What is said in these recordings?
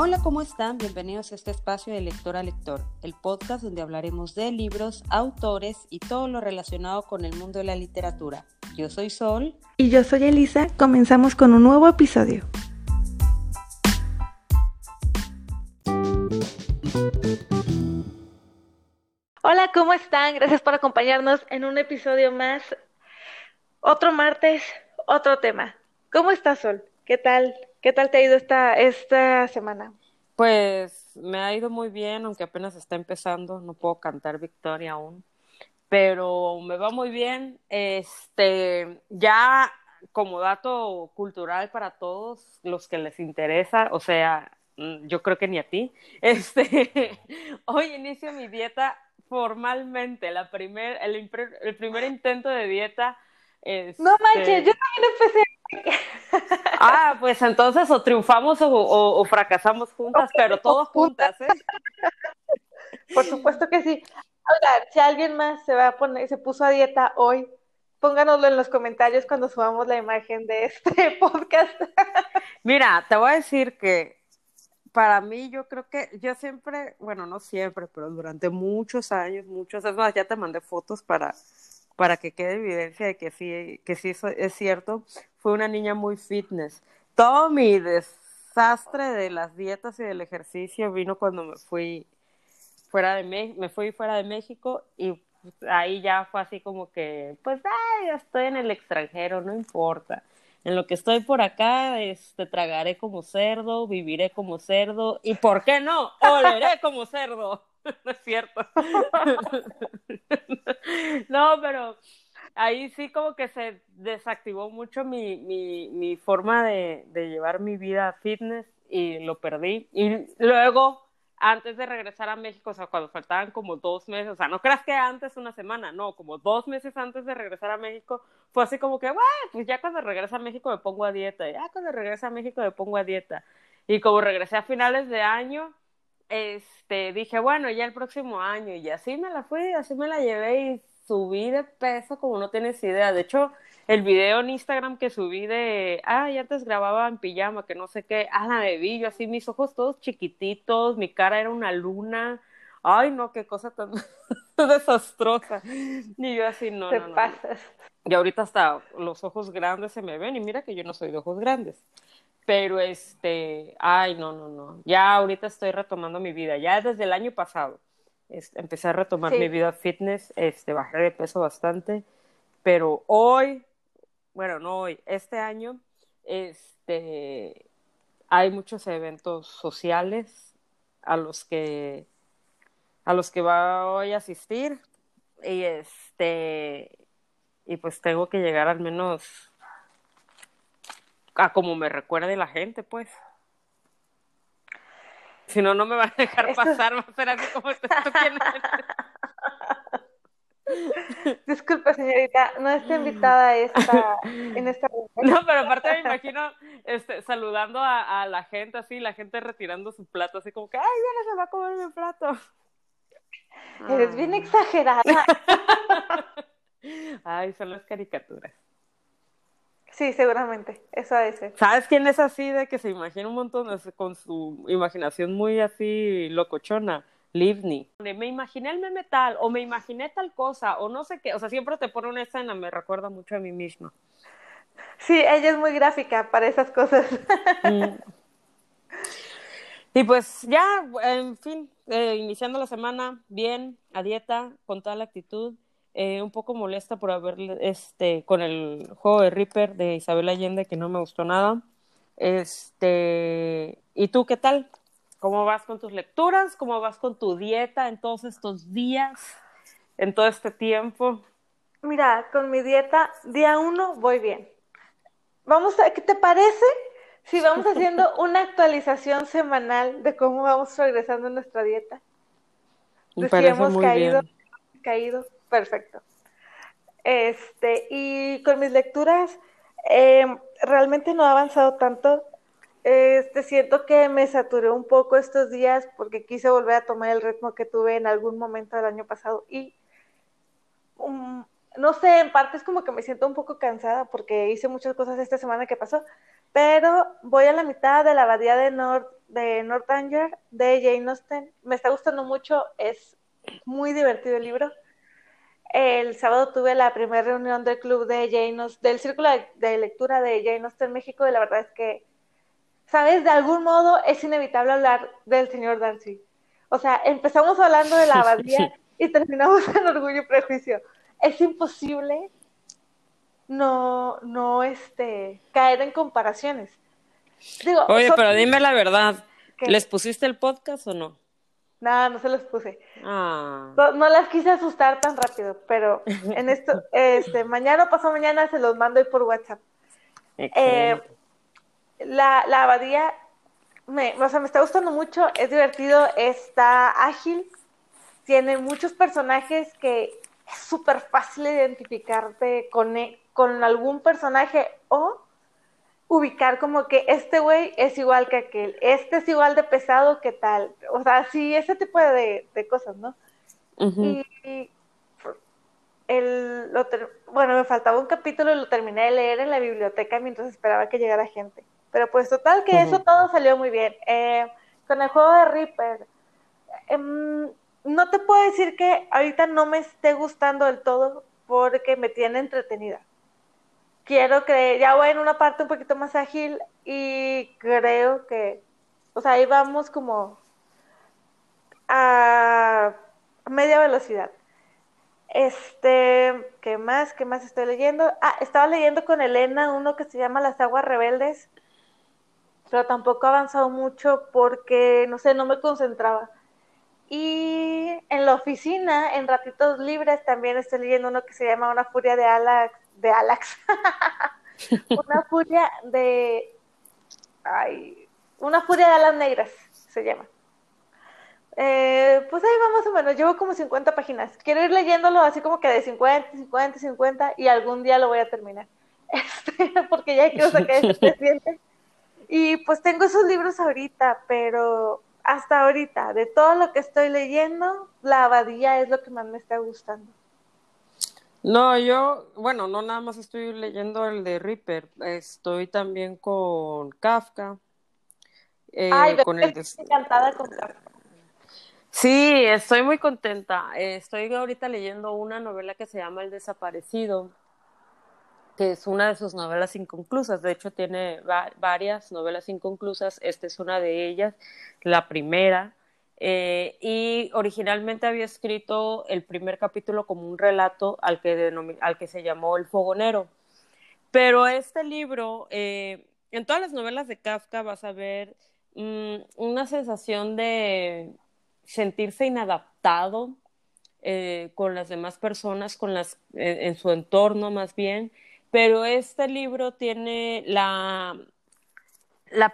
Hola, ¿cómo están? Bienvenidos a este espacio de lector a lector, el podcast donde hablaremos de libros, autores y todo lo relacionado con el mundo de la literatura. Yo soy Sol. Y yo soy Elisa. Comenzamos con un nuevo episodio. Hola, ¿cómo están? Gracias por acompañarnos en un episodio más. Otro martes, otro tema. ¿Cómo estás, Sol? ¿Qué tal? ¿Qué tal te ha ido esta, esta semana? Pues me ha ido muy bien, aunque apenas está empezando, no puedo cantar victoria aún, pero me va muy bien. Este, ya como dato cultural para todos los que les interesa, o sea, mm, yo creo que ni a ti, este, hoy inicio mi dieta formalmente, la primer, el, el primer intento de dieta. no manches, yo también empecé Ah, pues entonces o triunfamos o, fracasamos juntas, pero todos juntas, ¿eh? Por supuesto que sí. Ahora, si alguien más se va a poner, se puso a dieta hoy, pónganoslo en los comentarios cuando subamos la imagen de este podcast. Mira, te voy a decir que para mí yo creo que yo siempre, bueno, no siempre, pero durante muchos años, muchos, es más, ya te mandé fotos para para que quede evidencia de que sí, que sí es cierto, fue una niña muy fitness. Todo mi desastre de las dietas y del ejercicio vino cuando me fui fuera de me fui fuera de México y ahí ya fue así como que, pues, ay, estoy en el extranjero, no importa. En lo que estoy por acá, este, tragaré como cerdo, viviré como cerdo y, ¿por qué no? Oleré como cerdo. no es cierto. no, pero ahí sí como que se desactivó mucho mi, mi, mi forma de, llevar mi vida fitness y lo perdí. Y luego, antes de regresar a México, o sea, cuando faltaban como dos meses, o sea, no creas que antes una semana, no, como dos meses antes de regresar a México, fue así como que, bueno, pues ya cuando regresa a México me pongo a dieta, ya cuando regresa a México me pongo a dieta. Y como regresé a finales de año, este, dije, bueno, ya el próximo año, y así me la fui, así me la llevé y subí de peso como no tienes idea. De hecho, el video en Instagram que subí de, ah, ya antes grababa en pijama, que no sé qué, ah, la vi, yo así, mis ojos todos chiquititos, mi cara era una luna. Ay, no, qué cosa tan desastrosa. Y yo así, no, Te no, no. pasas. Y ahorita hasta los ojos grandes se me ven, y mira que yo no soy de ojos grandes. Pero este, ay, no, no, no. Ya ahorita estoy retomando mi vida. Ya desde el año pasado este, empecé a retomar mi vida fitness, este, bajé de peso bastante. Pero hoy, bueno, no hoy, este año, este, hay muchos eventos sociales a los que a los que voy a asistir y este y pues tengo que llegar al menos a como me recuerde la gente, pues. Si no, no me van a dejar pasar, va a ser así como esto Disculpe, señorita, no está invitada esta, en esta No, pero aparte me imagino este, saludando a, la gente así, la gente retirando su plato, así como que, ay, ya se va a comer mi plato. Eres bien exagerada. ay, son las caricaturas. Sí, seguramente, eso es. ¿Sabes quién es así de que se imagina un montón con su imaginación muy así locochona? Livni. Me imaginé el meme tal, o me imaginé tal cosa, o no sé qué, o sea, siempre te pone una escena, me recuerda mucho a mí misma. Sí, ella es muy gráfica para esas cosas. Mm. Y pues ya, en fin, eh, iniciando la semana bien, a dieta, con toda la actitud. Eh, un poco molesta por haber, este, con el juego de Reaper de Isabel Allende, que no me gustó nada. Este, ¿y tú qué tal? ¿Cómo vas con tus lecturas? ¿Cómo vas con tu dieta en todos estos días, en todo este tiempo? Mira, con mi dieta, día uno voy bien. Vamos a, ¿qué te parece? Si vamos haciendo una actualización semanal de cómo vamos regresando a nuestra dieta. Me parece muy caído, bien. caído perfecto. Este, y con mis lecturas, eh, realmente no he avanzado tanto. Este, siento que me saturé un poco estos días porque quise volver a tomar el ritmo que tuve en algún momento del año pasado y um, no sé, en parte es como que me siento un poco cansada porque hice muchas cosas esta semana que pasó, pero voy a la mitad de la abadía de Nord de Northanger de Jane Austen. Me está gustando mucho, es muy divertido el libro. El sábado tuve la primera reunión del club de Jane Austen, del círculo de, lectura de Jane Austen México y la verdad es que, ¿sabes? De algún modo es inevitable hablar del señor Darcy. O sea, empezamos hablando de la abadía y terminamos en Orgullo y Prejuicio. Es imposible no, no, este, caer en comparaciones. Oye, pero dime la verdad, ¿les pusiste el podcast o no? Nada, no se los puse. Ah. No, las quise asustar tan rápido, pero en esto, este, mañana o pasado mañana se los mando por WhatsApp. Eh, la, la abadía, me, o sea, me está gustando mucho, es divertido, está ágil, tiene muchos personajes que es súper fácil identificarte con, e, con algún personaje o ubicar como que este güey es igual que aquel, este es igual de pesado que tal, o sea, sí, ese tipo de, cosas, ¿no? Y, el, bueno, me faltaba un capítulo y lo terminé de leer en la biblioteca mientras esperaba que llegara gente. Pero pues total que eso todo salió muy bien. Eh, con el juego de Reaper, em, no te puedo decir que ahorita no me esté gustando del todo porque me tiene entretenida quiero creer, ya voy en una parte un poquito más ágil y creo que, o sea, ahí vamos como a media velocidad. Este, ¿qué más? ¿Qué más estoy leyendo? Ah, estaba leyendo con Elena uno que se llama Las Aguas Rebeldes, pero tampoco ha avanzado mucho porque, no sé, no me concentraba. Y en la oficina, en ratitos libres, también estoy leyendo uno que se llama Una Furia de Alas de Alax. una furia de. Ay, una furia de alas negras se llama. Eh, pues ahí va más o menos, llevo como 50 páginas. Quiero ir leyéndolo así como que de 50, 50, 50 y algún día lo voy a terminar. Este, porque ya quiero sacar ese presidente. Y pues tengo esos libros ahorita, pero hasta ahorita, de todo lo que estoy leyendo, la abadía es lo que más me está gustando. No, yo, bueno, no nada más estoy leyendo el de Reaper, estoy también con Kafka. Eh, Ay, con el encantada con Kafka. Sí, estoy muy contenta. Estoy ahorita leyendo una novela que se llama El desaparecido, que es una de sus novelas inconclusas. De hecho, tiene varias novelas inconclusas. Esta es una de ellas, la primera. Eh, y originalmente había escrito el primer capítulo como un relato al que, se llamó El Fogonero. Pero este libro, eh, en todas las novelas de Kafka vas a ver mm, una sensación de sentirse inadaptado eh, con las demás personas, con las, en su entorno más bien. Pero este libro tiene la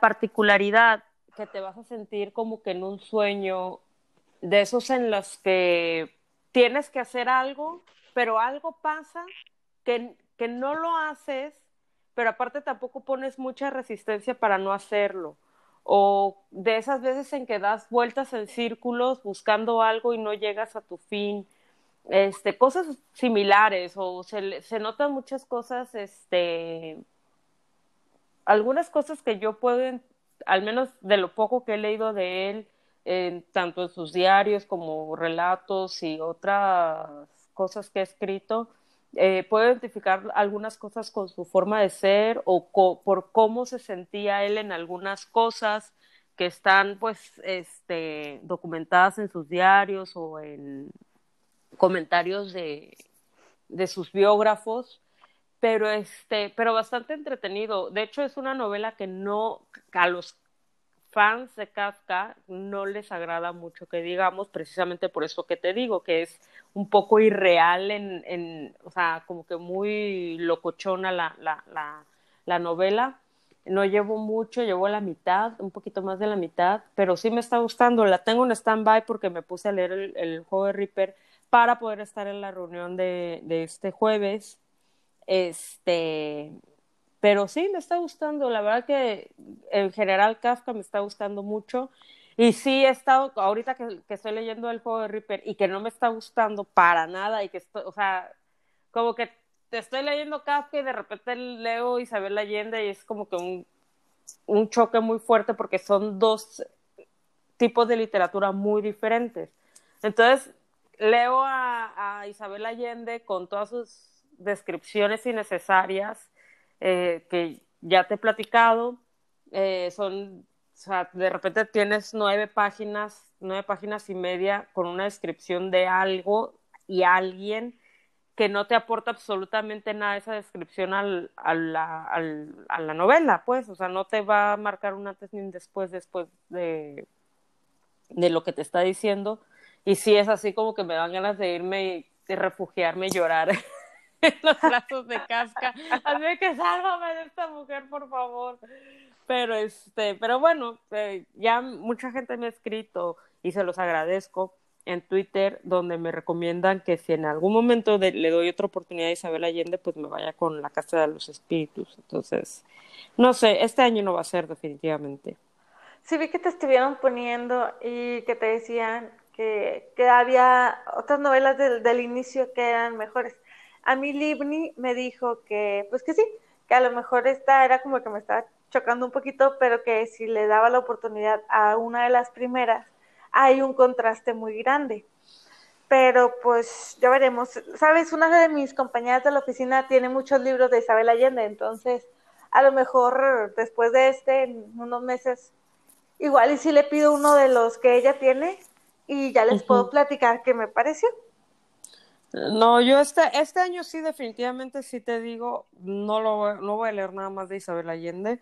particularidad que te vas a sentir como que en un sueño de esos en los que tienes que hacer algo, pero algo pasa que, que no lo haces, pero aparte tampoco pones mucha resistencia para no hacerlo. O de esas veces en que das vueltas en círculos buscando algo y no llegas a tu fin. Este, cosas similares o se, se notan muchas cosas, este, algunas cosas que yo puedo al menos de lo poco que he leído de él, tanto en sus diarios como relatos y otras cosas que ha escrito, eh, puedo identificar algunas cosas con su forma de ser o por cómo se sentía él en algunas cosas que están pues este, documentadas en sus diarios o en comentarios de, de sus biógrafos pero este, pero bastante entretenido. De hecho, es una novela que no, a los fans de Kafka no les agrada mucho que digamos, precisamente por eso que te digo, que es un poco irreal en, en o sea, como que muy locochona la, la, la, la novela. No llevo mucho, llevo la mitad, un poquito más de la mitad, pero sí me está gustando. La tengo en stand-by porque me puse a leer el, el, juego de Reaper para poder estar en la reunión de, de este jueves este, pero sí, me está gustando. La verdad que en general Kafka me está gustando mucho. Y sí he estado, ahorita que, estoy leyendo el juego de Reaper y que no me está gustando para nada y que estoy, o sea, como que te estoy leyendo Kafka y de repente leo Isabel Allende y es como que un un choque muy fuerte porque son dos tipos de literatura muy diferentes. Entonces, leo a, Isabel Allende con todas sus descripciones innecesarias eh, que ya te he platicado. Eh, son, o sea, de repente tienes nueve páginas, nueve páginas y media con una descripción de algo y alguien que no te aporta absolutamente nada esa descripción al, a, la, a la novela, pues, o sea, no te va a marcar un antes ni un después después de, de lo que te está diciendo. Y sí es así como que me dan ganas de irme y de refugiarme y llorar los brazos de casca. Así que sálvame de esta mujer, por favor. Pero este, pero bueno, eh, ya mucha gente me ha escrito y se los agradezco en Twitter donde me recomiendan que si en algún momento le doy otra oportunidad a Isabel Allende, pues me vaya con la Casa de los Espíritus. Entonces, no sé, este año no va a ser definitivamente. Sí, vi que te estuvieron poniendo y que te decían que, que había otras novelas del, del inicio que eran mejores. A mí Libni me dijo que, pues que sí, que a lo mejor esta era como que me estaba chocando un poquito, pero que si le daba la oportunidad a una de las primeras, hay un contraste muy grande. Pero pues ya veremos. Sabes, una de mis compañeras de la oficina tiene muchos libros de Isabel Allende, entonces a lo mejor después de este, en unos meses, igual y si le pido uno de los que ella tiene y ya les puedo platicar qué me pareció. No, yo este, este año sí definitivamente sí te digo, no, lo, no voy a leer nada más de Isabel Allende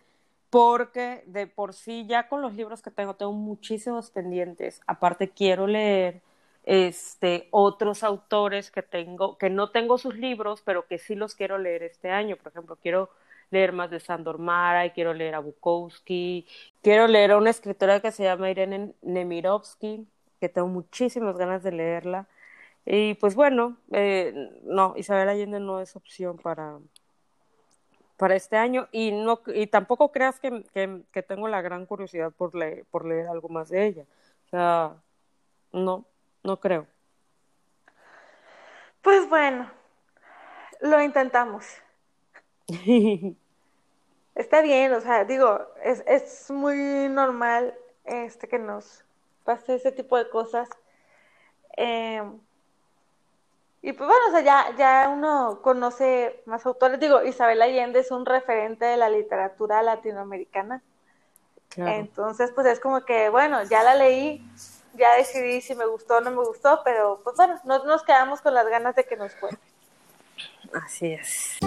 porque de por sí ya con los libros que tengo tengo muchísimos pendientes. Aparte quiero leer este otros autores que tengo que no tengo sus libros, pero que sí los quiero leer este año. Por ejemplo, quiero leer más de Sandor Mara y quiero leer a Bukowski. Quiero leer a una escritora que se llama Irene Nemirovsky, que tengo muchísimas ganas de leerla. Y pues bueno, eh, no, Isabel Allende no es opción para, para este año y no y tampoco creas que, que, tengo la gran curiosidad por leer, por leer algo más de ella. O sea, no, no creo. Pues bueno, lo intentamos. Está bien, o sea, digo, es, es muy normal este que nos pase ese tipo de cosas. Eh, y pues bueno, o sea, ya, ya uno conoce más autores. Digo, Isabel Allende es un referente de la literatura latinoamericana. Entonces, pues es como que, bueno, ya la leí, ya decidí si me gustó o no me gustó, pero pues bueno, no nos quedamos con las ganas de que nos cuente. Así es.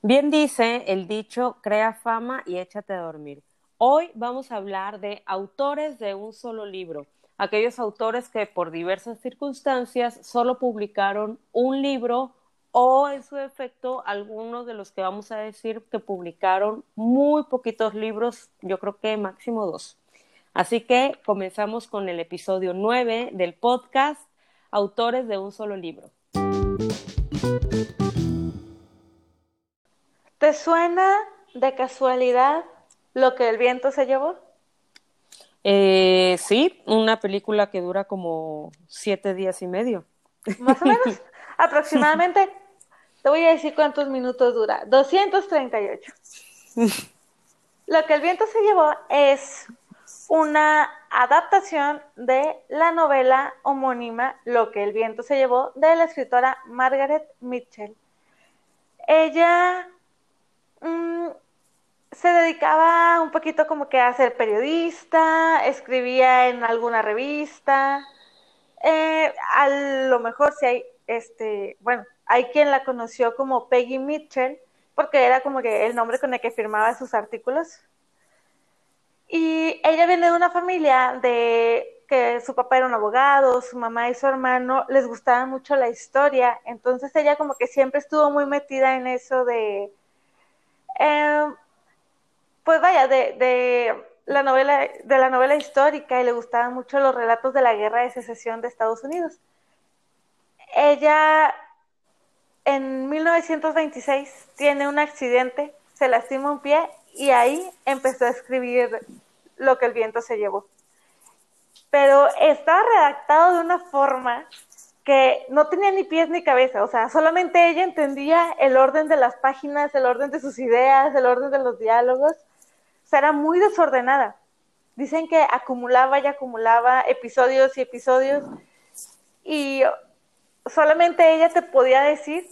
Bien dice el dicho, crea fama y échate a dormir. Hoy vamos a hablar de autores de un solo libro aquellos autores que por diversas circunstancias solo publicaron un libro o en su efecto algunos de los que vamos a decir que publicaron muy poquitos libros, yo creo que máximo dos. Así que comenzamos con el episodio 9 del podcast Autores de un solo libro. ¿Te suena de casualidad lo que el viento se llevó? Eh, sí, una película que dura como siete días y medio. Más o menos, aproximadamente. Te voy a decir cuántos minutos dura. 238. Lo que el viento se llevó es una adaptación de la novela homónima Lo que el viento se llevó de la escritora Margaret Mitchell. Ella mm, se dedicaba un poquito como que a ser periodista, escribía en alguna revista. Eh, a lo mejor si hay, este, bueno, hay quien la conoció como Peggy Mitchell, porque era como que el nombre con el que firmaba sus artículos. Y ella viene de una familia de que su papá era un abogado, su mamá y su hermano les gustaba mucho la historia, entonces ella como que siempre estuvo muy metida en eso de eh, pues vaya, de, de, la novela, de la novela histórica y le gustaban mucho los relatos de la guerra de secesión de Estados Unidos. Ella en 1926 tiene un accidente, se lastima un pie y ahí empezó a escribir lo que el viento se llevó. Pero estaba redactado de una forma que no tenía ni pies ni cabeza, o sea, solamente ella entendía el orden de las páginas, el orden de sus ideas, el orden de los diálogos, o sea, era muy desordenada. Dicen que acumulaba y acumulaba episodios y episodios y solamente ella te podía decir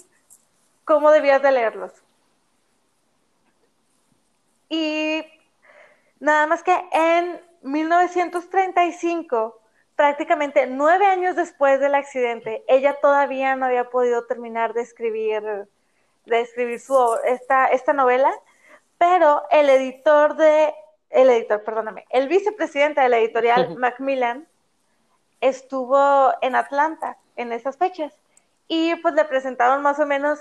cómo debías de leerlos. Y nada más que en 1935 prácticamente nueve años después del accidente, ella todavía no había podido terminar de escribir, de escribir su, esta, esta novela, pero el editor de, el editor, perdóname, el vicepresidente de la editorial Macmillan estuvo en Atlanta en esas fechas y pues le presentaron más o menos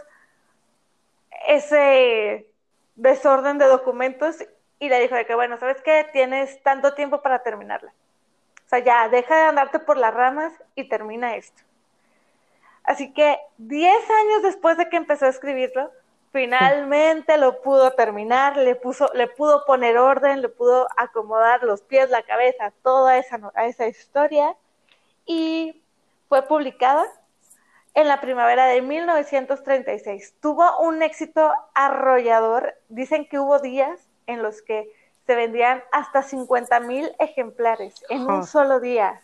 ese desorden de documentos y le dijo de que bueno, ¿sabes qué? Tienes tanto tiempo para terminarla. O sea, ya, deja de andarte por las ramas y termina esto. Así que 10 años después de que empezó a escribirlo, finalmente lo pudo terminar, le, puso, le pudo poner orden, le pudo acomodar los pies, la cabeza, toda esa, a esa historia y fue publicada en la primavera de 1936. Tuvo un éxito arrollador. Dicen que hubo días en los que se vendían hasta 50 mil ejemplares en un solo día.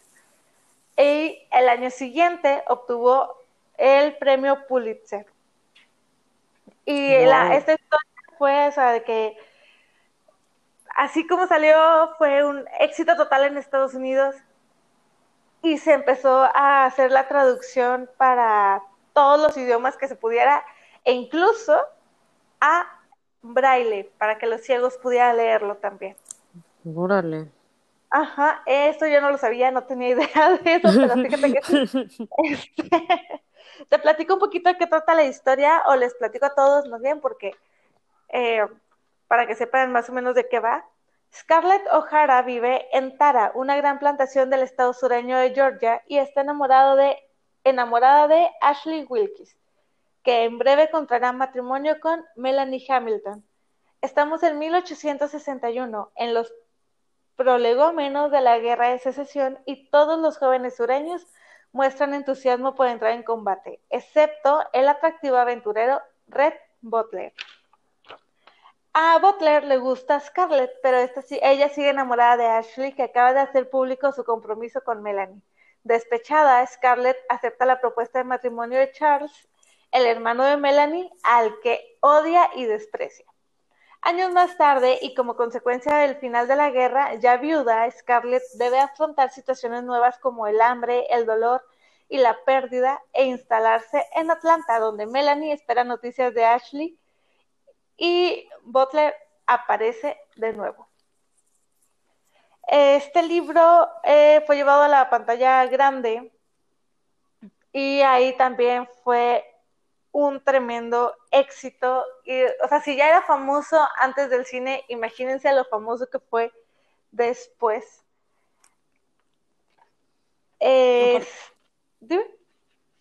Y el año siguiente obtuvo el premio Pulitzer. Y la, esta historia fue, o sea, de que así como salió, fue un éxito total en Estados Unidos y se empezó a hacer la traducción para todos los idiomas que se pudiera e incluso a braille para que los ciegos pudieran leerlo también. Órale. Ajá, esto yo no lo sabía, no tenía idea de eso, pero fíjate que este, te platico un poquito de qué trata la historia o les platico a todos más bien porque eh, para que sepan más o menos de qué va. Scarlett O'Hara vive en Tara, una gran plantación del estado sureño de Georgia, y está enamorado de, enamorada de Ashley Wilkes, que en breve contraerá matrimonio con Melanie Hamilton. Estamos en 1861, en los prolegómenos de la Guerra de Secesión, y todos los jóvenes sureños muestran entusiasmo por entrar en combate, excepto el atractivo aventurero Red Butler. A Butler le gusta Scarlett, pero esta, ella sigue enamorada de Ashley, que acaba de hacer público su compromiso con Melanie. Despechada, Scarlett acepta la propuesta de matrimonio de Charles, el hermano de Melanie, al que odia y desprecia. Años más tarde, y como consecuencia del final de la guerra, ya viuda, Scarlett debe afrontar situaciones nuevas como el hambre, el dolor y la pérdida, e instalarse en Atlanta, donde Melanie espera noticias de Ashley y Butler aparece de nuevo. Este libro eh, fue llevado a la pantalla grande y ahí también fue un tremendo éxito. Y, o sea, si ya era famoso antes del cine, imagínense lo famoso que fue después.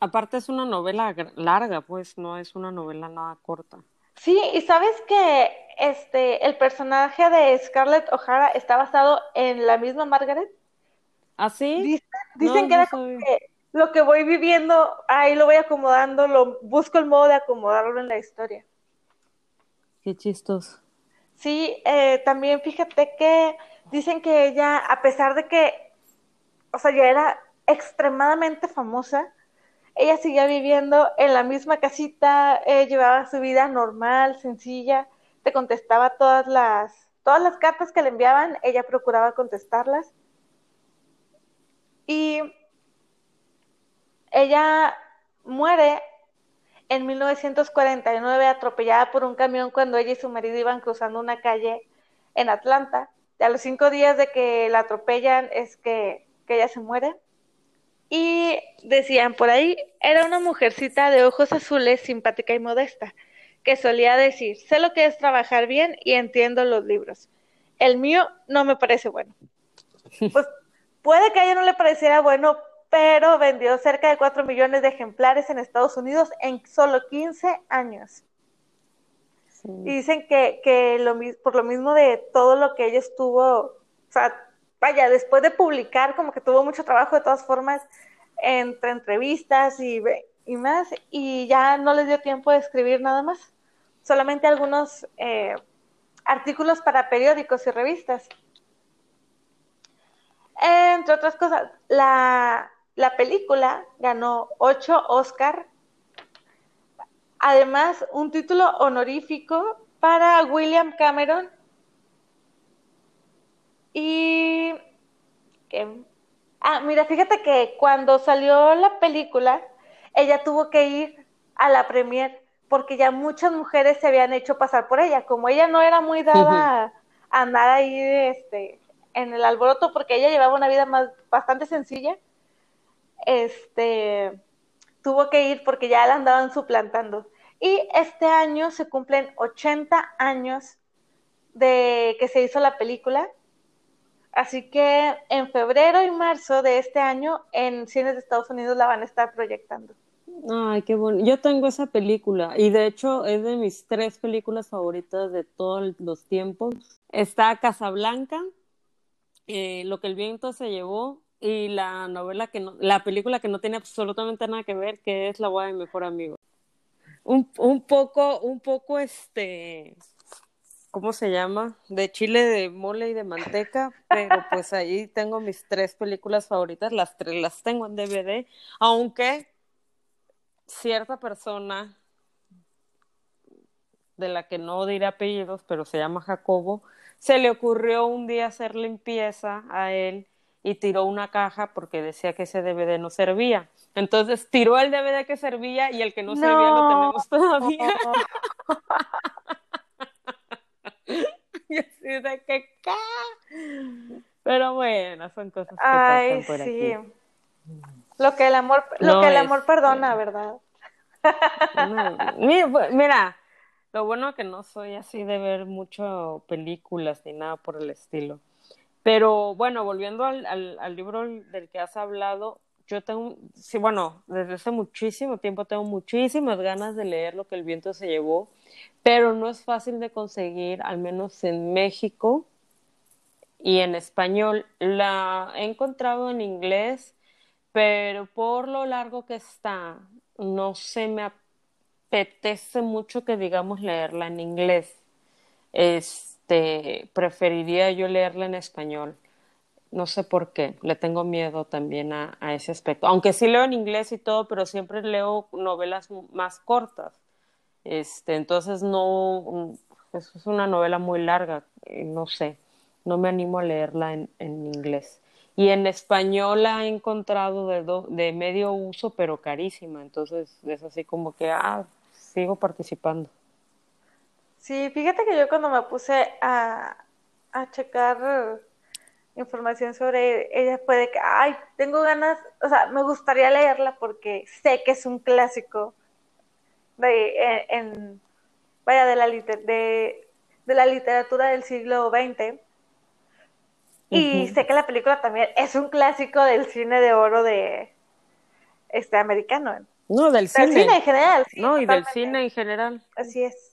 Aparte es una novela larga, pues no es una novela nada corta. Sí, y sabes que este el personaje de Scarlett O'Hara está basado en la misma Margaret. ¿Ah, sí? Dicen, que era como que lo que voy viviendo, ahí lo voy acomodando, lo busco el modo de acomodarlo en la historia. Qué chistos. Sí, eh, también fíjate que dicen que ella, a pesar de que, o sea, ya era extremadamente famosa, ella seguía viviendo en la misma casita, eh, llevaba su vida normal, sencilla, te contestaba todas las, todas las cartas que le enviaban, ella procuraba contestarlas. Y ella muere en 1949 atropellada por un camión cuando ella y su marido iban cruzando una calle en Atlanta. Y a los cinco días de que la atropellan es que, que ella se muere. Y decían por ahí, era una mujercita de ojos azules, simpática y modesta, que solía decir, sé lo que es trabajar bien y entiendo los libros. El mío no me parece bueno. Pues puede que a ella no le pareciera bueno, pero vendió cerca de 4 millones de ejemplares en Estados Unidos en solo 15 años. Y dicen que, que lo, por lo mismo de todo lo que ella estuvo, o sea, vaya, después de publicar, como que tuvo mucho trabajo de todas formas, entre entrevistas y, y más, y ya no les dio tiempo de escribir nada más, solamente algunos eh, artículos para periódicos y revistas. Entre otras cosas, la, la película ganó ocho Oscar, además un título honorífico para William Cameron y... ah, mira, fíjate que cuando salió la película, ella tuvo que ir a la premier porque ya muchas mujeres se habían hecho pasar por ella. Como ella no era muy dada a, andar ahí este, en el alboroto porque ella llevaba una vida más bastante sencilla, este, tuvo que ir porque ya la andaban suplantando. Y este año se cumplen 80 años de que se hizo la película. Así que en febrero y marzo de este año en cines de Estados Unidos la van a estar proyectando. Ay, qué bueno. Yo tengo esa película y de hecho es de mis tres películas favoritas de todos los tiempos. Está Casablanca, eh, Lo que el viento se llevó y la novela que no, la película que no tiene absolutamente nada que ver, que es La boda de mejor amigo un, un poco, un poco este, ¿cómo se llama? De chile de mole y de manteca, pero pues ahí tengo mis tres películas favoritas, las tres las tengo en DVD, aunque cierta persona de la que no diré apellidos, pero se llama Jacobo, se le ocurrió un día hacer limpieza a él y tiró una caja porque decía que ese DVD no servía. Entonces tiró el DVD que servía y el que no, servía lo tenemos todavía. y así de que Pero bueno, son cosas que Ay, por sí. Lo que el amor, lo que el amor perdona, ¿verdad? mira, lo bueno que no soy así de ver mucho películas ni nada por el estilo. Pero bueno, volviendo al, al libro del que has hablado, yo tengo, sí, bueno, desde hace muchísimo tiempo tengo muchísimas ganas de leer lo que el viento se llevó, pero no es fácil de conseguir, al menos en México y en español. La he encontrado en inglés, pero por lo largo que está, no se me apetece mucho que digamos leerla en inglés. Este, preferiría yo leerla en español. No sé por qué, le tengo miedo también a, ese aspecto. Aunque sí leo en inglés y todo, pero siempre leo novelas más cortas. Este, entonces no, es una novela muy larga, no sé, no me animo a leerla en, inglés. Y en español la he encontrado de, de medio uso, pero carísima, entonces es así como que, ah, sigo participando. Sí, fíjate que yo cuando me puse a, a checar información sobre ella puede que, ay, tengo ganas, o sea, me gustaría leerla porque sé que es un clásico de, en, vaya, de la, de, de la literatura del siglo XX. Y sé que la película también es un clásico del cine de oro de este americano. No, del, cine. en general. no, y del cine en general. Así es.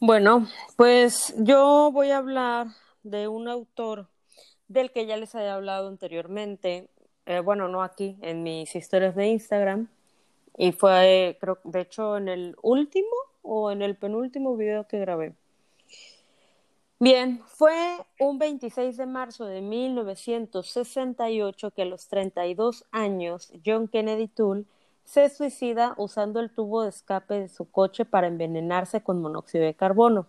Bueno, pues yo voy a hablar de un autor del que ya les había hablado anteriormente, eh, bueno, no aquí, en mis historias de Instagram, y fue, creo, de hecho, en el último o en el penúltimo video que grabé. Bien, fue un 26 de marzo de 1968 que a los 32 años John Kennedy Toole se suicida usando el tubo de escape de su coche para envenenarse con monóxido de carbono.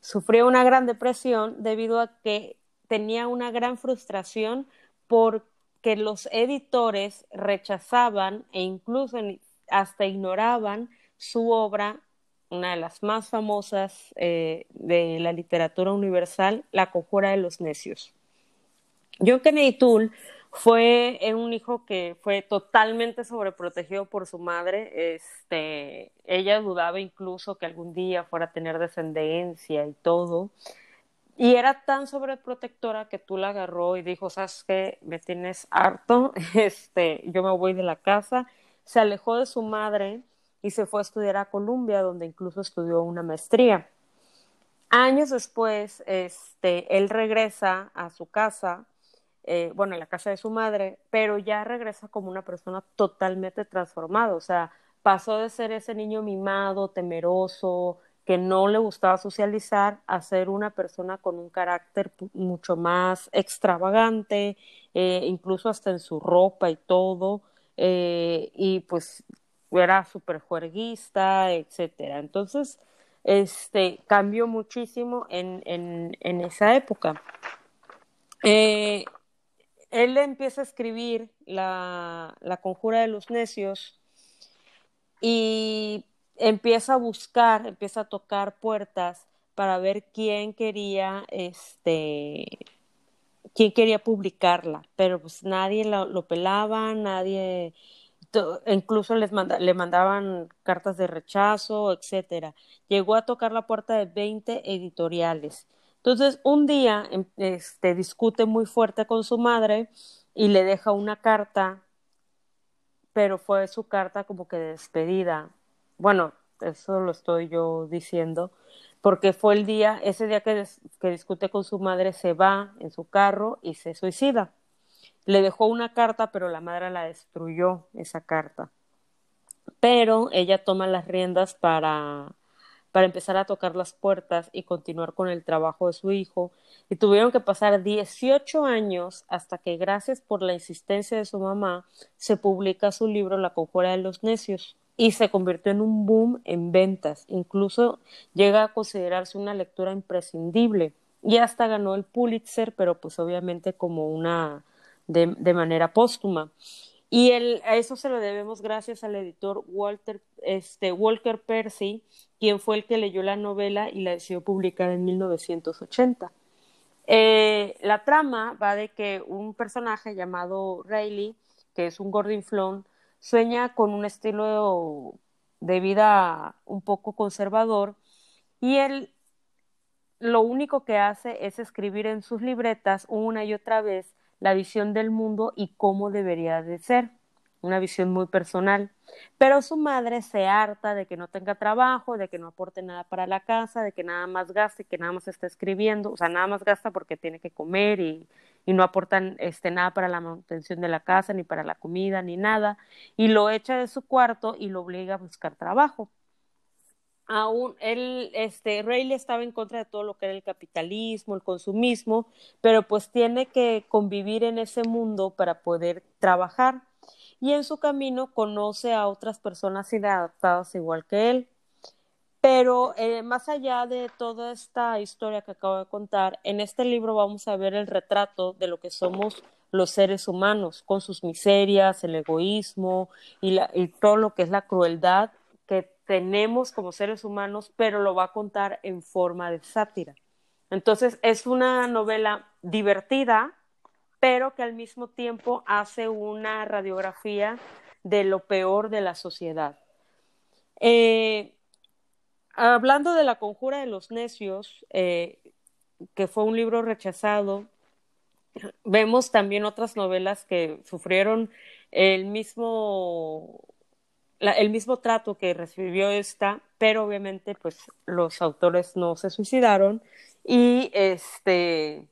Sufrió una gran depresión debido a que tenía una gran frustración porque los editores rechazaban e incluso hasta ignoraban su obra, una de las más famosas eh, de la literatura universal, La conjura de los necios. John Kennedy Toole fue un hijo que fue totalmente sobreprotegido por su madre. Este, ella dudaba incluso que algún día fuera a tener descendencia y todo. Y era tan sobreprotectora que tú la agarró y dijo, ¿sabes qué? Me tienes harto, este, yo me voy de la casa. Se alejó de su madre y se fue a estudiar a Columbia, donde incluso estudió una maestría. Años después, este, él regresa a su casa eh, bueno, en la casa de su madre, pero ya regresa como una persona totalmente transformada, o sea, pasó de ser ese niño mimado, temeroso, que no le gustaba socializar, a ser una persona con un carácter mucho más extravagante, eh, incluso hasta en su ropa y todo, eh, y pues era súper juerguista, etcétera. Entonces, este, cambió muchísimo en, en, en esa época. Él empieza a escribir la, la conjura de los necios y empieza a buscar, empieza a tocar puertas para ver quién quería, este, quién quería publicarla, pero pues nadie lo, lo pelaba, nadie, incluso les le mandaban cartas de rechazo, etcétera. Llegó a tocar la puerta de 20 editoriales. Entonces, un día em, este, discute muy fuerte con su madre y le deja una carta, pero fue su carta como que de despedida. Bueno, eso lo estoy yo diciendo, porque fue el día, ese día que, que discute con su madre, se va en su carro y se suicida. Le dejó una carta, pero la madre la destruyó, esa carta. Pero ella toma las riendas para, para empezar a tocar las puertas y continuar con el trabajo de su hijo. Y tuvieron que pasar 18 años hasta que, gracias por la insistencia de su mamá, se publica su libro La conjura de los necios y se convirtió en un boom en ventas. Incluso llega a considerarse una lectura imprescindible y hasta ganó el Pulitzer, pero pues obviamente como una de, manera póstuma. Y el, a eso se lo debemos gracias al editor Walter, este, Walker Percy, quien fue el que leyó la novela y la decidió publicar en 1980. Eh, la trama va de que un personaje llamado Rayleigh, que es un gordinflón, sueña con un estilo de vida un poco conservador y él lo único que hace es escribir en sus libretas una y otra vez la visión del mundo y cómo debería de ser, una visión muy personal. Pero su madre se harta de que no tenga trabajo, de que no aporte nada para la casa, de que nada más gaste, que nada más está escribiendo, o sea, nada más gasta porque tiene que comer y, y no aportan este, nada para la manutención de la casa, ni para la comida, ni nada, y lo echa de su cuarto y lo obliga a buscar trabajo aún él, este, Rayleigh estaba en contra de todo lo que era el capitalismo, el consumismo, pero pues tiene que convivir en ese mundo para poder trabajar. Y en su camino conoce a otras personas inadaptadas igual que él. Pero eh, más allá de toda esta historia que acabo de contar, en este libro vamos a ver el retrato de lo que somos los seres humanos, con sus miserias, el egoísmo y, todo lo que es la crueldad tenemos como seres humanos, pero lo va a contar en forma de sátira. Entonces es una novela divertida, pero que al mismo tiempo hace una radiografía de lo peor de la sociedad. Eh, hablando de la conjura de los necios, eh, que fue un libro rechazado, vemos también otras novelas que sufrieron el mismo el mismo trato que recibió esta, pero obviamente pues los autores no se suicidaron y este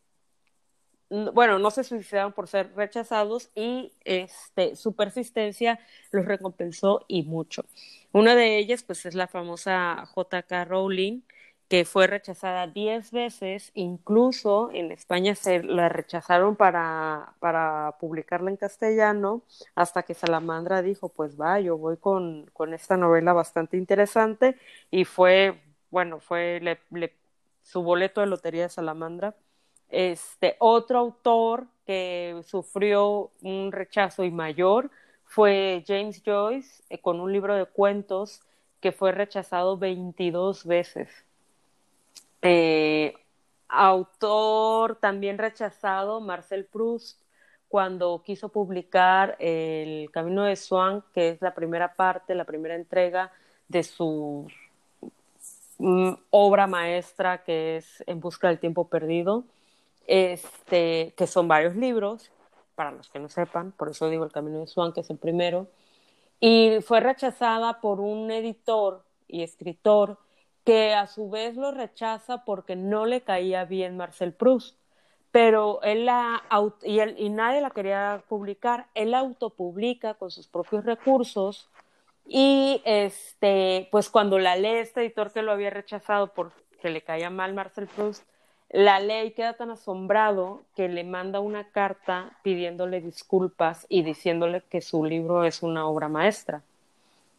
bueno, no se suicidaron por ser rechazados y este su persistencia los recompensó y mucho. Una de ellas pues es la famosa J.K. Rowling, que fue rechazada diez veces, incluso en España se la rechazaron para, publicarla en castellano, hasta que Salamandra dijo, pues va, yo voy con, esta novela bastante interesante, y fue, bueno, fue su boleto de lotería de Salamandra. Este, otro autor que sufrió un rechazo y mayor fue James Joyce, eh, con un libro de cuentos que fue rechazado 22 veces. Eh, autor también rechazado, Marcel Proust, cuando quiso publicar El Camino de Swan, que es la primera parte, la primera entrega de su mm, obra maestra, que es En Busca del Tiempo Perdido, este, que son varios libros, para los que no sepan, por eso digo El Camino de Swan, que es el primero, y fue rechazada por un editor y escritor que a su vez lo rechaza porque no le caía bien Marcel Proust. pero él la y, él, y nadie la quería publicar, él autopublica con sus propios recursos y este, pues cuando la lee este editor que lo había rechazado porque le caía mal Marcel Proust, la lee y queda tan asombrado que le manda una carta pidiéndole disculpas y diciéndole que su libro es una obra maestra.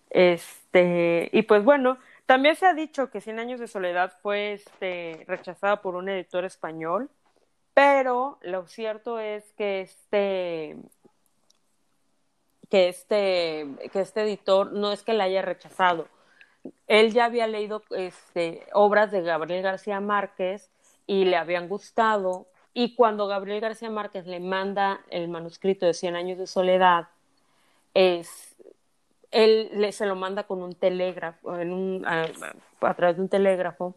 Este, y pues bueno, también se ha dicho que Cien años de soledad fue este, rechazada por un editor español, pero lo cierto es que este, que este, que este editor no es que la haya rechazado. Él ya había leído este, obras de Gabriel García Márquez y le habían gustado. Y cuando Gabriel García Márquez le manda el manuscrito de Cien años de soledad, es, él le, se lo manda con un telégrafo, en un, a, través de un telégrafo,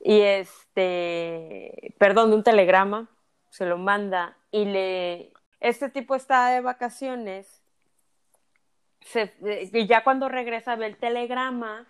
y este, perdón, de un telegrama, se lo manda y le, este tipo está de vacaciones, se, y ya cuando regresa ve el telegrama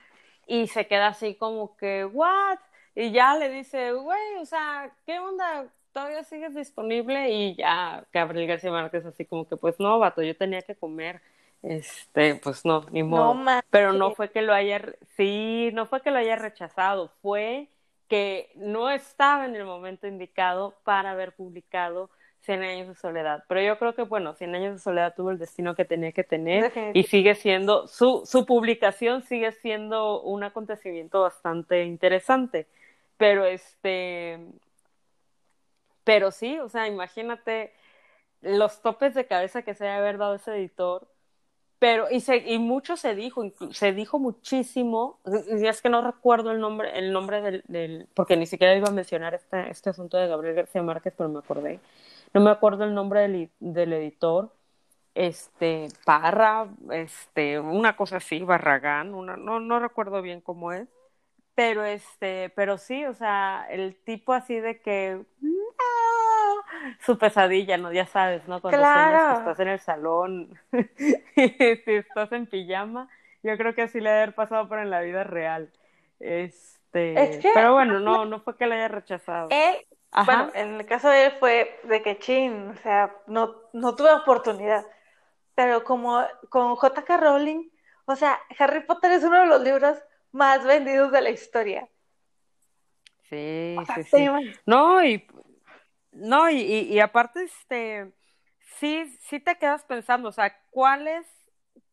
y se queda así como que, ¿what? Y ya le dice, güey, o sea, ¿qué onda? ¿Todavía sigues disponible? Y ya Gabriel García Márquez así como que, pues no, vato, yo tenía que comer este, pues no, ni modo. No, Pero no fue que lo haya, sí, no fue que lo haya rechazado, fue que no estaba en el momento indicado para haber publicado Cien años de soledad. Pero yo creo que, bueno, Cien años de soledad tuvo el destino que tenía que tener y sigue siendo, su, su publicación sigue siendo un acontecimiento bastante interesante. Pero este, pero sí, o sea, imagínate los topes de cabeza que se debe haber dado ese editor pero y se, y mucho se dijo se dijo muchísimo es que no recuerdo el nombre el nombre del, del porque ni siquiera iba a mencionar este, este asunto de Gabriel García Márquez pero me acordé. No me acuerdo el nombre del, del editor este Parra este una cosa así Barragán una, no no recuerdo bien cómo es pero este pero sí o sea el tipo así de que su pesadilla, ¿no? Ya sabes, ¿no? Cuando claro. que estás en el salón, si estás en pijama, yo creo que así le debe haber pasado por en la vida real. Este, pero bueno, no, no fue que le haya rechazado. Él, bueno, en el caso de él fue de que chin, o sea, no, no tuve oportunidad. Pero como con J.K. Rowling, o sea, Harry Potter es uno de los libros más vendidos de la historia. Sí, sí, sí. No, y no, y, y, aparte, este, sí, sí te quedas pensando, o sea, ¿cuáles,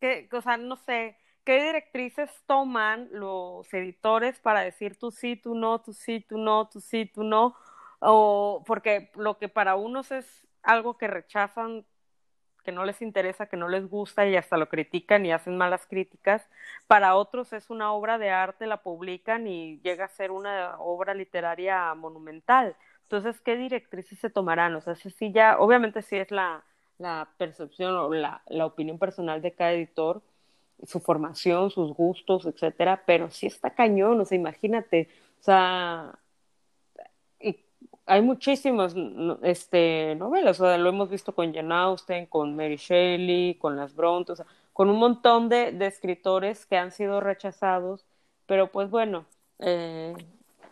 qué, o sea, no sé, qué directrices toman los editores para decir tú sí, tú no, tú sí, tú no, tú sí, tú no? O porque lo que para unos es algo que rechazan, que no les interesa, que no les gusta y hasta lo critican y hacen malas críticas, para otros es una obra de arte, la publican y llega a ser una obra literaria monumental. Entonces, ¿qué directrices se tomarán? O sea, si ya, obviamente sí es la, la percepción o la, la, opinión personal de cada editor, su formación, sus gustos, etcétera, pero sí está cañón, o sea, imagínate, o sea, y hay muchísimas este, novelas, o sea, lo hemos visto con Jane Austen, con Mary Shelley, con las Bronte, o sea, con un montón de, de escritores que han sido rechazados, pero pues bueno, eh,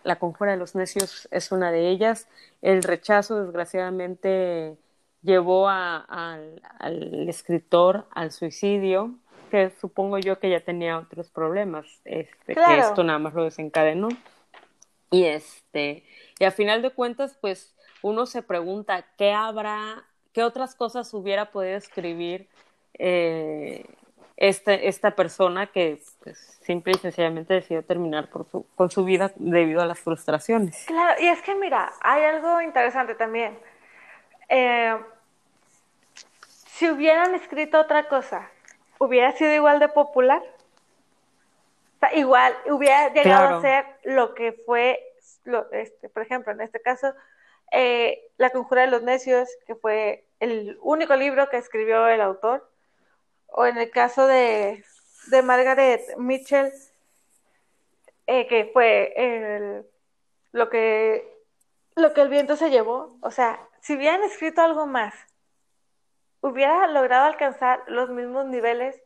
la conjura de los necios es una de ellas. El rechazo, desgraciadamente, llevó al escritor al suicidio, que supongo yo que ya tenía otros problemas, este, que esto nada más lo desencadenó. Y este, y a final de cuentas, pues uno se pregunta qué habrá, qué otras cosas hubiera podido escribir eh, este, esta persona que pues, simple y sencillamente decidió terminar por su, con su vida debido a las frustraciones. Claro, y es que mira, hay algo interesante también. Eh, si hubieran escrito otra cosa, ¿hubiera sido igual de popular? O sea, igual, hubiera llegado a ser lo que fue, lo, este, por ejemplo, en este caso, eh, La Conjura de los Necios, que fue el único libro que escribió el autor, o en el caso de, de Margaret Mitchell, eh, que fue el, lo, que, lo que el viento se llevó, o sea, si hubieran escrito algo más, hubiera logrado alcanzar los mismos niveles,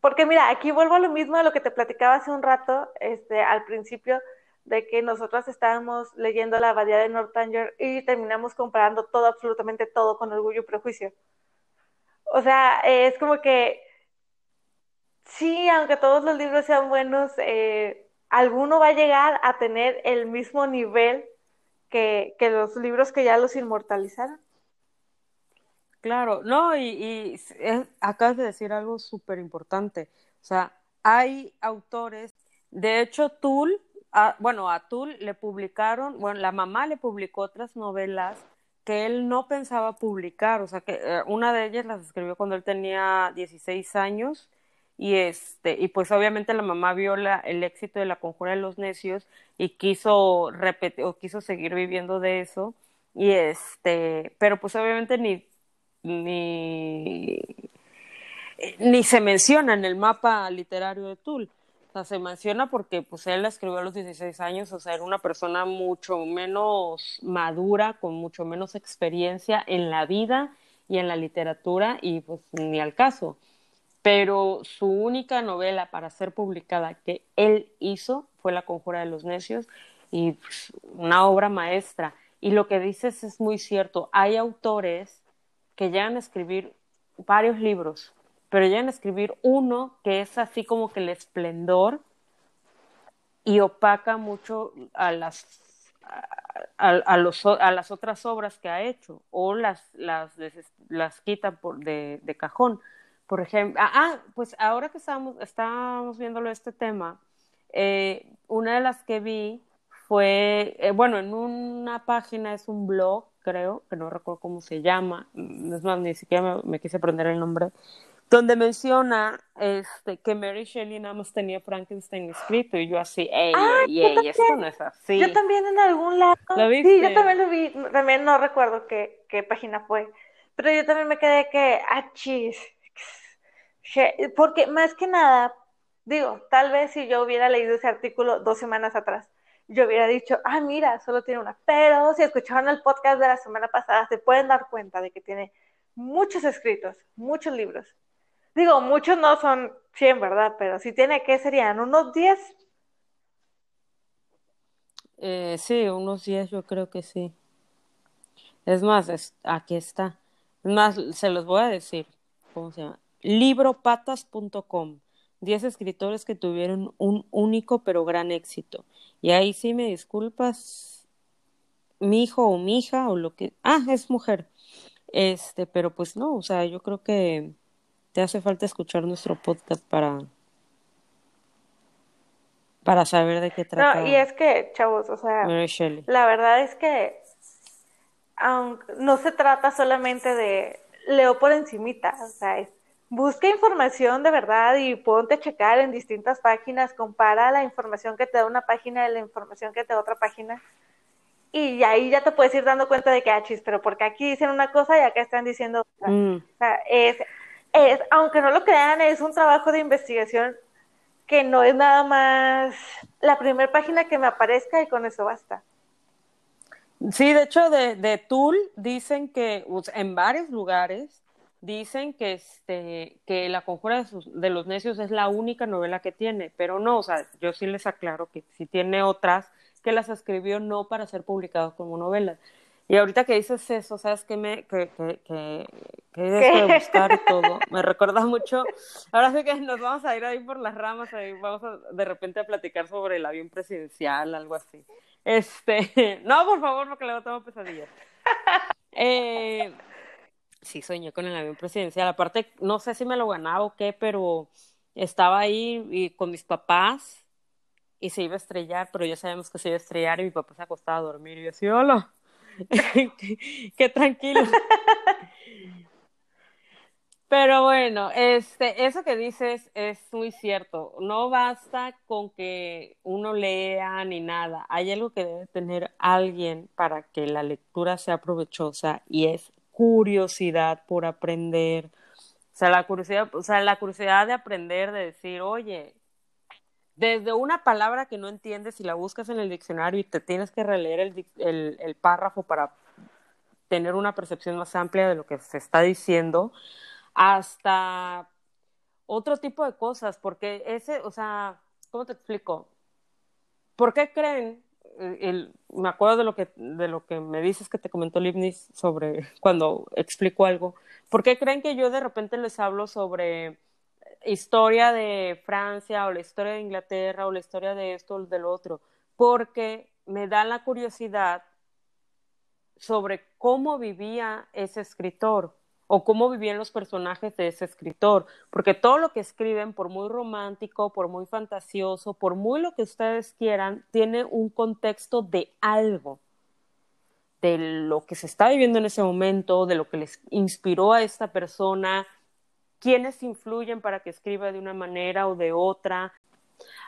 porque mira, aquí vuelvo a lo mismo a lo que te platicaba hace un rato, este, al principio, de que nosotros estábamos leyendo la abadía de Northanger y terminamos comparando todo, absolutamente todo con orgullo y prejuicio. O sea, es como que sí, aunque todos los libros sean buenos, eh, alguno va a llegar a tener el mismo nivel que, que los libros que ya los inmortalizaron. Claro, no, y, y acabas de decir algo súper importante. O sea, hay autores, de hecho, Tull, bueno, a Tull le publicaron, bueno, la mamá le publicó otras novelas que él no pensaba publicar, o sea, que eh, una de ellas las escribió cuando él tenía 16 años y este y pues obviamente la mamá vio la, el éxito de la conjura de los necios y quiso repetir o quiso seguir viviendo de eso y este pero pues obviamente ni ni, ni se menciona en el mapa literario de Tull. O sea, se menciona porque pues él la escribió a los 16 años, o sea, era una persona mucho menos madura, con mucho menos experiencia en la vida y en la literatura, y pues ni al caso. Pero su única novela para ser publicada que él hizo fue La Conjura de los Necios, y pues, una obra maestra. Y lo que dices es muy cierto. Hay autores que llegan a escribir varios libros, pero llegan a escribir uno que es así como que el esplendor y opaca mucho a las a, los, a las otras obras que ha hecho o las las las quita por de, de cajón por ejemplo ah, ah, pues ahora que estamos estábamos viéndolo este tema eh, una de las que vi fue eh, bueno en una página es un blog creo, que no recuerdo cómo se llama, es más, ni siquiera me, quise aprender el nombre, donde menciona este, que Mary Shelley nada más tenía Frankenstein escrito y yo así, ey, ey, ey, esto no es así. Yo también en algún lado. ¿Lo viste? Sí, yo también lo vi, también no recuerdo qué, qué página fue, pero yo también me quedé que, ah, chis, porque más que nada, digo, tal vez si yo hubiera leído ese artículo dos semanas atrás, yo hubiera dicho, ah, mira, solo tiene una. Pero si escucharon el podcast de la semana pasada, se pueden dar cuenta de que tiene muchos escritos, muchos libros. Digo, muchos no son 100, ¿verdad? Pero si tiene, ¿qué serían? ¿Unos 10? Eh, sí, unos 10 yo creo que sí. Es más, aquí está. Es más, se los voy a decir. ¿Cómo se llama? Libropatas.com. 10 escritores que tuvieron un único pero gran éxito. Y ahí sí me disculpas, mi hijo o mi hija o lo que... Ah, es mujer. Este, pero pues no, o sea, yo creo que te hace falta escuchar nuestro podcast para para saber de qué trata. No, y es que, chavos, o sea, la verdad es que aunque no se trata solamente de leo por encimita, o sea, es busca información de verdad y ponte a checar en distintas páginas, compara la información que te da una página de la información que te da otra página. Y ahí ya te puedes ir dando cuenta de que, ah, chis, pero porque aquí dicen una cosa y acá están diciendo otra. Mm. O sea, es, es, aunque no lo crean, es un trabajo de investigación que no es nada más la primera página que me aparezca y con eso basta. Sí, de hecho, de, de Tool dicen que en varios lugares dicen que este que la conjura de, los necios es la única novela que tiene, pero no, o sea, yo sí les aclaro que si tiene otras que las escribió no para ser publicadas como novelas. Y ahorita que dices eso, ¿sabes qué me que, que, que, que de buscar todo? Me recuerda mucho. Ahora sí que nos vamos a ir ahí por las ramas, ahí vamos a, de repente a platicar sobre el avión presidencial, algo así. Este, no, por favor, porque luego tengo pesadillas. Eh, sí soñé con el avión presidencial. Aparte, no sé si me lo ganaba o qué, pero estaba ahí con mis papás y se iba a estrellar, pero ya sabemos que se iba a estrellar y mi papá se acostaba a dormir y yo decía, hola, qué, tranquilo. Pero bueno, este, eso que dices es muy cierto. No basta con que uno lea ni nada. Hay algo que debe tener alguien para que la lectura sea provechosa y es curiosidad por aprender. O sea, la curiosidad, o sea, la curiosidad de aprender, de decir, oye, desde una palabra que no entiendes y la buscas en el diccionario y te tienes que releer el, el, el párrafo para tener una percepción más amplia de lo que se está diciendo, hasta otro tipo de cosas, porque ese, o sea, ¿cómo te explico? ¿por qué creen? Me acuerdo de lo que de lo que me dices que te comentó Leibniz sobre cuando explico algo. ¿Por qué creen que yo de repente les hablo sobre historia de Francia o la historia de Inglaterra o la historia de esto o del otro? Porque me da la curiosidad sobre cómo vivía ese escritor o cómo vivían los personajes de ese escritor, porque todo lo que escriben, por muy romántico, por muy fantasioso, por muy lo que ustedes quieran, tiene un contexto de algo, de lo que se está viviendo en ese momento, de lo que les inspiró a esta persona, quiénes influyen para que escriba de una manera o de otra,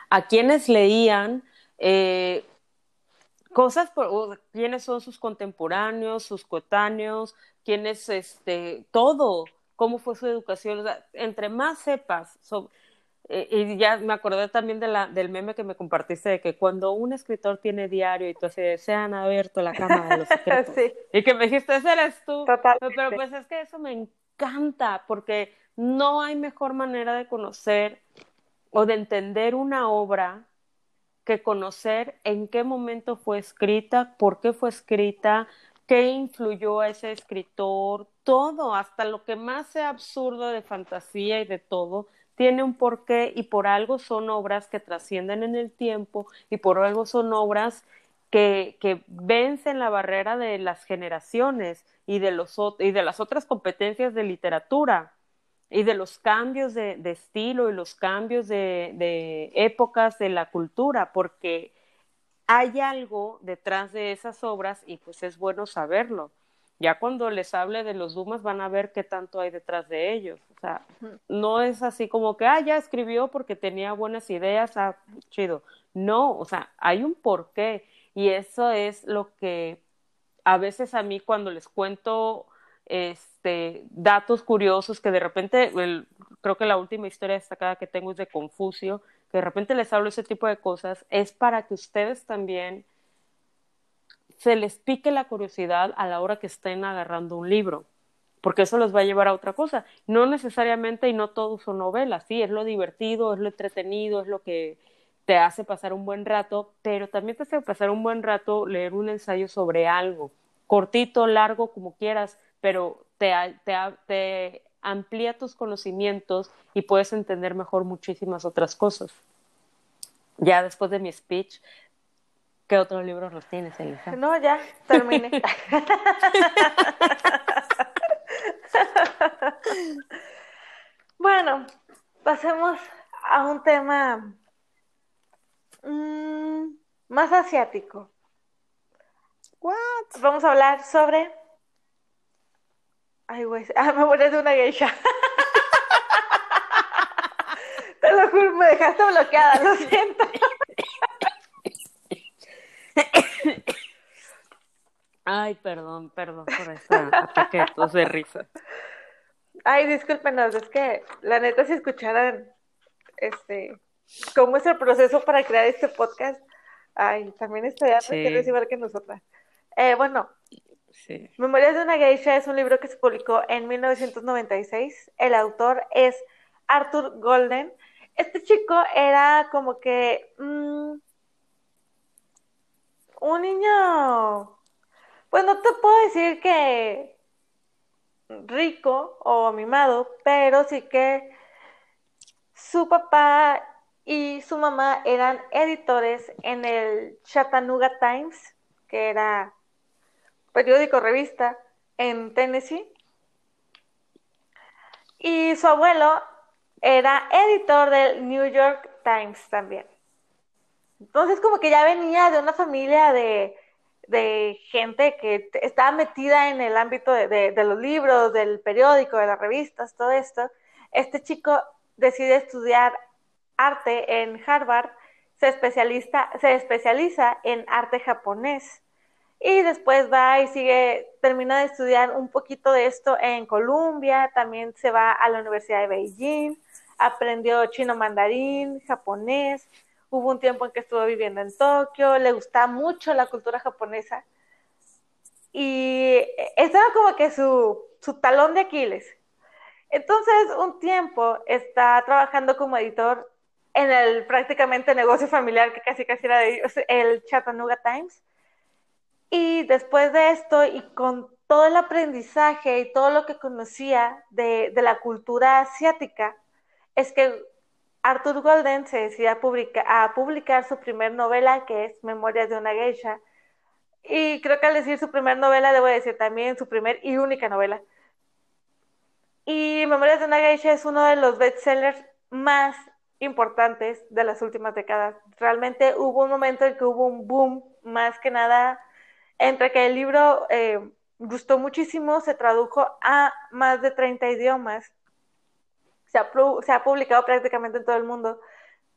a quienes leían, eh, cosas, por, quiénes son sus contemporáneos, sus coetáneos, quiénes, este, todo, cómo fue su educación, entre más sepas, eh, y ya me acordé también de la, del meme que me compartiste de que cuando un escritor tiene diario y tú así se han abierto la cama de los secretos, y que me dijiste, ese eres tú, pero pues es que eso me encanta, porque no hay mejor manera de conocer o de entender una obra que conocer en qué momento fue escrita, por qué fue escrita, qué influyó a ese escritor, todo, hasta lo que más sea absurdo de fantasía y de todo, tiene un porqué y por algo son obras que trascienden en el tiempo y por algo son obras que, que vencen la barrera de las generaciones y de, los, y de las otras competencias de literatura y de los cambios de, estilo y los cambios de, épocas de la cultura, porque hay algo detrás de esas obras y pues es bueno saberlo. Ya cuando les hable de los Dumas van a ver qué tanto hay detrás de ellos. O sea, no es así como que, ah, ya escribió porque tenía buenas ideas, ah, chido. No, o sea, hay un porqué y eso es lo que a veces a mí cuando les cuento este, datos curiosos que de repente, creo que la última historia destacada que tengo es de Confucio, que de repente les hablo ese tipo de cosas, es para que ustedes también se les pique la curiosidad a la hora que estén agarrando un libro, porque eso los va a llevar a otra cosa. No necesariamente y no todo son novelas, sí, es lo divertido, es lo entretenido, es lo que te hace pasar un buen rato, pero también te hace pasar un buen rato leer un ensayo sobre algo, cortito, largo, como quieras, pero te, te, te amplía tus conocimientos y puedes entender mejor muchísimas otras cosas. Ya después de mi speech, ¿qué otros libros los tienes, Elisa? No, ya, terminé. bueno, pasemos a un tema mm, más asiático. What? Vamos a hablar sobre Ay, güey. Ah, me de una geisha. Te lo juro, me dejaste bloqueada, lo siento. Ay, perdón, perdón por esta ataque de risa. Ay, discúlpenos, es que la neta si escucharan este cómo es el proceso para crear este podcast, ay, también estaría sí. igual que nosotras. Eh, bueno, Memorias de una geisha es un libro que se publicó en 1996. El autor es Arthur Golden. Este chico era como que mm, un niño, pues no te puedo decir que rico o mimado, pero sí que su papá y su mamá eran editores en el Chattanooga Times, que era periódico revista en Tennessee. Y su abuelo era editor del New York Times también. Entonces como que ya venía de una familia de, gente que estaba metida en el ámbito de, los libros, del periódico, de las revistas, todo esto. Este chico decide estudiar arte en Harvard, se, especializa, se especializa en arte japonés y después va y sigue, termina de estudiar un poquito de esto en Colombia, también se va a la Universidad de Beijing, aprendió chino mandarín, japonés, hubo un tiempo en que estuvo viviendo en Tokio, le gustaba mucho la cultura japonesa y estaba como que su, su talón de Aquiles. Entonces, un tiempo está trabajando como editor en el prácticamente negocio familiar que casi casi era de el Chattanooga Times. Y después de esto, y con todo el aprendizaje y todo lo que conocía de, de la cultura asiática, es que Arthur Golden se decide a, a publicar su primer novela, que es Memorias de una geisha. Y creo que al decir su primer novela, debo decir también su primer y única novela. Y Memorias de una geisha es uno de los bestsellers más importantes de las últimas décadas. Realmente hubo un momento en que hubo un boom, más que nada, entre que el libro eh, gustó muchísimo, se tradujo a más de 30 idiomas, se ha, se ha publicado prácticamente en todo el mundo,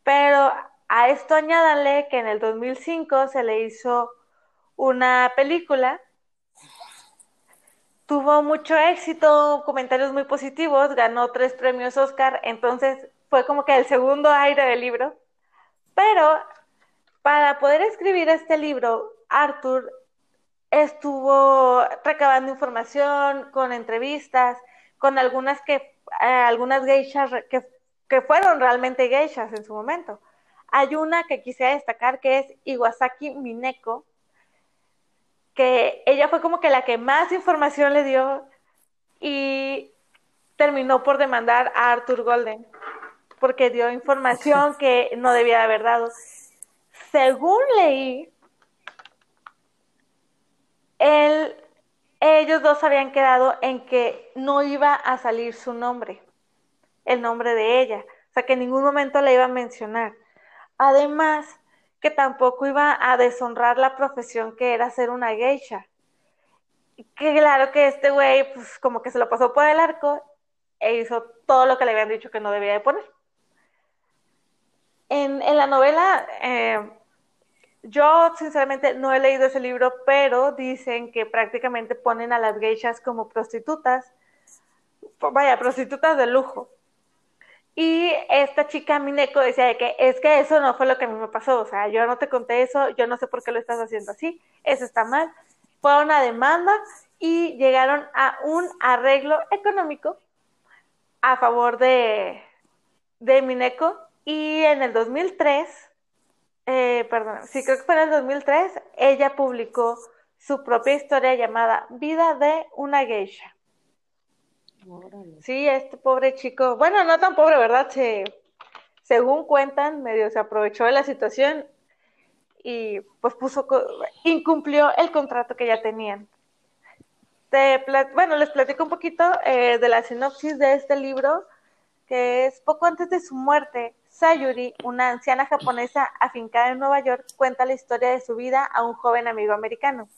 pero a esto añádanle que en el 2005 se le hizo una película. Tuvo mucho éxito, comentarios muy positivos, ganó tres premios Oscar, entonces fue como que el segundo aire del libro. Pero para poder escribir este libro, Arthur estuvo recabando información con entrevistas, con algunas que eh, algunas geishas que, que fueron realmente geishas en su momento. Hay una que quisiera destacar que es Iwasaki Mineko, que ella fue como que la que más información le dio y terminó por demandar a Arthur Golden porque dio información que no debía haber dado. Según leí, ellos dos habían quedado en que no iba a salir su nombre, el nombre de ella, o sea que en ningún momento la iba a mencionar. Además, que tampoco iba a deshonrar la profesión que era ser una geisha. Que claro que este güey, pues como que se lo pasó por el arco e hizo todo lo que le habían dicho que no debía de poner. En, la novela, eh, yo sinceramente no he leído ese libro, pero dicen que prácticamente ponen a las geishas como prostitutas, vaya, prostitutas de lujo. Y esta chica Mineko decía que es que eso no fue lo que a mí me pasó, o sea, yo no te conté eso, yo no sé por qué lo estás haciendo así, eso está mal. Fue una demanda y llegaron a un arreglo económico a favor de, de Mineko y en el 2003, eh, perdón, sí creo que fue en el 2003, ella publicó su propia historia llamada Vida de una geisha. Sí, este pobre chico, bueno, no tan pobre, ¿verdad? Se, según cuentan, medio se aprovechó de la situación y pues puso, incumplió el contrato que ya tenían. bueno, les platico un poquito eh, de la sinopsis de este libro, que es poco antes de su muerte, Sayuri, una anciana japonesa afincada en Nueva York, cuenta la historia de su vida a un joven amigo americano.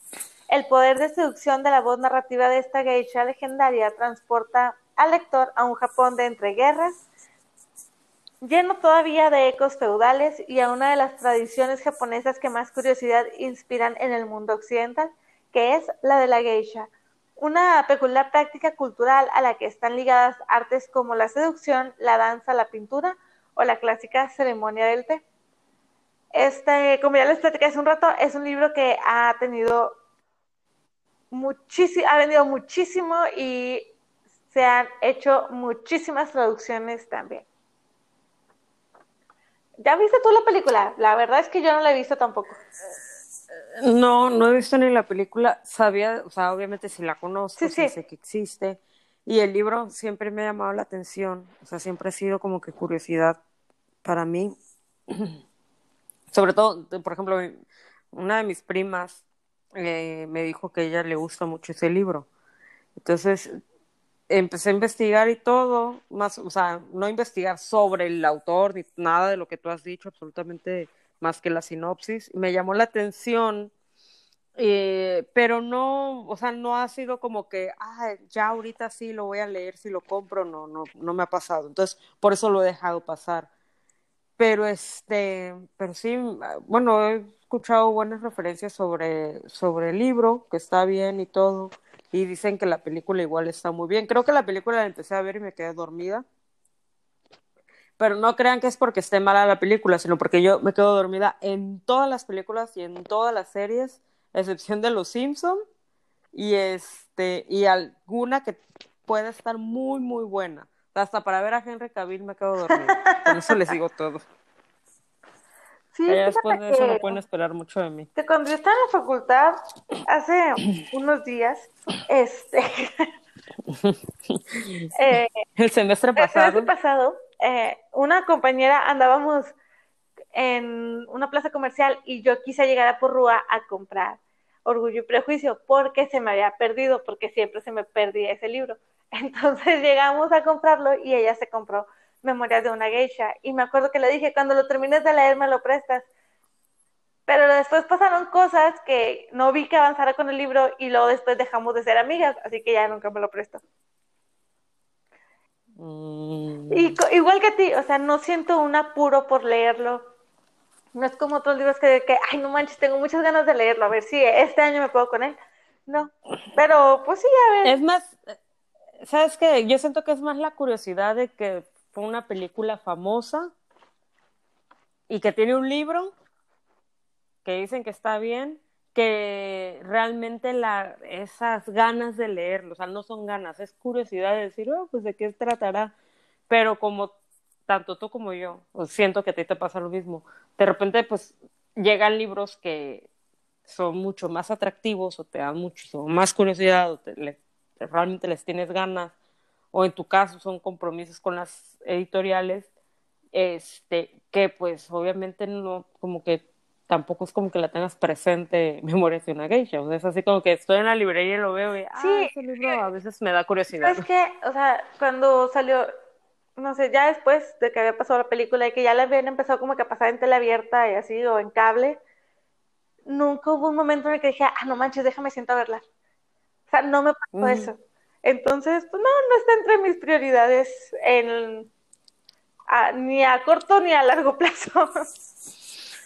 El poder de seducción de la voz narrativa de esta geisha legendaria transporta al lector a un Japón de entreguerras, lleno todavía de ecos feudales y a una de las tradiciones japonesas que más curiosidad inspiran en el mundo occidental, que es la de la geisha, una peculiar práctica cultural a la que están ligadas artes como la seducción, la danza, la pintura o la clásica ceremonia del té. Este, como ya les platicé hace un rato, es un libro que ha tenido muchísimo, ha vendido muchísimo y se han hecho muchísimas traducciones también. ¿Ya viste tú la película? La verdad es que yo no la he visto tampoco. No, no he visto ni la película. Sabía, o sea, obviamente si la conozco, sí, sé que existe. Y el libro siempre me ha llamado la atención, o sea, siempre ha sido como que curiosidad para mí. Sobre todo, por ejemplo, una de mis primas eh, me dijo que ella le gusta mucho ese libro. Entonces, empecé a investigar y todo, más, o sea, no investigar sobre el autor ni nada de lo que tú has dicho, absolutamente más que la sinopsis. Me llamó la atención eh, pero no, o sea, no ha sido como que, ah, ya ahorita sí lo voy a leer, si lo compro, no, no, no me ha pasado. Entonces, por eso lo he dejado pasar. Pero este, pero sí, bueno, he escuchado buenas referencias sobre, sobre el libro, que está bien y todo, y dicen que la película igual está muy bien. Creo que la película la empecé a ver y me quedé dormida. Pero no crean que es porque esté mala la película, sino porque yo me quedo dormida en todas las películas y en todas las series excepción de Los Simpson y este y alguna que pueda estar muy muy buena. Hasta para ver a Henry Cavill me acabo de dormir. Por eso les digo todo. Sí, después de eso no pueden esperar mucho de mí. Que cuando yo estaba en la facultad, hace unos días, este... eh, el semestre pasado. El semestre pasado, eh, una compañera andábamos en una plaza comercial y yo quise llegar a Porrúa a comprar Orgullo y Prejuicio porque se me había perdido, porque siempre se me perdía ese libro. Entonces llegamos a comprarlo y ella se compró Memorias de una geisha. Y me acuerdo que le dije, cuando lo termines de leer me lo prestas. Pero después pasaron cosas que no vi que avanzara con el libro y luego después dejamos de ser amigas, así que ya nunca me lo prestó. Mm. Y igual que a ti, o sea, no siento un apuro por leerlo. No es como otros libros que, que, ay, no manches, tengo muchas ganas de leerlo, a ver si este año me puedo con él. No, pero pues sí, a ver. Es más, ¿sabes qué? Yo siento que es más la curiosidad de que fue una película famosa y que tiene un libro que dicen que está bien, que realmente la, esas ganas de leerlo, o sea, no son ganas, es curiosidad de decir, oh, pues de qué tratará. Pero como tanto tú como yo, siento que a ti te pasa lo mismo, de repente pues llegan libros que son mucho más atractivos o te dan mucho más curiosidad o realmente les tienes ganas o en tu caso son compromisos con las editoriales, este, que pues obviamente no, como que tampoco es como que la tengas presente Memorias de una geisha, o sea, es así como que estoy en la librería y lo veo y, ah, ese libro a veces me da curiosidad. Es que, o sea, cuando salió, no sé, ya después de que había pasado la película y que ya la habían empezado como que a pasar en tele abierta y así, o en cable, nunca hubo un momento en el que dije, ah, no manches, déjame siento a verla. O sea, no me pasó eso. Entonces, pues no, no está entre mis prioridades en, ni a corto ni a largo plazo.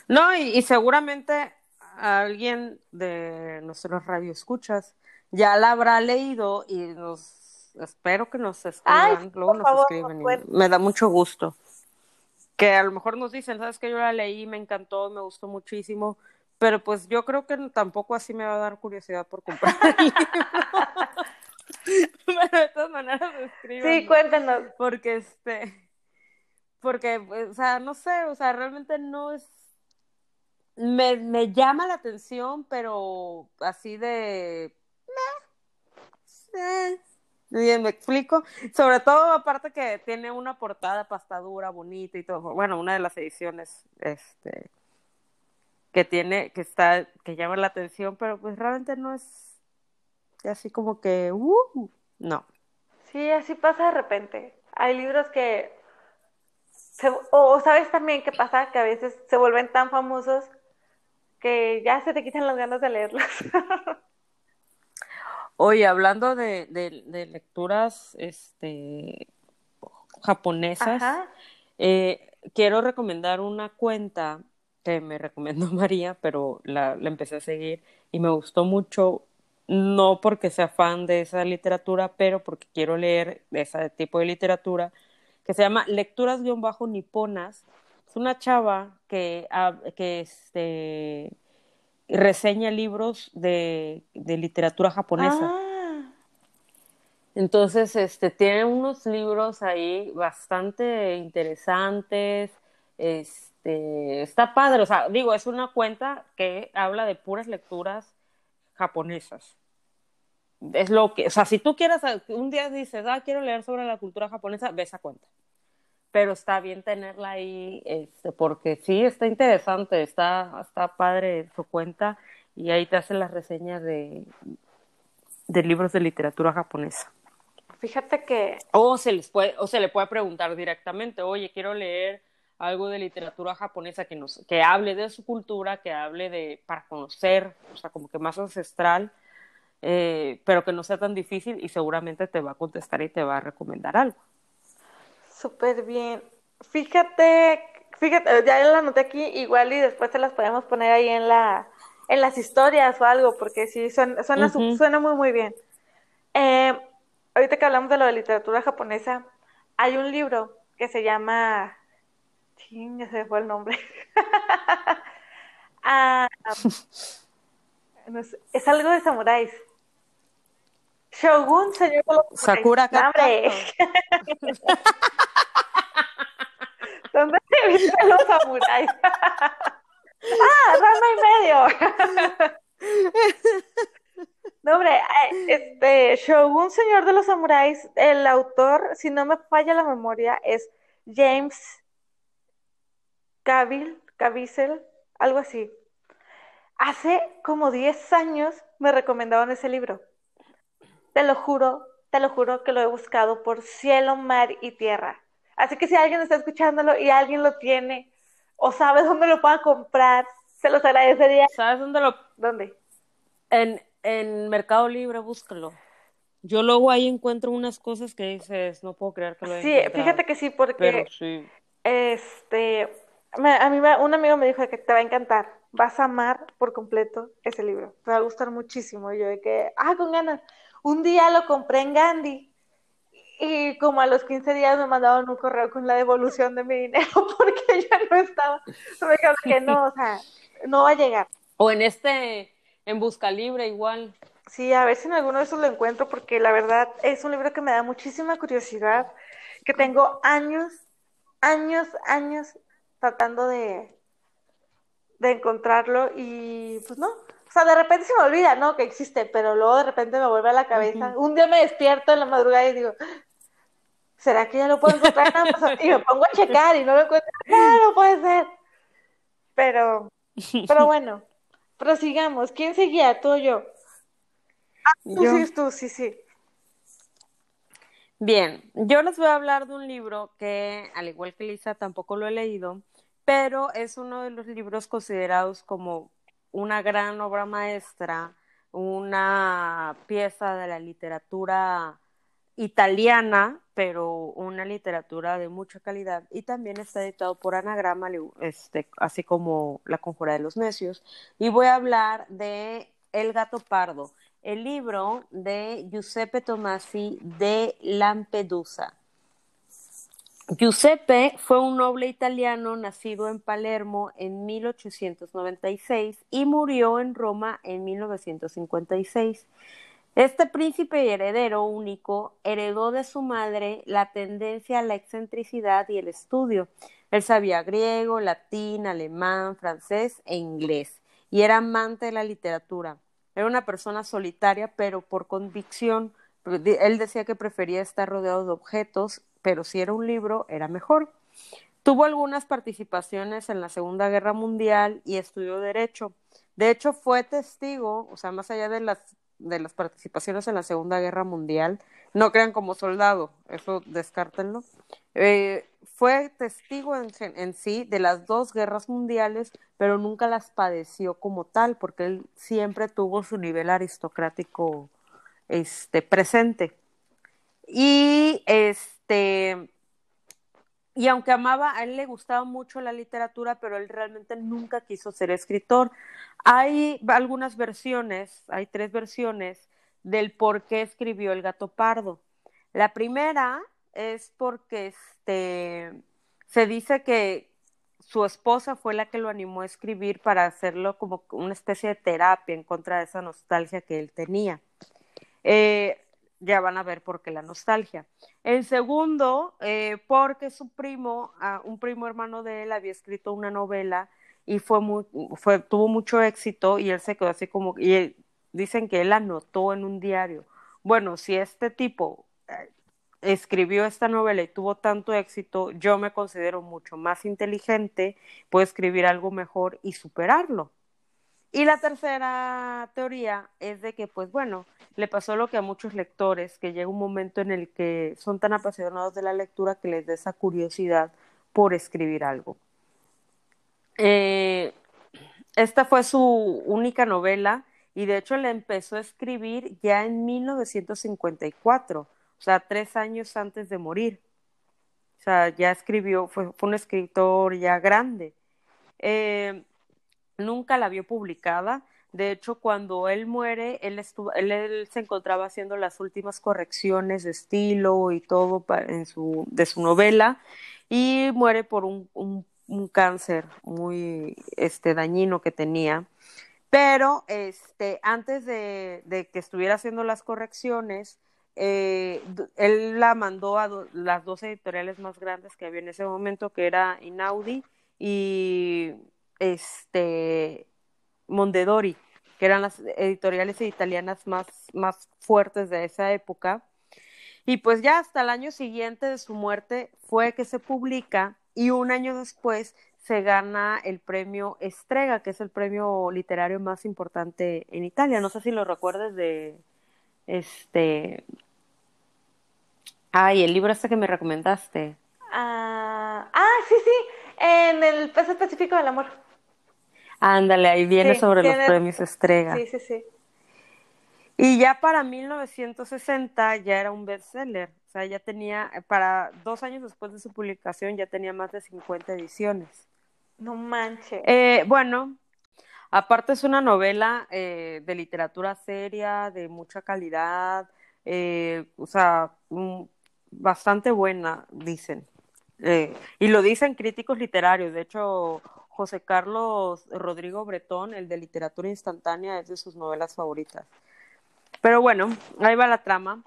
No, y, seguramente alguien de nuestros radioescuchas ya la habrá leído y nos espero que nos escriban, luego nos escriben. me da mucho gusto. Que a lo mejor nos dicen, sabes que yo la leí, me encantó, me gustó muchísimo, pero pues yo creo que tampoco así me va a dar curiosidad por comprar Pero de todas maneras escriban. Sí, cuéntanos. Porque este, porque, o sea, no sé, o sea, realmente no es, me, me llama la atención, pero así de, Bien, me explico. Sobre todo, aparte que tiene una portada pastadura, bonita y todo. Bueno, una de las ediciones, este, que tiene, que está, que llama la atención, pero pues realmente no es así como que, uh, no. Sí, así pasa de repente. Hay libros que, o sabes también qué pasa, que a veces se vuelven tan famosos que ya se te quitan las ganas de leerlos. Oye, hablando de, de, lecturas este, japonesas, eh, quiero recomendar una cuenta que me recomendó María, pero la, la empecé a seguir y me gustó mucho no porque sea fan de esa literatura, pero porque quiero leer ese tipo de literatura, que se llama Lecturas-Niponas. Es una chava que, que este, reseña libros de, literatura japonesa. Ah. Entonces, este, tiene unos libros ahí bastante interesantes. Este, está padre, o sea, digo, es una cuenta que habla de puras lecturas japonesas. Es lo que, o sea, si tú quieres, un día dices, ah, quiero leer sobre la cultura japonesa, ve esa cuenta. Pero está bien tenerla ahí, este, porque sí, está interesante, está, está padre su cuenta y ahí te hace las reseñas de, de libros de literatura japonesa. Fíjate que... O se, les puede, o se le puede preguntar directamente, oye, quiero leer algo de literatura japonesa que nos que hable de su cultura, que hable de para conocer, o sea, como que más ancestral, eh, pero que no sea tan difícil y seguramente te va a contestar y te va a recomendar algo. Súper bien. Fíjate, fíjate, ya la anoté aquí igual y después se las podemos poner ahí en la en las historias o algo, porque sí, suena, suena, suena muy, muy bien. Eh, ahorita que hablamos de lo de literatura japonesa, hay un libro que se llama ya se fue el nombre. Ah, es, algo de samuráis. Shogun, señor Sakura ¡Hombre! ¿Dónde se visten los samuráis? ¡Ah, rama y medio! no, hombre, este, Shogun, Señor de los Samuráis, el autor, si no me falla la memoria, es James Cavill, Caviezel, algo así. Hace como 10 años me recomendaron ese libro. Te lo juro, te lo juro que lo he buscado por cielo, mar y tierra. Así que si alguien está escuchándolo y alguien lo tiene o sabe dónde lo pueda comprar, se los agradecería. ¿Sabes dónde lo? ¿Dónde? En, en Mercado Libre, búscalo. Yo luego ahí encuentro unas cosas que dices, no puedo creer que lo Sí, fíjate que sí, porque Pero sí. este, a mí un amigo me dijo que te va a encantar, vas a amar por completo ese libro, te va a gustar muchísimo. Y yo de que, ah, con ganas. Un día lo compré en Gandhi y como a los 15 días me mandaron un correo con la devolución de mi dinero porque ya no estaba. Me dijeron que no, o sea, no va a llegar. O en este, en Busca Libre igual. Sí, a ver si en alguno de esos lo encuentro porque la verdad es un libro que me da muchísima curiosidad, que tengo años, años, años tratando de, de encontrarlo y pues no. O sea, de repente se me olvida, ¿no? Que existe, pero luego de repente me vuelve a la cabeza. Un día me despierto en la madrugada y digo, ¿será que ya lo puedo encontrar en Amazon? Y me pongo a checar y no lo encuentro. No, no puede ser. Pero, pero bueno, prosigamos. ¿Quién seguía? ¿Tú o yo? Ah, tú Yo. sí, tú, sí, sí. Bien, yo les voy a hablar de un libro que, al igual que Lisa, tampoco lo he leído, pero es uno de los libros considerados como una gran obra maestra, una pieza de la literatura italiana, pero una literatura de mucha calidad y también está editado por Anagrama, este, así como La Conjura de los Necios. Y voy a hablar de El Gato Pardo, el libro de Giuseppe Tomasi de Lampedusa. Giuseppe fue un noble italiano nacido en Palermo en 1896 y murió en Roma en 1956. Este príncipe y heredero único heredó de su madre la tendencia a la excentricidad y el estudio. Él sabía griego, latín, alemán, francés e inglés y era amante de la literatura. Era una persona solitaria, pero por convicción. Él decía que prefería estar rodeado de objetos, pero si era un libro, era mejor. Tuvo algunas participaciones en la Segunda Guerra Mundial y estudió Derecho. De hecho, fue testigo, o sea, más allá de las, de las participaciones en la Segunda Guerra Mundial, no crean como soldado, eso descártenlo. Eh, fue testigo en, en, sí de las dos guerras mundiales, pero nunca las padeció como tal, porque él siempre tuvo su nivel aristocrático este, presente. Y este, y aunque amaba, a él le gustaba mucho la literatura, pero él realmente nunca quiso ser escritor. Hay algunas versiones, hay tres versiones del por qué escribió El gato pardo. La primera es porque este, se dice que su esposa fue la que lo animó a escribir para hacerlo como una especie de terapia en contra de esa nostalgia que él tenía. Eh, ya van a ver por qué la nostalgia. El segundo, eh, porque su primo, uh, un primo hermano de él, había escrito una novela y fue muy, tuvo mucho éxito y él se quedó así como, y dicen que él anotó en un diario. Bueno, si este tipo eh, escribió esta novela y tuvo tanto éxito, yo me considero mucho más inteligente, puedo escribir algo mejor y superarlo. Y la tercera teoría es de que, pues bueno, le pasó lo que a muchos lectores, que llega un momento en el que son tan apasionados de la lectura que les da esa curiosidad por escribir algo. Eh, esta fue su única novela y de hecho la empezó a escribir ya en 1954, o sea, tres años antes de morir. O sea, ya escribió, fue, un escritor ya grande. Eh, nunca la vio publicada. De hecho, cuando él muere, él, estuvo, él, se encontraba haciendo las últimas correcciones de estilo y todo en su, de su novela y muere por un, un, un cáncer muy este, dañino que tenía. Pero este, antes de, de, que estuviera haciendo las correcciones, eh, él la mandó a las dos editoriales más grandes que había en ese momento, que era Inaudi y este Mondedori, que eran las editoriales italianas más, más fuertes de esa época. Y pues ya hasta el año siguiente de su muerte fue que se publica y un año después se gana el premio Estrega, que es el premio literario más importante en Italia. No sé si lo recuerdes de este. Ay, el libro este que me recomendaste. ah, ah sí, sí, en el peso específico del amor. Ándale, ahí viene sobre los premios Estrega. Sí, sí, sí. Y ya para 1960 ya era un bestseller, o sea, ya tenía, para dos años después de su publicación ya tenía más de 50 ediciones. No manches. Eh, bueno, aparte es una novela eh, de literatura seria, de mucha calidad, eh, o sea, bastante buena, dicen. y lo dicen críticos literarios, de hecho, José Carlos Rodrigo Bretón, el de literatura instantánea, es de sus novelas favoritas. Pero bueno, ahí va la trama.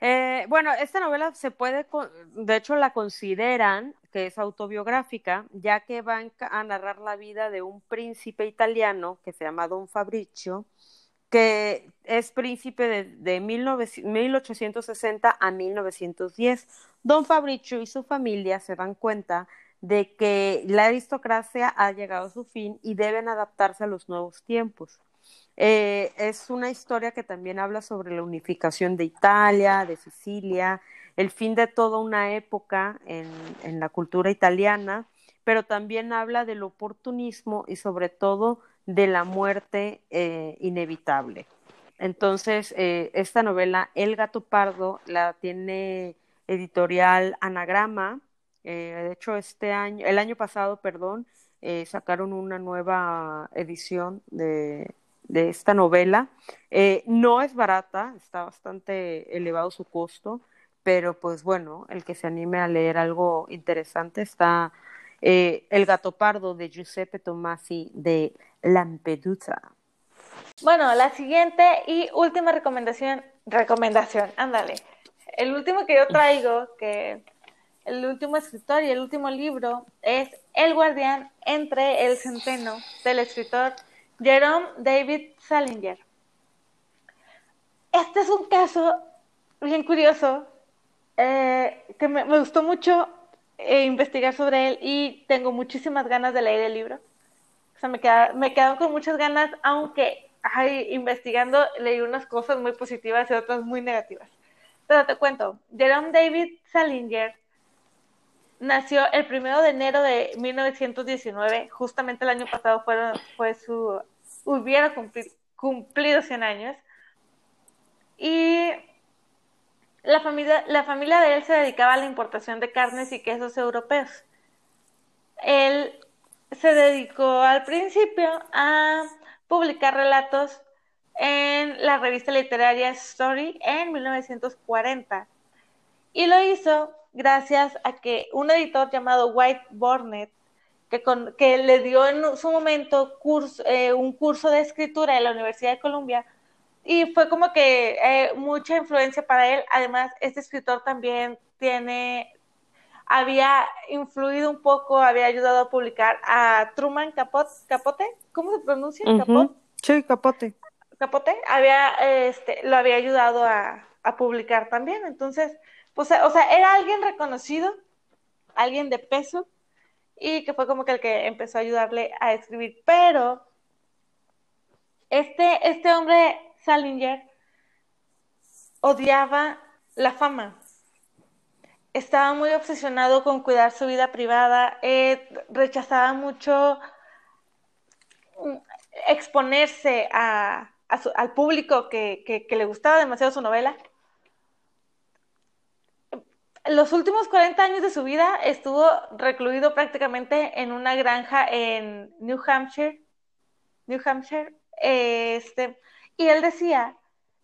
Eh, bueno, esta novela se puede, de hecho la consideran que es autobiográfica, ya que va a narrar la vida de un príncipe italiano que se llama Don Fabricio, que es príncipe de, de 1860 a 1910. Don Fabricio y su familia se dan cuenta de que la aristocracia ha llegado a su fin y deben adaptarse a los nuevos tiempos. Eh, es una historia que también habla sobre la unificación de Italia, de Sicilia, el fin de toda una época en, la cultura italiana, pero también habla del oportunismo y sobre todo de la muerte eh, inevitable. Entonces, eh, esta novela, El gato pardo, la tiene editorial Anagrama. De hecho, este año, el año pasado, perdón, sacaron una nueva edición de, de esta novela. Eh, no es barata, está bastante elevado su costo, pero pues bueno, el que se anime a leer algo interesante está eh, El gato pardo de Giuseppe Tomasi de Lampedusa. Bueno, la siguiente y última recomendación, recomendación, ándale. El último que yo traigo, que el último escritor y el último libro es El guardián entre el centeno del escritor Jerome David Salinger. Este es un caso bien curioso eh, que me, gustó mucho eh, investigar sobre él y tengo muchísimas ganas de leer el libro. O sea, me, quedo con muchas ganas, aunque ay, investigando leí unas cosas muy positivas y otras muy negativas. Pero te cuento, Jerome David Salinger nació el primero de enero de 1919, justamente el año pasado fue, fue su, hubiera cumplido, 100 años. Y la familia, la familia de él se dedicaba a la importación de carnes y quesos europeos. Él se dedicó al principio a publicar relatos en la revista literaria Story en 1940. Y lo hizo gracias a que un editor llamado White Burnett, que, que le dio en su momento curso, eh, un curso de escritura en la Universidad de Columbia, y fue como que eh, mucha influencia para él. Además, este escritor también tiene, había influido un poco, había ayudado a publicar a Truman Capote, Capote ¿cómo se pronuncia? Capote. Sí, Capote. Capote, había, este, lo había ayudado a, a publicar también. Entonces, o sea, era alguien reconocido, alguien de peso, y que fue como que el que empezó a ayudarle a escribir. Pero este, este hombre, Salinger, odiaba la fama. Estaba muy obsesionado con cuidar su vida privada, eh, rechazaba mucho mm, exponerse al público que le gustaba demasiado su novela los últimos 40 años de su vida estuvo recluido prácticamente en una granja en New Hampshire, New Hampshire, este, y él decía,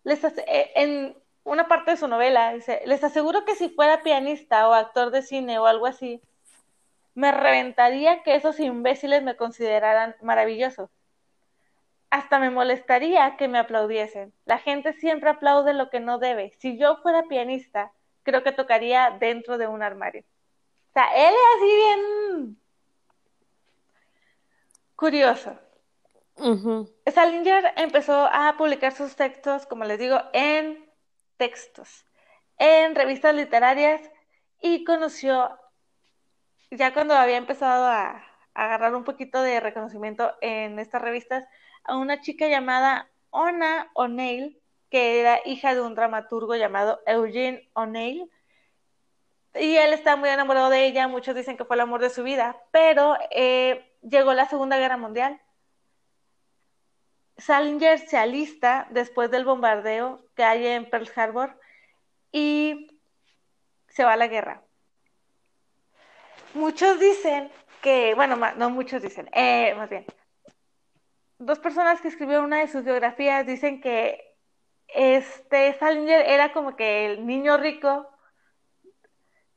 les eh, en una parte de su novela, dice, les aseguro que si fuera pianista o actor de cine o algo así, me reventaría que esos imbéciles me consideraran maravilloso. hasta me molestaría que me aplaudiesen. La gente siempre aplaude lo que no debe. Si yo fuera pianista, creo que tocaría dentro de un armario. O sea, él es así bien curioso. Salinger empezó a publicar sus textos, como les digo, en textos, en revistas literarias y conoció, ya cuando había empezado a, agarrar un poquito de reconocimiento en estas revistas, a una chica llamada Ona O'Neill, que era hija de un dramaturgo llamado Eugene O'Neill. Y él está muy enamorado de ella, muchos dicen que fue el amor de su vida, pero eh, llegó la Segunda Guerra Mundial. Salinger se alista después del bombardeo que hay en Pearl Harbor y se va a la guerra. Muchos dicen que, bueno, no muchos dicen, eh, más bien, dos personas que escribieron una de sus biografías dicen que este Salinger era como que el niño rico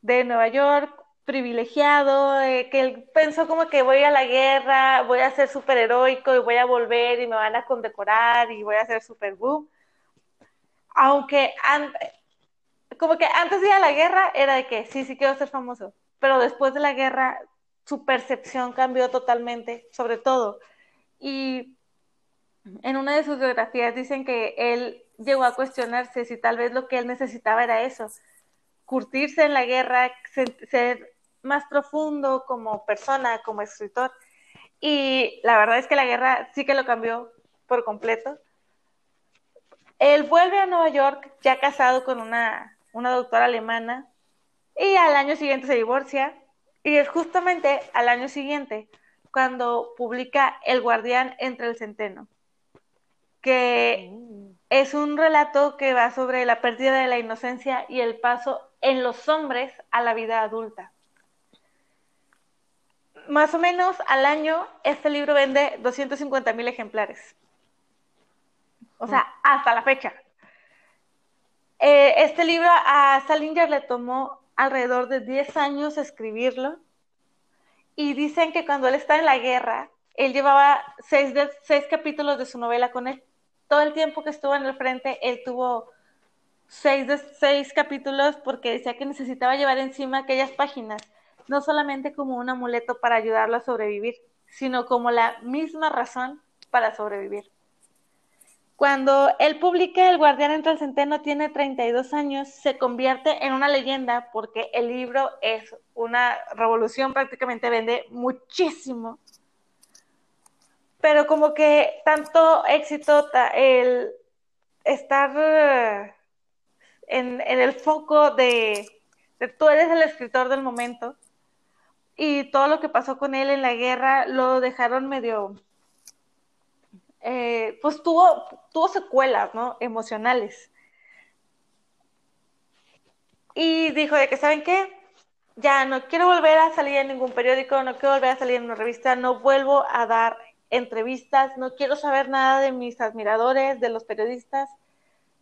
de Nueva York, privilegiado, eh, que él pensó como que voy a la guerra, voy a ser súper heroico y voy a volver y me van a condecorar y voy a ser súper boom. Aunque como que antes de ir a la guerra era de que sí, sí quiero ser famoso, pero después de la guerra su percepción cambió totalmente, sobre todo y en una de sus biografías dicen que él llegó a cuestionarse si tal vez lo que él necesitaba era eso, curtirse en la guerra, ser más profundo como persona, como escritor. Y la verdad es que la guerra sí que lo cambió por completo. Él vuelve a Nueva York ya casado con una, una doctora alemana y al año siguiente se divorcia. Y es justamente al año siguiente cuando publica El guardián entre el centeno, que mm. Es un relato que va sobre la pérdida de la inocencia y el paso en los hombres a la vida adulta. Más o menos al año, este libro vende 250 mil ejemplares. O sea, mm. hasta la fecha. Eh, este libro a Salinger le tomó alrededor de 10 años escribirlo y dicen que cuando él está en la guerra, él llevaba seis, seis capítulos de su novela con él. Todo el tiempo que estuvo en el frente, él tuvo seis, seis capítulos porque decía que necesitaba llevar encima aquellas páginas, no solamente como un amuleto para ayudarlo a sobrevivir, sino como la misma razón para sobrevivir. Cuando él publica El guardián entre el centeno, tiene 32 años, se convierte en una leyenda porque el libro es una revolución, prácticamente vende muchísimo. Pero como que tanto éxito, el estar eh, en, el foco de, de tú eres el escritor del momento y todo lo que pasó con él en la guerra lo dejaron medio eh, pues tuvo, tuvo secuelas, ¿no? Emocionales. Y dijo de que, ¿saben qué? Ya no quiero volver a salir en ningún periódico, no quiero volver a salir en una revista, no vuelvo a dar entrevistas, no quiero saber nada de mis admiradores, de los periodistas.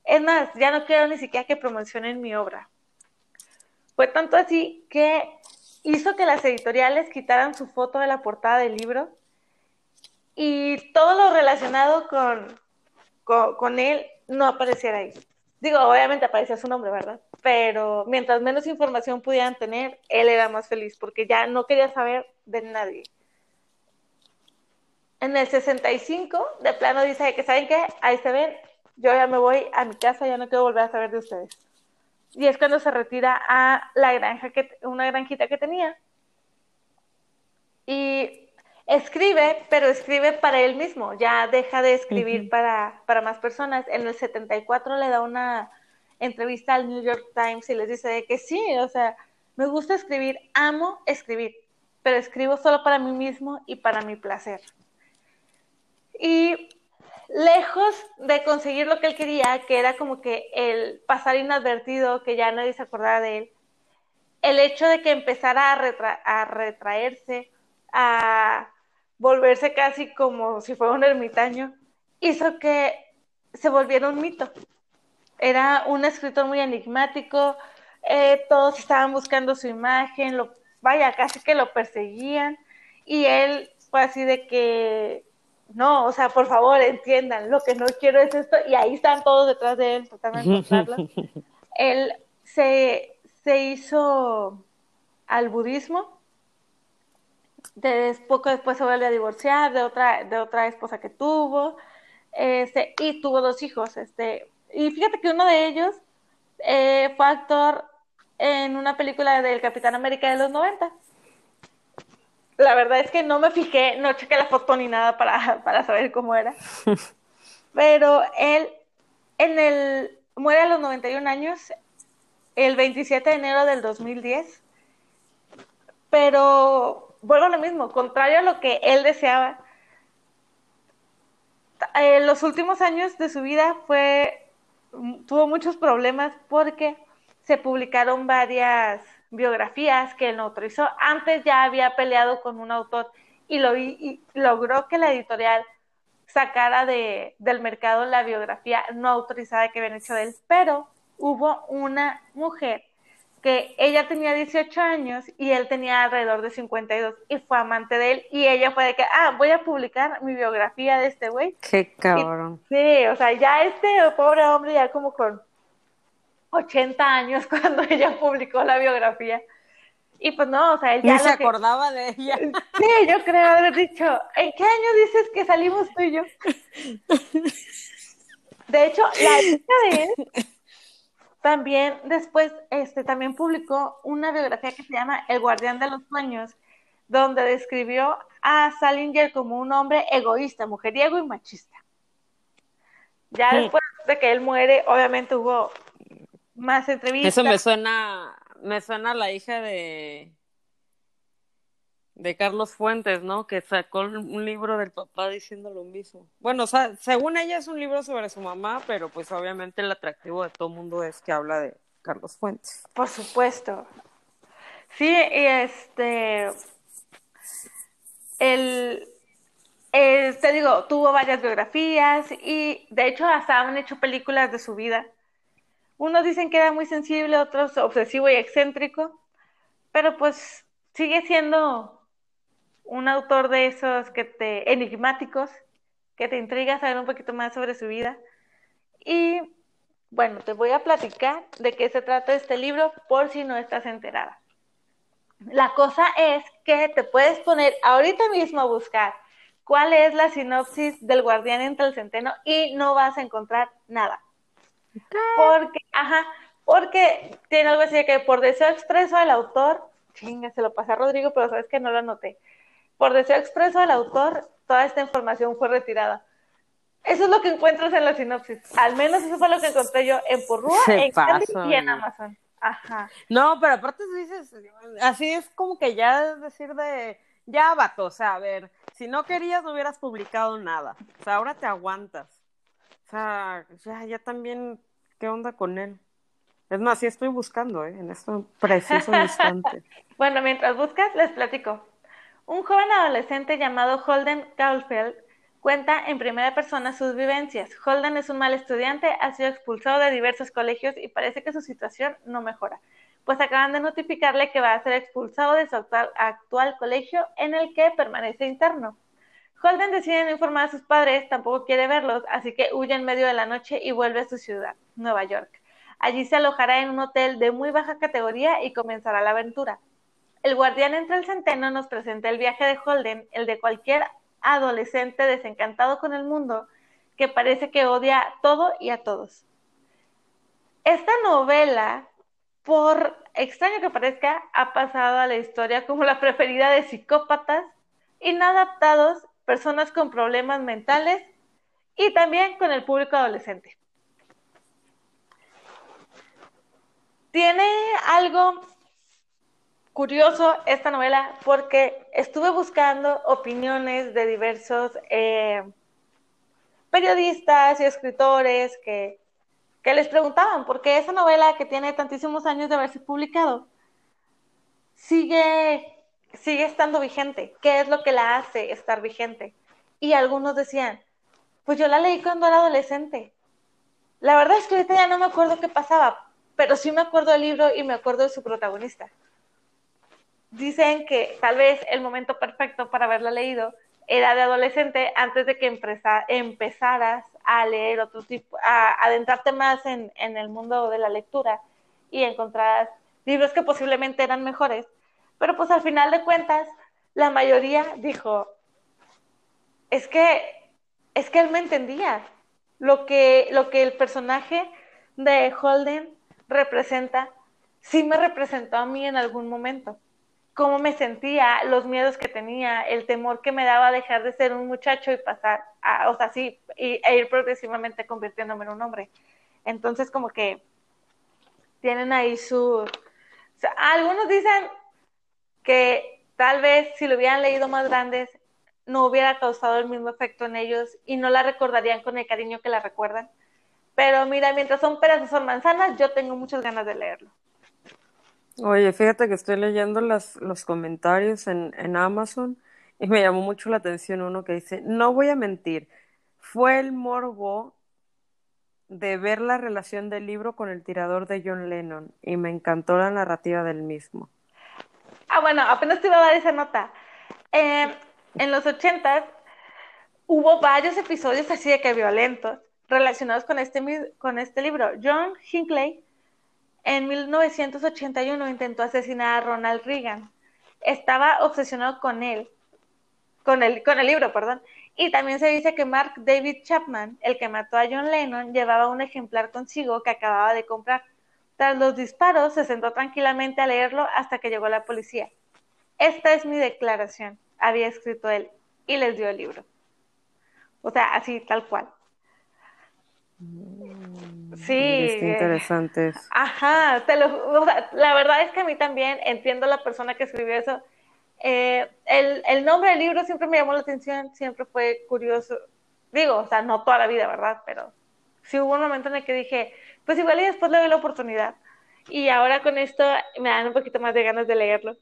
Es más, ya no quiero ni siquiera que promocionen mi obra. Fue tanto así que hizo que las editoriales quitaran su foto de la portada del libro y todo lo relacionado con, con, él no apareciera ahí. Digo, obviamente aparecía su nombre, ¿verdad? Pero mientras menos información pudieran tener, él era más feliz porque ya no quería saber de nadie. En el 65, de plano dice que, ¿saben qué? Ahí se ven, yo ya me voy a mi casa, ya no quiero volver a saber de ustedes. Y es cuando se retira a la granja, que, una granjita que tenía. Y escribe, pero escribe para él mismo, ya deja de escribir para, para más personas. En el 74 le da una entrevista al New York Times y les dice que sí, o sea, me gusta escribir, amo escribir, pero escribo solo para mí mismo y para mi placer. Y lejos de conseguir lo que él quería, que era como que el pasar inadvertido, que ya nadie se acordara de él, el hecho de que empezara a, retraerse, a volverse casi como si fuera un ermitaño, hizo que se volviera un mito. Era un escritor muy enigmático, eh, todos estaban buscando su imagen, lo, vaya, casi que lo perseguían, y él fue así de que no, o sea, por favor, entiendan, lo que no quiero es esto, y ahí están todos detrás de él, tratando de encontrarlo. él se, se hizo al budismo, poco después se vuelve a divorciar de otra, de otra esposa que tuvo, este, y tuvo dos hijos, este, y fíjate que uno de ellos eh, fue actor en una película del Capitán América de los 90. La verdad es que no me fijé, no chequé la foto ni nada para, para saber cómo era. Pero él, en el, muere a los 91 años, el 27 de enero del 2010. Pero vuelvo a lo mismo, contrario a lo que él deseaba. En los últimos años de su vida fue, tuvo muchos problemas porque se publicaron varias biografías que él no autorizó. Antes ya había peleado con un autor y, lo, y logró que la editorial sacara de, del mercado la biografía no autorizada que habían hecho de él, pero hubo una mujer que ella tenía 18 años y él tenía alrededor de 52 y fue amante de él y ella fue de que, ah, voy a publicar mi biografía de este güey. Qué cabrón. sí, o sea, ya este pobre hombre ya como con 80 años cuando ella publicó la biografía. Y pues no, o sea, él ya. se acordaba de ella. Sí, yo creo haber dicho, ¿en qué año dices que salimos tú y yo? De hecho, la hija de él también después este, también publicó una biografía que se llama El guardián de los sueños, donde describió a Salinger como un hombre egoísta, mujeriego y machista. Ya después de que él muere, obviamente hubo más entrevistas. Eso me suena, me suena a la hija de de Carlos Fuentes, ¿no? Que sacó un libro del papá diciendo lo mismo. Bueno, o sea, según ella es un libro sobre su mamá, pero pues obviamente el atractivo de todo mundo es que habla de Carlos Fuentes. Por supuesto. Sí, y este el te digo, tuvo varias biografías y de hecho hasta han hecho películas de su vida. Unos dicen que era muy sensible, otros obsesivo y excéntrico, pero pues sigue siendo un autor de esos que te enigmáticos, que te intriga saber un poquito más sobre su vida. Y bueno, te voy a platicar de qué se trata este libro por si no estás enterada. La cosa es que te puedes poner ahorita mismo a buscar cuál es la sinopsis del guardián entre el centeno y no vas a encontrar nada. Porque, ajá, porque tiene algo así que por deseo expreso del autor, chinga, se lo pasé a Rodrigo, pero sabes que no lo anoté. Por deseo expreso del autor, toda esta información fue retirada. Eso es lo que encuentras en la sinopsis. Al menos eso fue lo que encontré yo en Porrúa, en y en Amazon. Ajá. No, pero aparte dices, así es como que ya decir de, ya vato, o sea, a ver, si no querías no hubieras publicado nada. O sea, ahora te aguantas. O sea, ya, ya también, ¿qué onda con él? Es más, sí estoy buscando, ¿eh? En este preciso instante. bueno, mientras buscas, les platico. Un joven adolescente llamado Holden Caulfield cuenta en primera persona sus vivencias. Holden es un mal estudiante, ha sido expulsado de diversos colegios y parece que su situación no mejora, pues acaban de notificarle que va a ser expulsado de su actual, actual colegio en el que permanece interno. Holden decide no informar a sus padres, tampoco quiere verlos, así que huye en medio de la noche y vuelve a su ciudad, Nueva York. Allí se alojará en un hotel de muy baja categoría y comenzará la aventura. El guardián entre el centeno nos presenta el viaje de Holden, el de cualquier adolescente desencantado con el mundo, que parece que odia todo y a todos. Esta novela, por extraño que parezca, ha pasado a la historia como la preferida de psicópatas inadaptados personas con problemas mentales y también con el público adolescente. Tiene algo curioso esta novela porque estuve buscando opiniones de diversos eh, periodistas y escritores que, que les preguntaban por qué esa novela que tiene tantísimos años de haberse publicado sigue sigue estando vigente. ¿Qué es lo que la hace estar vigente? Y algunos decían, pues yo la leí cuando era adolescente. La verdad es que ahorita ya no me acuerdo qué pasaba, pero sí me acuerdo del libro y me acuerdo de su protagonista. Dicen que tal vez el momento perfecto para haberla leído edad de adolescente antes de que empezaras a leer otro tipo, a adentrarte más en, en el mundo de la lectura y encontraras libros que posiblemente eran mejores, pero pues al final de cuentas la mayoría dijo, es que, es que él me entendía, lo que, lo que el personaje de Holden representa, sí me representó a mí en algún momento. Cómo me sentía, los miedos que tenía, el temor que me daba dejar de ser un muchacho y pasar a, o sea, sí, y, e ir progresivamente convirtiéndome en un hombre. Entonces, como que tienen ahí su... algunos dicen que tal vez si lo hubieran leído más grandes, no hubiera causado el mismo efecto en ellos y no la recordarían con el cariño que la recuerdan. Pero mira, mientras son peras o son manzanas, yo tengo muchas ganas de leerlo. Oye, fíjate que estoy leyendo los comentarios en, en Amazon y me llamó mucho la atención uno que dice, no voy a mentir, fue el morbo de ver la relación del libro con el tirador de John Lennon y me encantó la narrativa del mismo. Ah, bueno, apenas te iba a dar esa nota. Eh, en los 80 hubo varios episodios así de que violentos relacionados con este, con este libro. John Hinckley en 1981 intentó asesinar a Ronald Reagan. Estaba obsesionado con él, con el, con el libro, perdón. Y también se dice que Mark David Chapman, el que mató a John Lennon, llevaba un ejemplar consigo que acababa de comprar. Tras los disparos, se sentó tranquilamente a leerlo hasta que llegó la policía. Esta es mi declaración había escrito él y les dio el libro. O sea, así, tal cual. Mm, sí. Eh, interesante. Ajá, la verdad es que a mí también entiendo la persona que escribió eso. Eh, el, el, nombre del libro siempre me llamó la atención, siempre fue curioso. Digo, o sea, no toda la vida, ¿verdad? Pero sí hubo un momento en el que dije, pues igual y después le doy la oportunidad. Y ahora con esto me dan un poquito más de ganas de leerlo.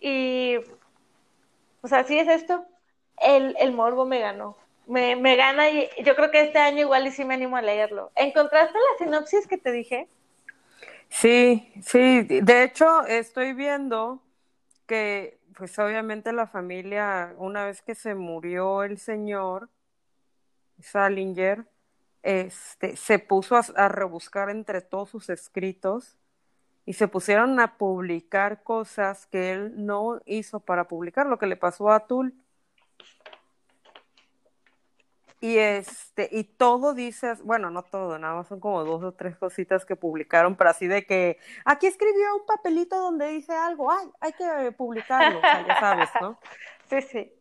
Y sea, si es esto, el, el morbo me ganó. Me, me, gana y yo creo que este año igual y sí me animo a leerlo. ¿Encontraste la sinopsis que te dije? Sí, sí. De hecho, estoy viendo que, pues obviamente la familia, una vez que se murió el señor Salinger, este, se puso a, a rebuscar entre todos sus escritos y se pusieron a publicar cosas que él no hizo para publicar, lo que le pasó a Tul. Y este, y todo dices, bueno, no todo, nada más son como dos o tres cositas que publicaron, pero así de que aquí escribió un papelito donde dice algo, ay, hay que publicarlo, ya sabes, ¿no? Sí, sí.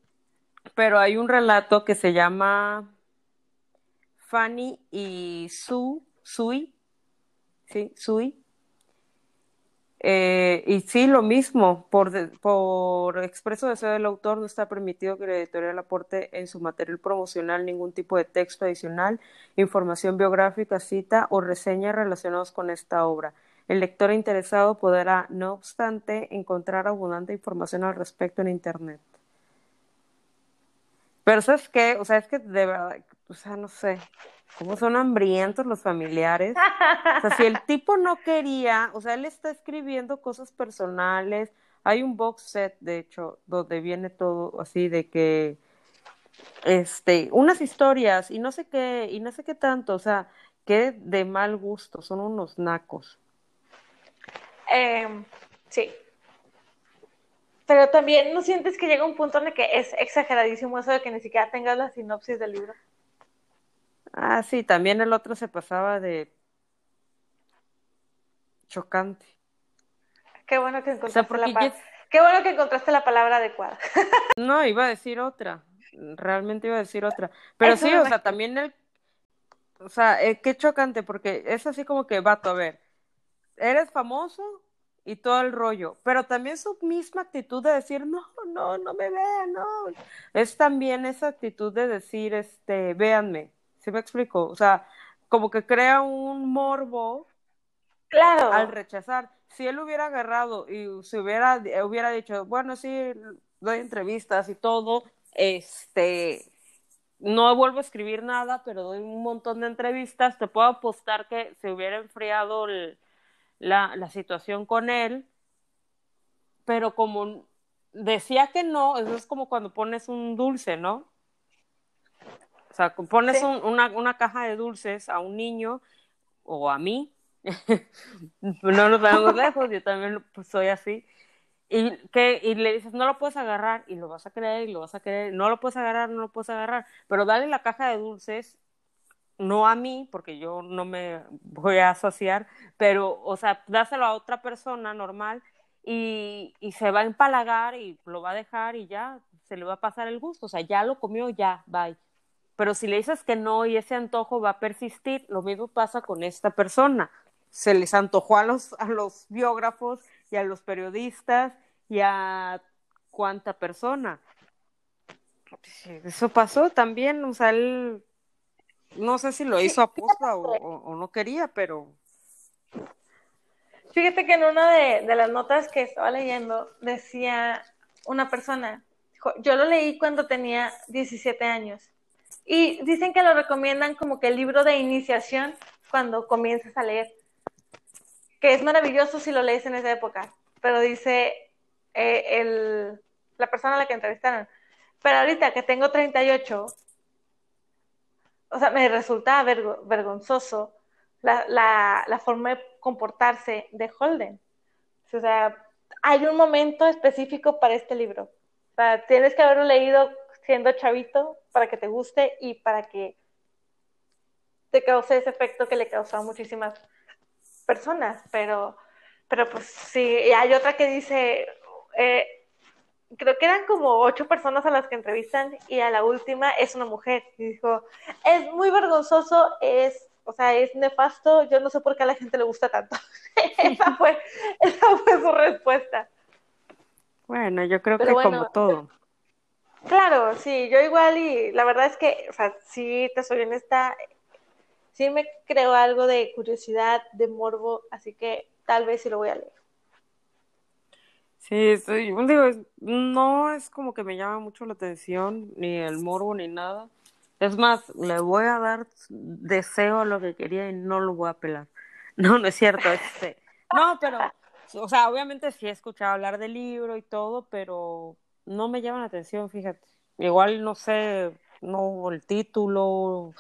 Pero hay un relato que se llama Fanny y Sue, Sui, sí, Sui, eh, y sí, lo mismo, por, por expreso deseo del autor no está permitido que la editorial aporte en su material promocional ningún tipo de texto adicional, información biográfica, cita o reseña relacionados con esta obra. El lector interesado podrá, no obstante, encontrar abundante información al respecto en Internet. Pero ¿sabes qué? O sea, es que de verdad, o sea, no sé, cómo son hambrientos los familiares. O sea, si el tipo no quería, o sea, él está escribiendo cosas personales. Hay un box set, de hecho, donde viene todo así de que, este, unas historias y no sé qué, y no sé qué tanto, o sea, qué de mal gusto, son unos nacos. Eh, sí. Pero también, ¿no sientes que llega un punto en el que es exageradísimo eso de que ni siquiera tengas la sinopsis del libro? Ah, sí, también el otro se pasaba de chocante. Qué bueno que encontraste, la, Qué bueno que encontraste la palabra adecuada. no, iba a decir otra. Realmente iba a decir otra. Pero sí, o sea, también el... O sea, eh, qué chocante, porque es así como que, vato, a ver, eres famoso y todo el rollo, pero también su misma actitud de decir, no, no, no me vean, no. Es también esa actitud de decir, este, véanme, ¿Sí me explico? O sea, como que crea un morbo claro. al rechazar. Si él hubiera agarrado y se hubiera, hubiera dicho, bueno, sí, doy entrevistas y todo, este, no vuelvo a escribir nada, pero doy un montón de entrevistas, te puedo apostar que se hubiera enfriado la, la situación con él, pero como decía que no, eso es como cuando pones un dulce, ¿no? O sea, pones una, una, caja de dulces a un niño o a mí, no nos vemos lejos, yo también pues, soy así, y, que, y le dices, no lo puedes agarrar, y lo vas a querer, y lo vas a querer, no lo puedes agarrar, no lo puedes agarrar, pero dale la caja de dulces, no a mí, porque yo no me voy a asociar, pero, o sea, dáselo a otra persona normal, y, y se va a empalagar y lo va a dejar y ya se le va a pasar el gusto, o sea, ya lo comió, ya, bye. Pero si le dices que no y ese antojo va a persistir, lo mismo pasa con esta persona. Se les antojó a los, a los biógrafos y a los periodistas y a cuánta persona. Eso pasó también, o sea, él no sé si lo hizo a posta o, no quería, pero... Fíjate que en una de, de las notas que estaba leyendo decía una persona, yo lo leí cuando tenía 17 años y dicen que lo recomiendan como que el libro de iniciación cuando comienzas a leer, que es maravilloso si lo lees en esa época, pero dice eh, el, la persona a la que entrevistaron, pero ahorita que tengo 38, o sea, me resulta vergonzoso la, la, forma de comportarse de Holden. O sea, hay un momento específico para este libro. Tienes que haberlo leído siendo chavito para que te guste y para que te cause ese efecto que le causó a muchísimas personas, pero, pero pues sí, y hay otra que dice, eh, creo que eran como ocho personas a las que entrevistan y a la última es una mujer y dijo, es muy vergonzoso, es, o sea, es nefasto, yo no sé por qué a la gente le gusta tanto. esa, fue, esa fue su respuesta. Bueno, yo creo que como todo. Claro, sí, yo igual y la verdad es que, o sea, sí, te soy honesta, sí me creo algo de curiosidad, de morbo, así que tal vez sí lo voy a leer. Sí, sí, digo, no es como que me llama mucho la atención, ni el morbo, ni nada. Es más, le voy a dar deseo a lo que quería y no lo voy a pelar. No, no es cierto. Este, no, pero, o sea, obviamente sí he escuchado hablar del libro y todo, pero no me llama la atención, fíjate. Igual no sé, no el título.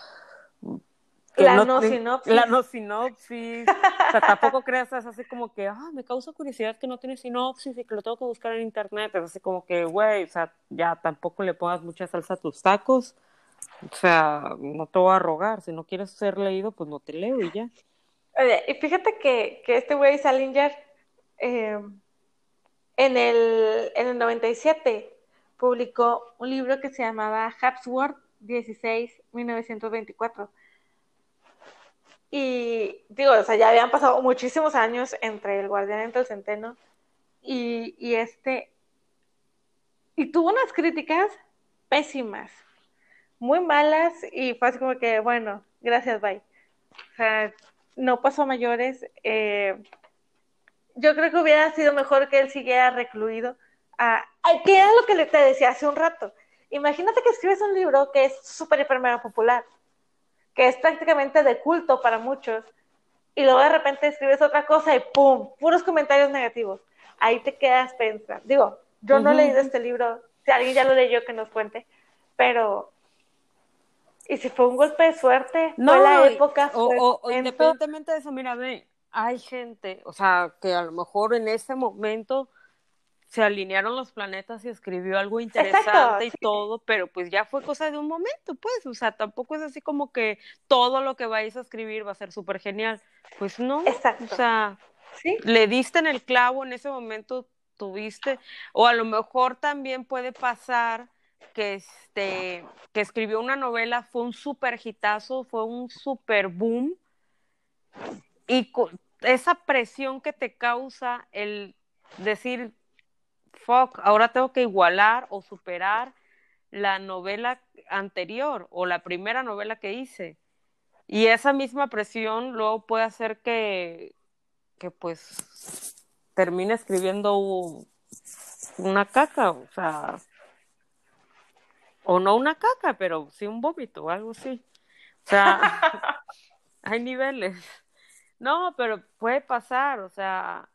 La no, sinopsis. La no sinopsis. o sea, tampoco creas, es así como que, ah, me causa curiosidad que no tiene sinopsis y que lo tengo que buscar en internet. Es así como que, güey, o sea, ya tampoco le pongas mucha salsa a tus tacos. O sea, no te voy a rogar. Si no quieres ser leído, pues no te leo y ya. Oye, y fíjate que, que este güey Salinger eh, en el, en el 97 publicó un libro que se llamaba Hapsworth 16, 1924. Y digo, o sea, ya habían pasado muchísimos años entre el guardián y el centeno y, y este, y tuvo unas críticas pésimas, muy malas, y fue así como que, bueno, gracias, bye. O sea, no pasó mayores. Eh, yo creo que hubiera sido mejor que él siguiera recluido. A, ¿Qué era lo que te decía hace un rato? Imagínate que escribes un libro que es súper enfermera popular, que es prácticamente de culto para muchos, y luego de repente escribes otra cosa y ¡pum! Puros comentarios negativos. Ahí te quedas pensando. Digo, yo no he leído este libro, si alguien ya lo leyó que nos cuente, pero y si fue un golpe de suerte, no, fue la época. O, o, independientemente de eso, mira, ve, hay gente, o sea, que a lo mejor en ese momento se alinearon los planetas y escribió algo interesante y todo, pero pues ya fue cosa de un momento, pues, o sea, tampoco es así como que todo lo que vais a escribir va a ser súper genial, pues no, Exacto. o sea, le diste en el clavo en ese momento, tuviste, o a lo mejor también puede pasar que este, que escribió una novela, fue un súper hitazo, fue un súper boom, y esa presión que te causa el decir, fuck, ahora tengo que igualar o superar la novela anterior o la primera novela que hice. Y esa misma presión luego puede hacer que, que pues termine escribiendo una caca, o sea, o no una caca, pero sí un vómito o algo así. O sea, hay niveles. No, pero puede pasar, o sea,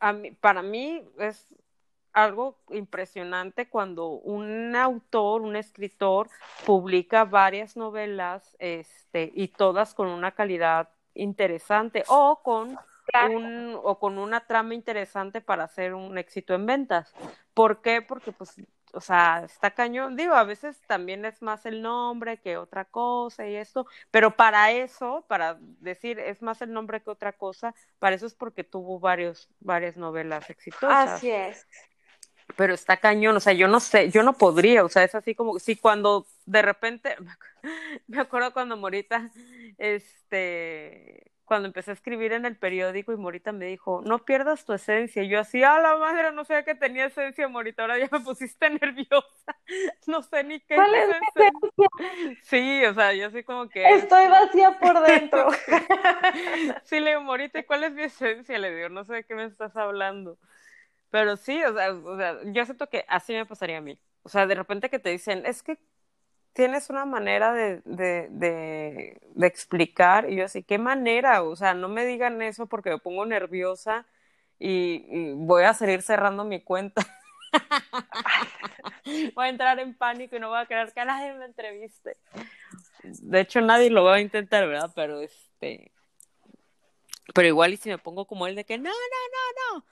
a mí, para mí es algo impresionante cuando un autor, un escritor, publica varias novelas este, y todas con una calidad interesante o con, un, o con una trama interesante para hacer un éxito en ventas. ¿Por qué? Porque pues o sea, está cañón. Digo, a veces también es más el nombre que otra cosa y esto, pero para eso, para decir es más el nombre que otra cosa, para eso es porque tuvo varios, varias novelas exitosas. Así es. Pero está cañón, o sea, yo no sé, yo no podría, o sea, es así como, si cuando de repente, me acuerdo cuando Morita, este, cuando empecé a escribir en el periódico y Morita me dijo, no pierdas tu esencia. Y yo así, a la madre, no sé que tenía esencia, Morita, ahora ya me pusiste nerviosa. No sé ni qué ¿Cuál es, esencia? Sí, o sea, yo así como que... Estoy vacía por dentro. sí, le digo, Morita, ¿y cuál es mi esencia? Le digo, no sé de qué me estás hablando. Pero sí, o sea, o sea, yo siento que así me pasaría a mí. O sea, de repente que te dicen, es que tienes una manera de, de, de, de, explicar y yo así, ¿qué manera? O sea, no me digan eso porque me pongo nerviosa y, y voy a seguir cerrando mi cuenta. voy a entrar en pánico y no voy a querer que nadie me entreviste. De hecho, nadie lo va a intentar, ¿verdad? Pero este, pero igual y si me pongo como el de que no, no, no, no.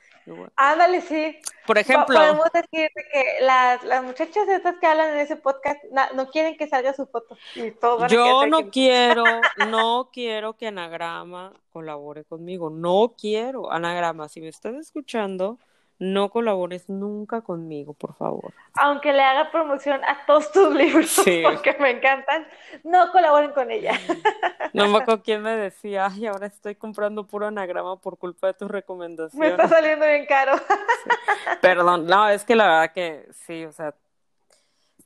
Ándale, sí. Por ejemplo. Podemos decir que las, las muchachas estas que hablan en ese podcast no, quieren que salga su foto. Y todo Yo no quiero, no quiero que Anagrama colabore conmigo. No quiero. Anagrama, si me estás escuchando, no colabores nunca conmigo, por favor. Aunque le haga promoción a todos tus libros, porque me encantan, no colaboren con ella. No me acuerdo quién me decía, ay, ahora estoy comprando puro anagrama por culpa de tus recomendaciones. Me está saliendo bien caro. Perdón, no, es que la verdad que sí, o sea,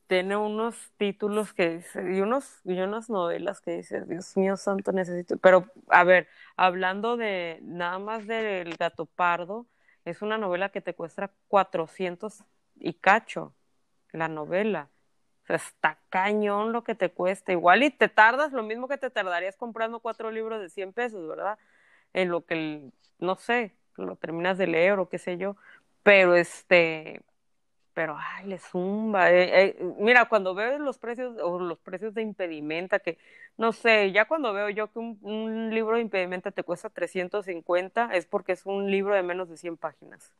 tiene unos títulos que dice, y, unos, y unas novelas que dice, Dios mío santo, necesito. Pero, a ver, hablando de nada más del gato pardo, es una novela que te cuesta 400 y cacho, la novela. O sea, está cañón lo que te cuesta. Igual y te tardas lo mismo que te tardarías comprando cuatro libros de 100 pesos, ¿verdad? En lo que, no sé, lo terminas de leer o qué sé yo. Pero este, pero ay, le zumba. Eh, eh, mira, cuando veo los precios o los precios de impedimenta, que no sé, ya cuando veo yo que un, libro de impedimenta te cuesta 350, es porque es un libro de menos de 100 páginas.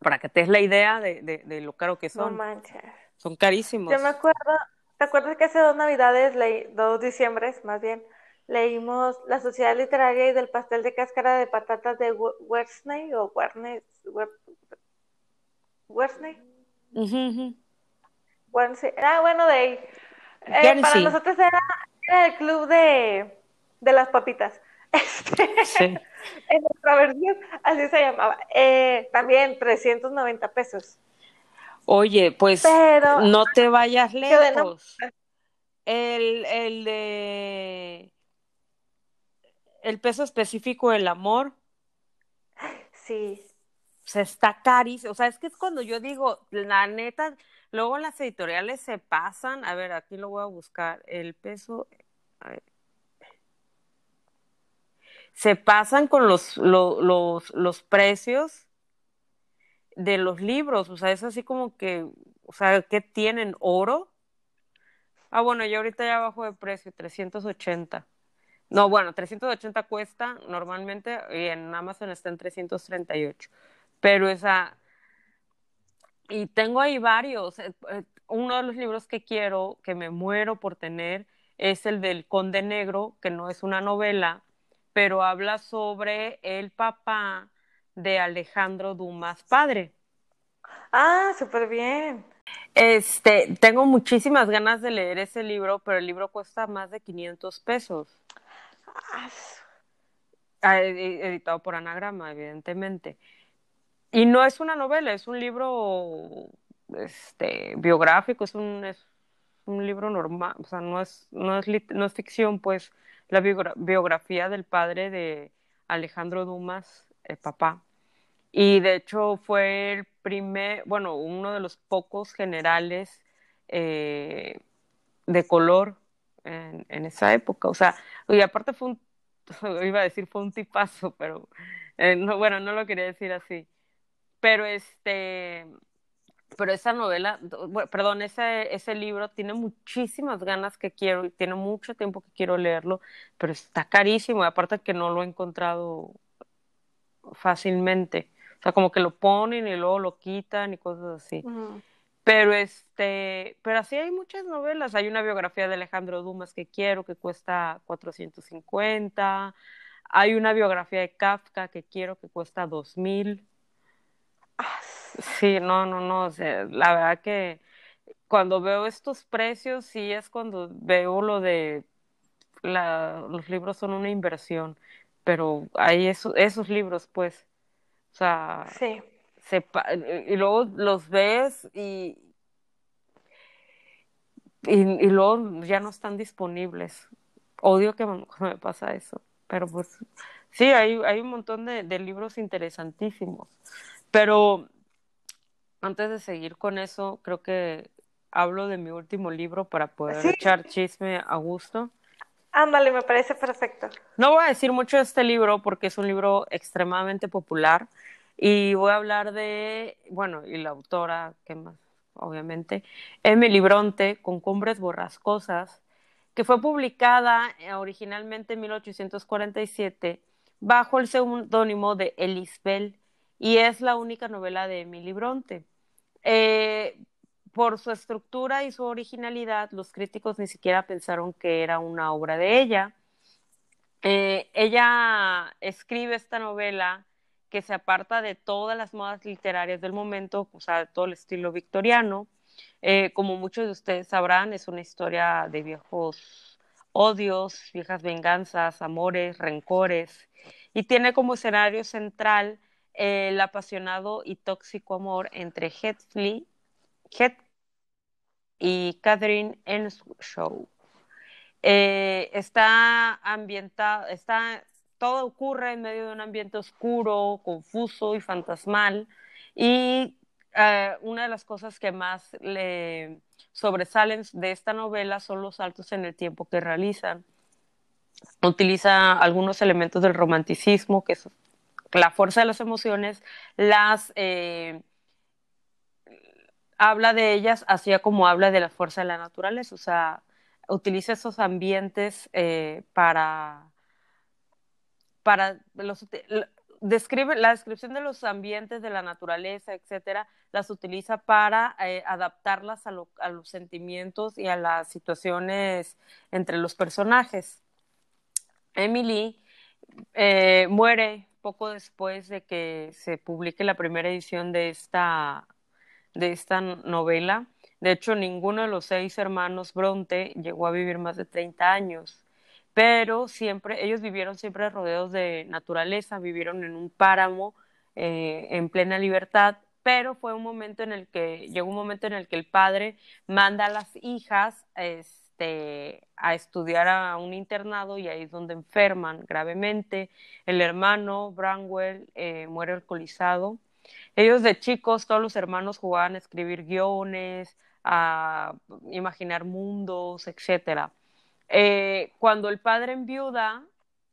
Para que te des la idea de, de, lo caro que son. No manches. Son carísimos. Yo me acuerdo, ¿te acuerdas que hace dos navidades, leí, dos diciembres más bien, leímos La Sociedad Literaria y del Pastel de Cáscara de Patatas de Wersney o Werney, Wersney? Ah, bueno, de ahí. Eh, para nosotros era, el club de, de las papitas. Este, en nuestra versión, así se llamaba. Eh, también 390 pesos. Oye, pues no te vayas lejos. El, el de el peso específico del amor. Sí se está carísimo. O sea, es que es cuando yo digo, la neta, luego las editoriales se pasan. A ver, aquí lo voy a buscar. El peso. Se pasan con los, los, los precios de los libros. O sea, es así como que, o sea, ¿qué tienen? ¿Oro? Ah, bueno, yo ahorita ya bajo de precio, 380. No, bueno, 380 cuesta normalmente y en Amazon está en 338 pero esa, y tengo ahí varios, eh, eh, uno de los libros que quiero, que me muero por tener, es el del Conde Negro, que no es una novela, pero habla sobre el papá de Alejandro Dumas padre. Ah, súper bien. Este, tengo muchísimas ganas de leer ese libro, pero el libro cuesta más de 500 pesos. Ah, ah editado por Anagrama, evidentemente. Y no es una novela, es un libro este, biográfico, es un, es un libro normal, o sea, no es, no es, no es ficción, pues, la biografía del padre de Alejandro Dumas, el papá. Y de hecho fue el primer, bueno, uno de los pocos generales eh, de color en, en, esa época. O sea, y aparte fue un, iba a decir fue un tipazo, pero eh, no, bueno, no lo quería decir así pero este, pero esa novela, perdón, ese, ese libro tiene muchísimas ganas que quiero y tiene mucho tiempo que quiero leerlo, pero está carísimo y aparte que no lo he encontrado fácilmente. O sea, como que lo ponen y luego lo quitan y cosas así. Pero este, pero así hay muchas novelas. Hay una biografía de Alejandro Dumas que quiero, que cuesta 450. Hay una biografía de Kafka que quiero, que cuesta 2000. Ah, sí, no, no, no. O sea, la verdad que cuando veo estos precios, sí es cuando veo lo de la, los libros son una inversión. Pero hay esos libros, pues. O sea, sí y luego los ves y, y, luego ya no están disponibles. Odio que me, pasa eso, pero pues sí, hay, hay un montón de, libros interesantísimos. Pero antes de seguir con eso, creo que hablo de mi último libro para poder echar chisme a gusto. Ándale, me parece perfecto. No voy a decir mucho de este libro porque es un libro extremadamente popular. Y voy a hablar de, bueno, y la autora, ¿qué más? Obviamente, Emily Bronte, con Cumbres Borrascosas, que fue publicada eh, originalmente en 1847 bajo el seudónimo de Bell y es la única novela de Emily Bronte. Eh, por su estructura y su originalidad, los críticos ni siquiera pensaron que era una obra de ella. Eh, ella escribe esta novela que se aparta de todas las modas literarias del momento, o sea, de todo el estilo victoriano. Eh, como muchos de ustedes sabrán, es una historia de viejos odios, viejas venganzas, amores, rencores, y tiene como escenario central el apasionado y tóxico amor entre Heathcliff y Catherine Enshow. Eh, está ambientada, está todo ocurre en medio de un ambiente oscuro, confuso y fantasmal. Y eh, una de las cosas que más le sobresalen de esta novela son los saltos en el tiempo que realizan. Utiliza algunos elementos del romanticismo, que la fuerza de las emociones, las eh, habla de ellas así como habla de la fuerza de la naturaleza, o sea, utiliza esos ambientes eh, para para los describe la descripción de los ambientes de la naturaleza, etcétera, las utiliza para eh, adaptarlas a, los sentimientos y a las situaciones entre los personajes. Emily muere poco después de que se publique la primera edición de esta, de esta novela. De hecho, ninguno de los seis hermanos Bronte llegó a vivir más de 30 años pero siempre, ellos vivieron siempre rodeados de naturaleza, vivieron en un páramo eh, en plena libertad, pero fue un momento en el que, llegó un momento en el que el padre manda a las hijas este, a estudiar a un internado y ahí es donde enferman gravemente. El hermano, Branwell, eh, muere alcoholizado. Ellos de chicos, todos los hermanos jugaban a escribir guiones, a imaginar mundos, etcétera. Eh, cuando el padre enviuda,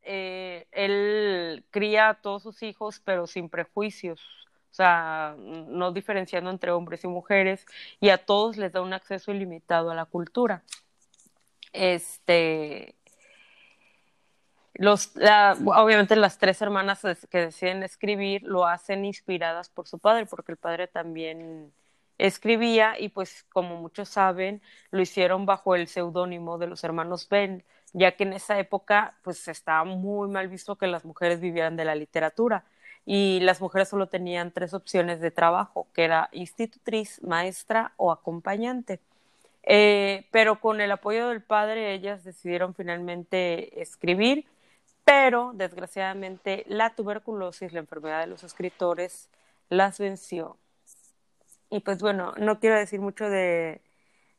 eh, él cría a todos sus hijos, pero sin prejuicios, o sea, no diferenciando entre hombres y mujeres, y a todos les da un acceso ilimitado a la cultura. Este, los, obviamente las tres hermanas que deciden escribir lo hacen inspiradas por su padre, porque el padre también escribía y pues como muchos saben lo hicieron bajo el seudónimo de los hermanos Ben, ya que en esa época pues estaba muy mal visto que las mujeres vivieran de la literatura y las mujeres solo tenían tres opciones de trabajo, que era institutriz, maestra o acompañante. Eh, pero con el apoyo del padre ellas decidieron finalmente escribir, pero desgraciadamente la tuberculosis, la enfermedad de los escritores, las venció. Y pues bueno, no quiero decir mucho de,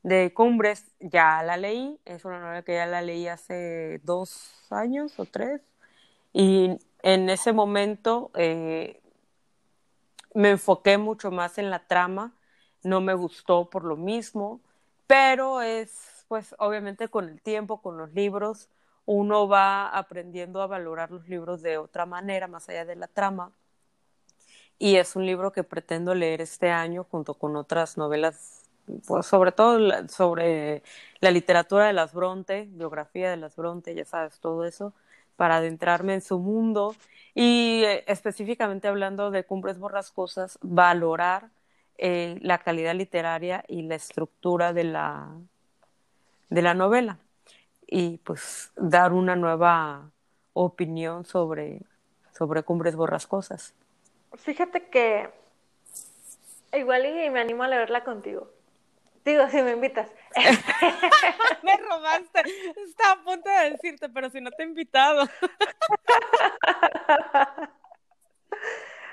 de Cumbres, ya la leí, es una novela que ya la leí hace dos años o tres, y en ese momento eh, me enfoqué mucho más en la trama, no me gustó por lo mismo, pero es pues obviamente con el tiempo, con los libros, uno va aprendiendo a valorar los libros de otra manera, más allá de la trama. y es un libro que pretendo leer este año junto con otras novelas, pues sobre todo sobre la literatura de las Bronte, biografía de las Bronte, ya sabes, todo eso, para adentrarme en su mundo y eh, específicamente hablando de Cumbres Borrascosas, valorar eh, la calidad literaria y la estructura de la, de la novela y pues dar una nueva opinión sobre, sobre Cumbres Borrascosas. Fíjate que igual y me animo a leerla contigo. Digo, si me invitas. me robaste. Estaba a punto de decirte, pero si no te he invitado.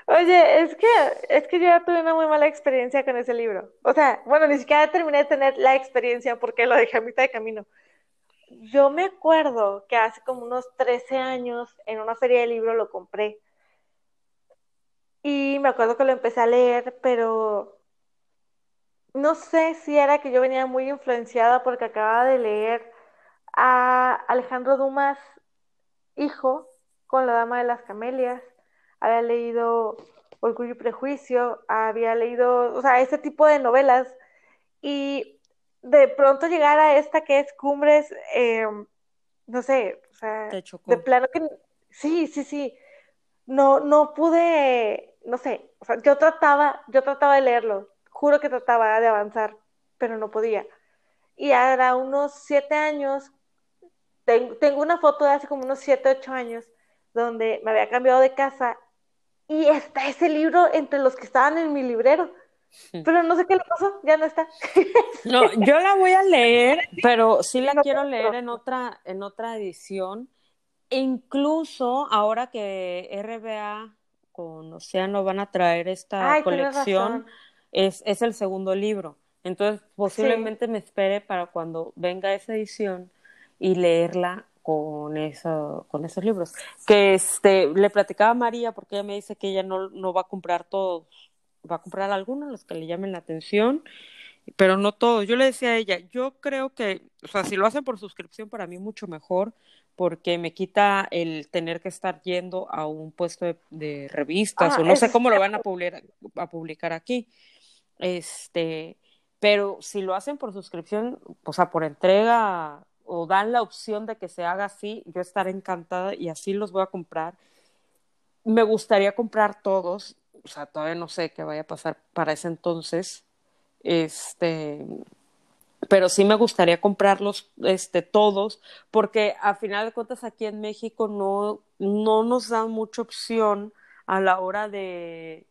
Oye, es que, es que yo ya tuve una muy mala experiencia con ese libro. O sea, bueno, ni siquiera terminé de tener la experiencia porque lo dejé a mitad de camino. Yo me acuerdo que hace como unos 13 años en una feria de libro lo compré. Y me acuerdo que lo empecé a leer, pero no sé si era que yo venía muy influenciada porque acababa de leer a Alejandro Dumas, hijo, con la Dama de las Camelias. Había leído Orgullo y Prejuicio, había leído, o sea, ese tipo de novelas. Y de pronto llegar a esta que es Cumbres, eh, no sé, o sea, de plano que sí, sí, sí. No, no pude, no sé, o sea, yo trataba, yo trataba de leerlo, juro que trataba de avanzar, pero no podía. Y ahora unos siete años, tengo, una foto de hace como unos siete, ocho años, donde me había cambiado de casa y está ese libro entre los que estaban en mi librero. Pero no sé qué le pasó, ya no está. No, yo la voy a leer, pero sí la quiero leer en otra, en otra edición. E incluso ahora que RBA con Océano van a traer esta colección, es, es el segundo libro. Entonces, posiblemente me espere para cuando venga esa edición y leerla con eso, con esos libros. Que este, le platicaba a María porque ella me dice que ella no, no va a comprar todos, va a comprar algunos, los que le llamen la atención, pero no todos. Yo le decía a ella, yo creo que, o sea, si lo hacen por suscripción, para mí mucho mejor, porque me quita el tener que estar yendo a un puesto de, revistas, ah, o no sé cómo lo van a publicar, a publicar aquí. Este, pero si lo hacen por suscripción, o sea, por entrega o dan la opción de que se haga así, yo estaré encantada y así los voy a comprar. Me gustaría comprar todos, o sea, todavía no sé qué vaya a pasar para ese entonces. Este, pero sí me gustaría comprarlos este todos porque a final de cuentas aquí en México no no nos dan mucha opción a la hora de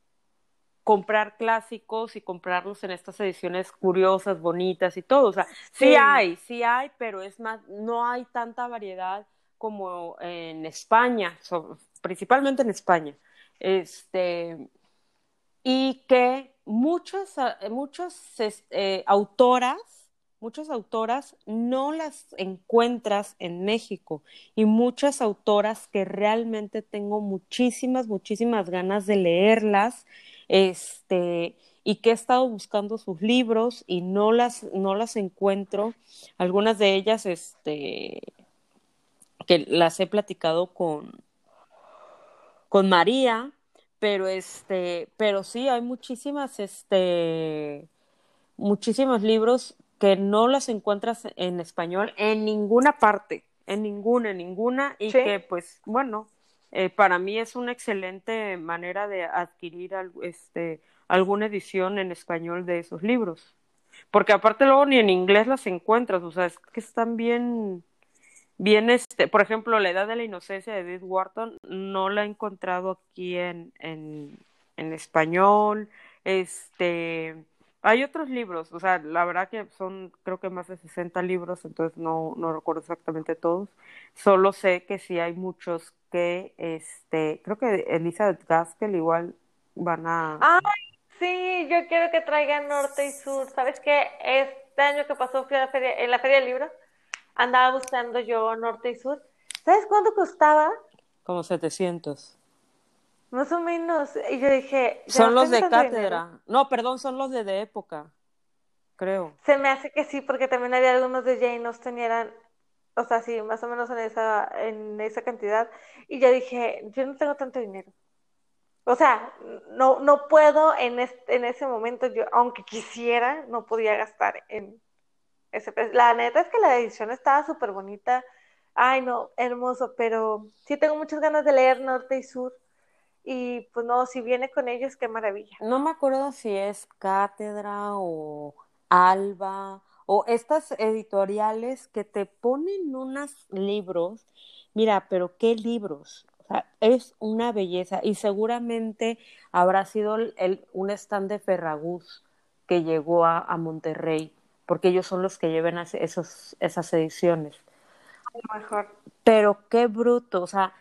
comprar clásicos y comprarlos en estas ediciones curiosas, bonitas y todo. O sea, sí, hay, sí hay, pero es más, no hay tanta variedad como en España, principalmente en España. Este, y que muchas, muchas eh, autoras, muchas autoras no las encuentras en México y muchas autoras que realmente tengo muchísimas, muchísimas ganas de leerlas este, y que he estado buscando sus libros y no las, no las encuentro. Algunas de ellas, este, que las he platicado con, con María, pero este, pero sí, hay muchísimas, este, muchísimos libros que no las encuentras en español en ninguna parte, en ninguna, en ninguna, y que pues, bueno, eh, para mí es una excelente manera de adquirir este, alguna edición en español de esos libros. Porque aparte luego ni en inglés las encuentras, o sea, es que están bien, bien, este, por ejemplo, La Edad de la Inocencia de Edith Wharton no la he encontrado aquí en, en, en español, este, hay otros libros, o sea, la verdad que son creo que más de 60 libros, entonces no, no recuerdo exactamente todos. Solo sé que sí hay muchos que, este, creo que Elizabeth Gaskell igual van a... Ay, sí, yo quiero que traigan norte y sur. ¿Sabes qué? Este año que pasó fui a la feria, en la feria del libro, andaba buscando yo norte y sur. ¿Sabes cuánto costaba? Como 700. Más o menos. Y yo dije. Son los de cátedra. No, perdón, son los de, de época. Creo. Se me hace que sí, porque también había algunos de Jane Austen y eran. O sea, sí, más o menos en esa, en esa cantidad. Y yo dije, yo no tengo tanto dinero. O sea, no, no puedo en, en ese momento, yo, aunque quisiera, no podía gastar en ese La neta es que la edición estaba súper bonita. Ay, no, hermoso, pero sí tengo muchas ganas de leer Norte y Sur. Y pues no, si viene con ellos, qué maravilla. No me acuerdo si es Cátedra o Alba o estas editoriales que te ponen unos libros. Mira, pero qué libros es una belleza y seguramente habrá sido el, un stand de Ferragus que llegó a, Monterrey, porque ellos son los que llevan esos, esas ediciones. mejor. Pero qué bruto, o sea,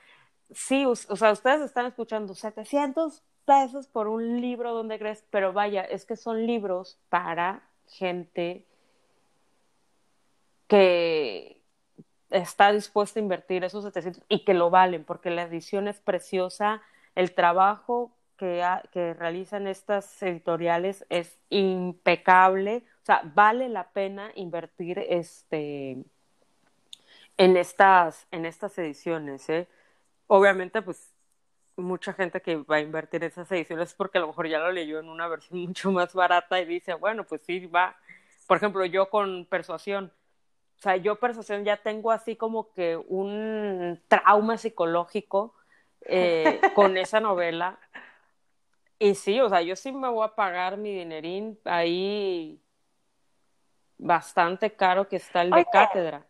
sí, o, sea, ustedes están escuchando 700 pesos por un libro donde crees, pero vaya, es que son libros para gente que, está dispuesto a invertir esos 700 y que lo valen, porque la edición es preciosa, el trabajo que, que realizan estas editoriales es impecable, o sea, vale la pena invertir este, en, estas, en estas ediciones. ¿eh? Obviamente, pues mucha gente que va a invertir en esas ediciones porque a lo mejor ya lo leyó en una versión mucho más barata y dice, bueno, pues sí, va. Por ejemplo, yo con persuasión, o sea, yo persuasión ya tengo así como que un trauma psicológico eh, con esa novela. Y sí, o sea, yo sí me voy a pagar mi dinerín ahí bastante caro que está el de cátedra.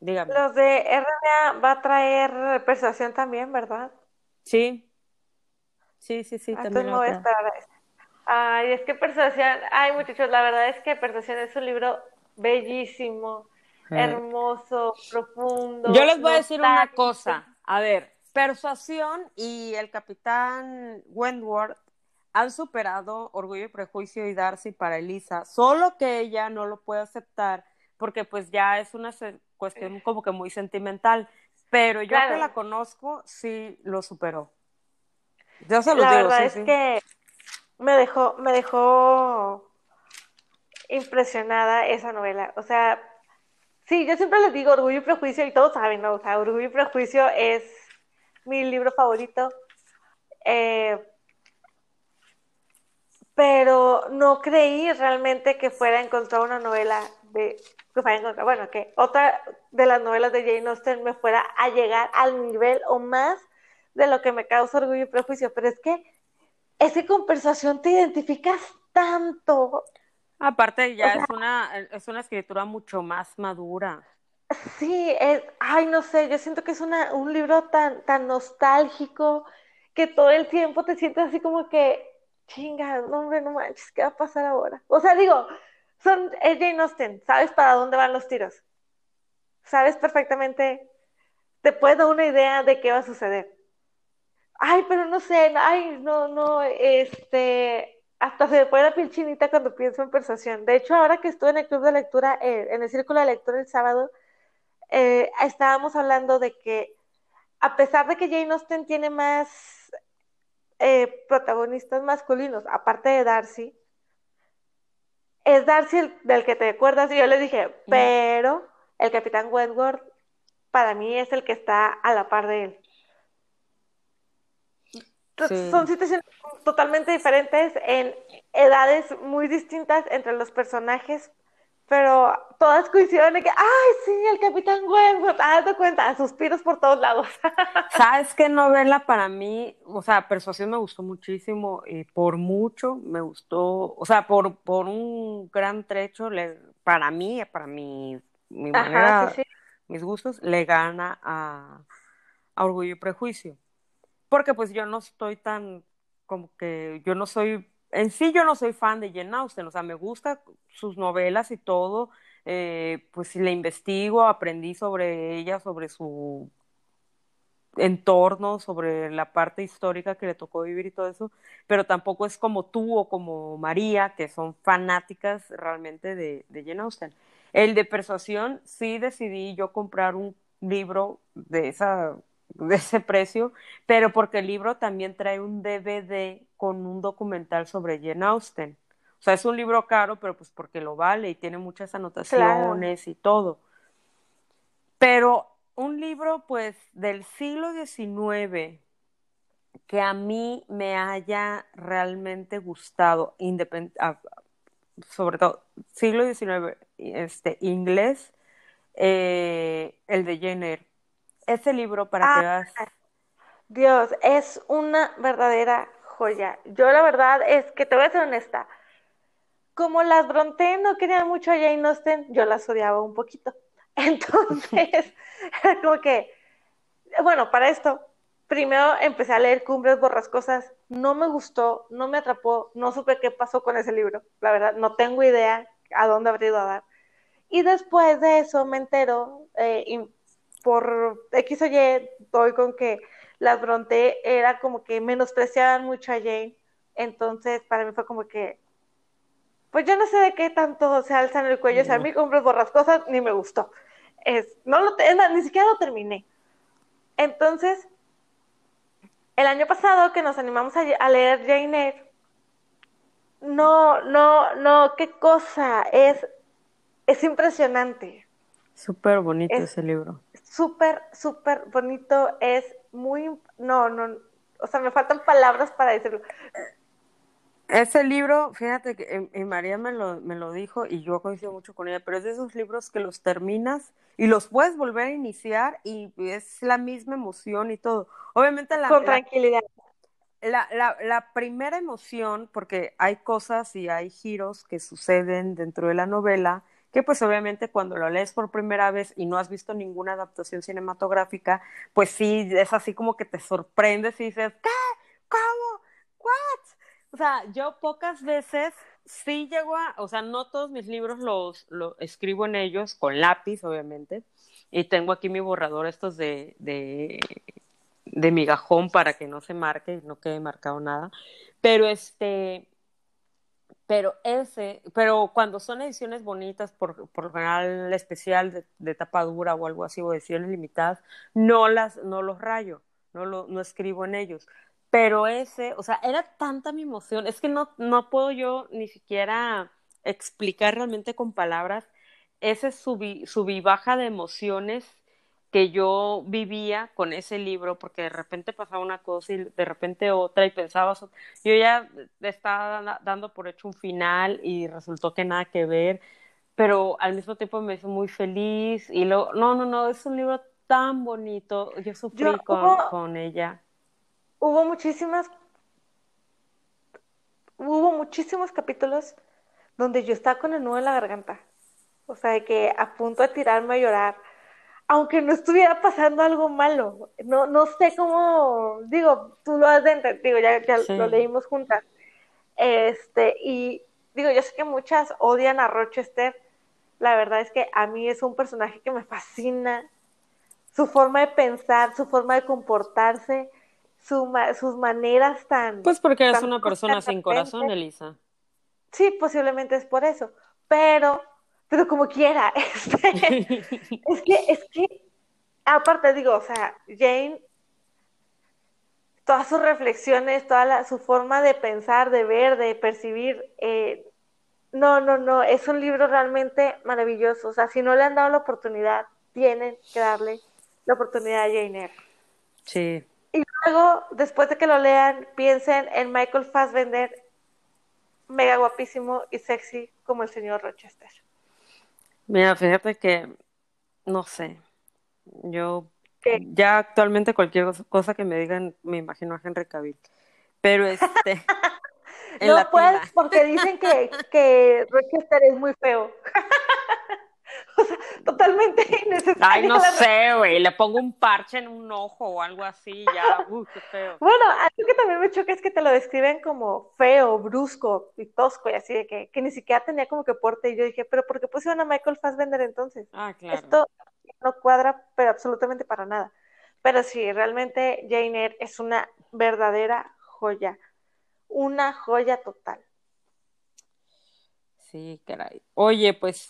Dígame. Los de RNA va a traer persuasión también, ¿verdad? Sí. Sí, sí, sí, ah, también. Entonces me voy a esperar Ay, es que persuasión, ay muchachos, la verdad es que persuasión es un libro bellísimo hermoso, profundo. Yo les voy a decir una cosa. A ver, Persuasión y el capitán Wentworth han superado Orgullo y Prejuicio y Darcy para Elisa, solo que ella no lo puede aceptar porque pues ya es una cuestión como que muy sentimental, pero yo que la conozco sí lo superó. Yo se lo la verdad es que me dejó me dejó impresionada esa novela, o sea, Sí, yo siempre les digo Orgullo y Prejuicio y todos saben, ¿no? O sea, Orgullo y Prejuicio es mi libro favorito. Eh, pero no creí realmente que fuera a encontrar una novela de que fuera a encontrar, bueno, que otra de las novelas de Jane Austen me fuera a llegar al nivel o más de lo que me causa orgullo y prejuicio, pero es que ese conversación te identificas tanto Aparte ya es una es una escritura mucho más madura. Sí, es, ay, no sé, yo siento que es una, un libro tan, tan nostálgico que todo el tiempo te sientes así como que, chinga, no hombre, no manches, ¿qué va a pasar ahora? O sea, digo, son, es Jane Austen, sabes para dónde van los tiros, sabes perfectamente, te puedes dar una idea de qué va a suceder. Ay, pero no sé, ay, no, no, este, hasta se me pone la piel cuando pienso en persuasión. De hecho, ahora que estuve en el club de lectura, eh, en el círculo de lectura el sábado, eh, estábamos hablando de que a pesar de que Jane Austen tiene más eh, protagonistas masculinos, aparte de Darcy, es Darcy el del que te acuerdas y yo le dije, pero el capitán Wentworth para mí es el que está a la par de él. Son situaciones totalmente diferentes en edades muy distintas entre los personajes, pero todas coinciden en que, ay, sí, el Capitán Wentworth, date cuenta, suspiros por todos lados. ¿Sabes qué novela para mí? O sea, Persuasión me gustó muchísimo, y por mucho me gustó, o sea, por, por un gran trecho, le, para mí, para mi, mi manera, mis gustos, le gana a, a Orgullo y Prejuicio porque pues yo no estoy tan como que yo no soy, en sí yo no soy fan de Jane Austen, o sea, me gustan sus novelas y todo, eh, pues si le investigo, aprendí sobre ella, sobre su entorno, sobre la parte histórica que le tocó vivir y todo eso, pero tampoco es como tú o como María, que son fanáticas realmente de, de Jane Austen. El de persuasión, sí decidí yo comprar un libro de esa de ese precio, pero porque el libro también trae un DVD con un documental sobre Jane Austen. O sea, es un libro caro, pero pues porque lo vale y tiene muchas anotaciones y todo. Pero un libro, pues, del siglo XIX, que a mí me haya realmente gustado, sobre todo siglo XIX, este, inglés, eh, el de Jenner. Ese libro para que ah, veas. Dios, es una verdadera joya. Yo la verdad es que te voy a ser honesta. Como las Bronte no querían mucho a Jane Austen, yo las odiaba un poquito. Entonces, como que, bueno, para esto, primero empecé a leer Cumbres Borrascosas, no me gustó, no me atrapó, no supe qué pasó con ese libro, la verdad, no tengo idea a dónde habría ido a dar. Y después de eso me entero, eh, por X o Y, doy con que las Bronte era como que menospreciaban mucho a Jane, entonces para mí fue como que, pues yo no sé de qué tanto se alzan el cuello, o sea, a mí Cumbres Borrascosas ni me gustó. Es, no lo, ni siquiera lo terminé. Entonces, el año pasado que nos animamos a, leer Jane Eyre, no, no, no, qué cosa, es, es impresionante. Súper bonito ese libro. Súper, súper bonito, es muy, no, no, o sea, me faltan palabras para decirlo. Ese libro, fíjate que y María me lo, me lo dijo y yo coincido mucho con ella, pero es de esos libros que los terminas y los puedes volver a iniciar y es la misma emoción y todo. Obviamente la... Con tranquilidad. La, la, la, primera emoción, porque hay cosas y hay giros que suceden dentro de la novela, que pues obviamente cuando lo lees por primera vez y no has visto ninguna adaptación cinematográfica, pues sí, es así como que te sorprendes y dices, ¿qué? ¿Cómo? ¿What? O sea, yo pocas veces sí llego a, o sea, no todos mis libros los, escribo en ellos con lápiz, obviamente, y tengo aquí mi borrador estos de, de, de migajón para que no se marque, no quede marcado nada, pero este, pero ese, pero cuando son ediciones bonitas, por, por lo general especial de, tapa dura o algo así, o ediciones limitadas, no las, no los rayo, no lo, no escribo en ellos. Pero ese, o sea, era tanta mi emoción, es que no, no puedo yo ni siquiera explicar realmente con palabras ese subi, baja de emociones que yo vivía con ese libro, porque de repente pasaba una cosa y de repente otra y pensaba, yo ya estaba dando por hecho un final y resultó que nada que ver, pero al mismo tiempo me hizo muy feliz y luego, no, no, no, es un libro tan bonito, yo sufrí con, con ella hubo muchísimas, hubo muchísimos capítulos donde yo estaba con el nudo en la garganta. O sea, de que a punto de tirarme a llorar, aunque no estuviera pasando algo malo. No, no sé cómo, digo, tú lo has de entender, digo, ya, lo leímos juntas. Este, y digo, yo sé que muchas odian a Rochester. La verdad es que a mí es un personaje que me fascina. Su forma de pensar, su forma de comportarse sus maneras tan... Pues porque eres una persona sin corazón, Elisa. Sí, posiblemente es por eso, pero, pero como quiera, este, es que, es que, aparte digo, o sea, Jane, todas sus reflexiones, toda su forma de pensar, de ver, de percibir, eh, no, no, no, es un libro realmente maravilloso, o sea, si no le han dado la oportunidad, tienen que darle la oportunidad a Jane Eyre. Sí, y luego, después de que lo lean, piensen en Michael Fassbender, mega guapísimo y sexy como el señor Rochester. Mira, fíjate que, no sé, yo ya actualmente cualquier cosa que me digan me imagino a Henry Cavill, pero este... no puedes porque dicen que, que Rochester es muy feo. Totalmente innecesario. Ay, no sé, güey, le pongo un parche en un ojo o algo así, ya, uy, qué feo. Bueno, algo que también me choca es que te lo describen como feo, brusco y tosco y así, de que, que ni siquiera tenía como que porte. Y yo dije, ¿pero por qué pusieron a Michael Fassbender entonces? Ah, claro. Esto no cuadra, pero absolutamente para nada. Pero sí, realmente Jane Eyre es una verdadera joya, una joya total. Sí, caray. Oye, pues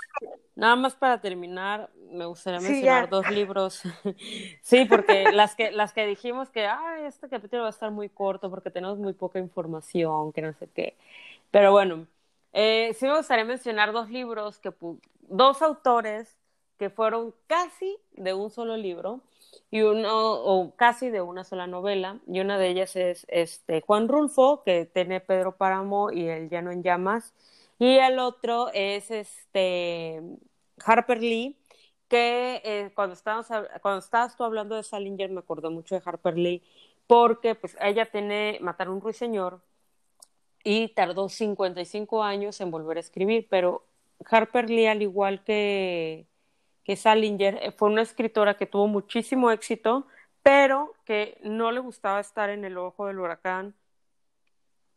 nada más para terminar, me gustaría mencionar dos libros. sí, porque las que las que dijimos que ah, este capítulo va a estar muy corto porque tenemos muy poca información, que no sé qué. Pero bueno, eh, sí me gustaría mencionar dos libros que dos autores que fueron casi de un solo libro y uno, o casi de una sola novela, y una de ellas es este Juan Rulfo, que tiene Pedro Páramo y El Llano en Llamas, y el otro es este Harper Lee, que eh, cuando, estábamos, cuando estabas tú hablando de Salinger me acordó mucho de Harper Lee, porque pues ella tiene Matar un ruiseñor y tardó 55 años en volver a escribir, pero Harper Lee, al igual que, que Salinger, eh, fue una escritora que tuvo muchísimo éxito, pero que no le gustaba estar en el ojo del huracán.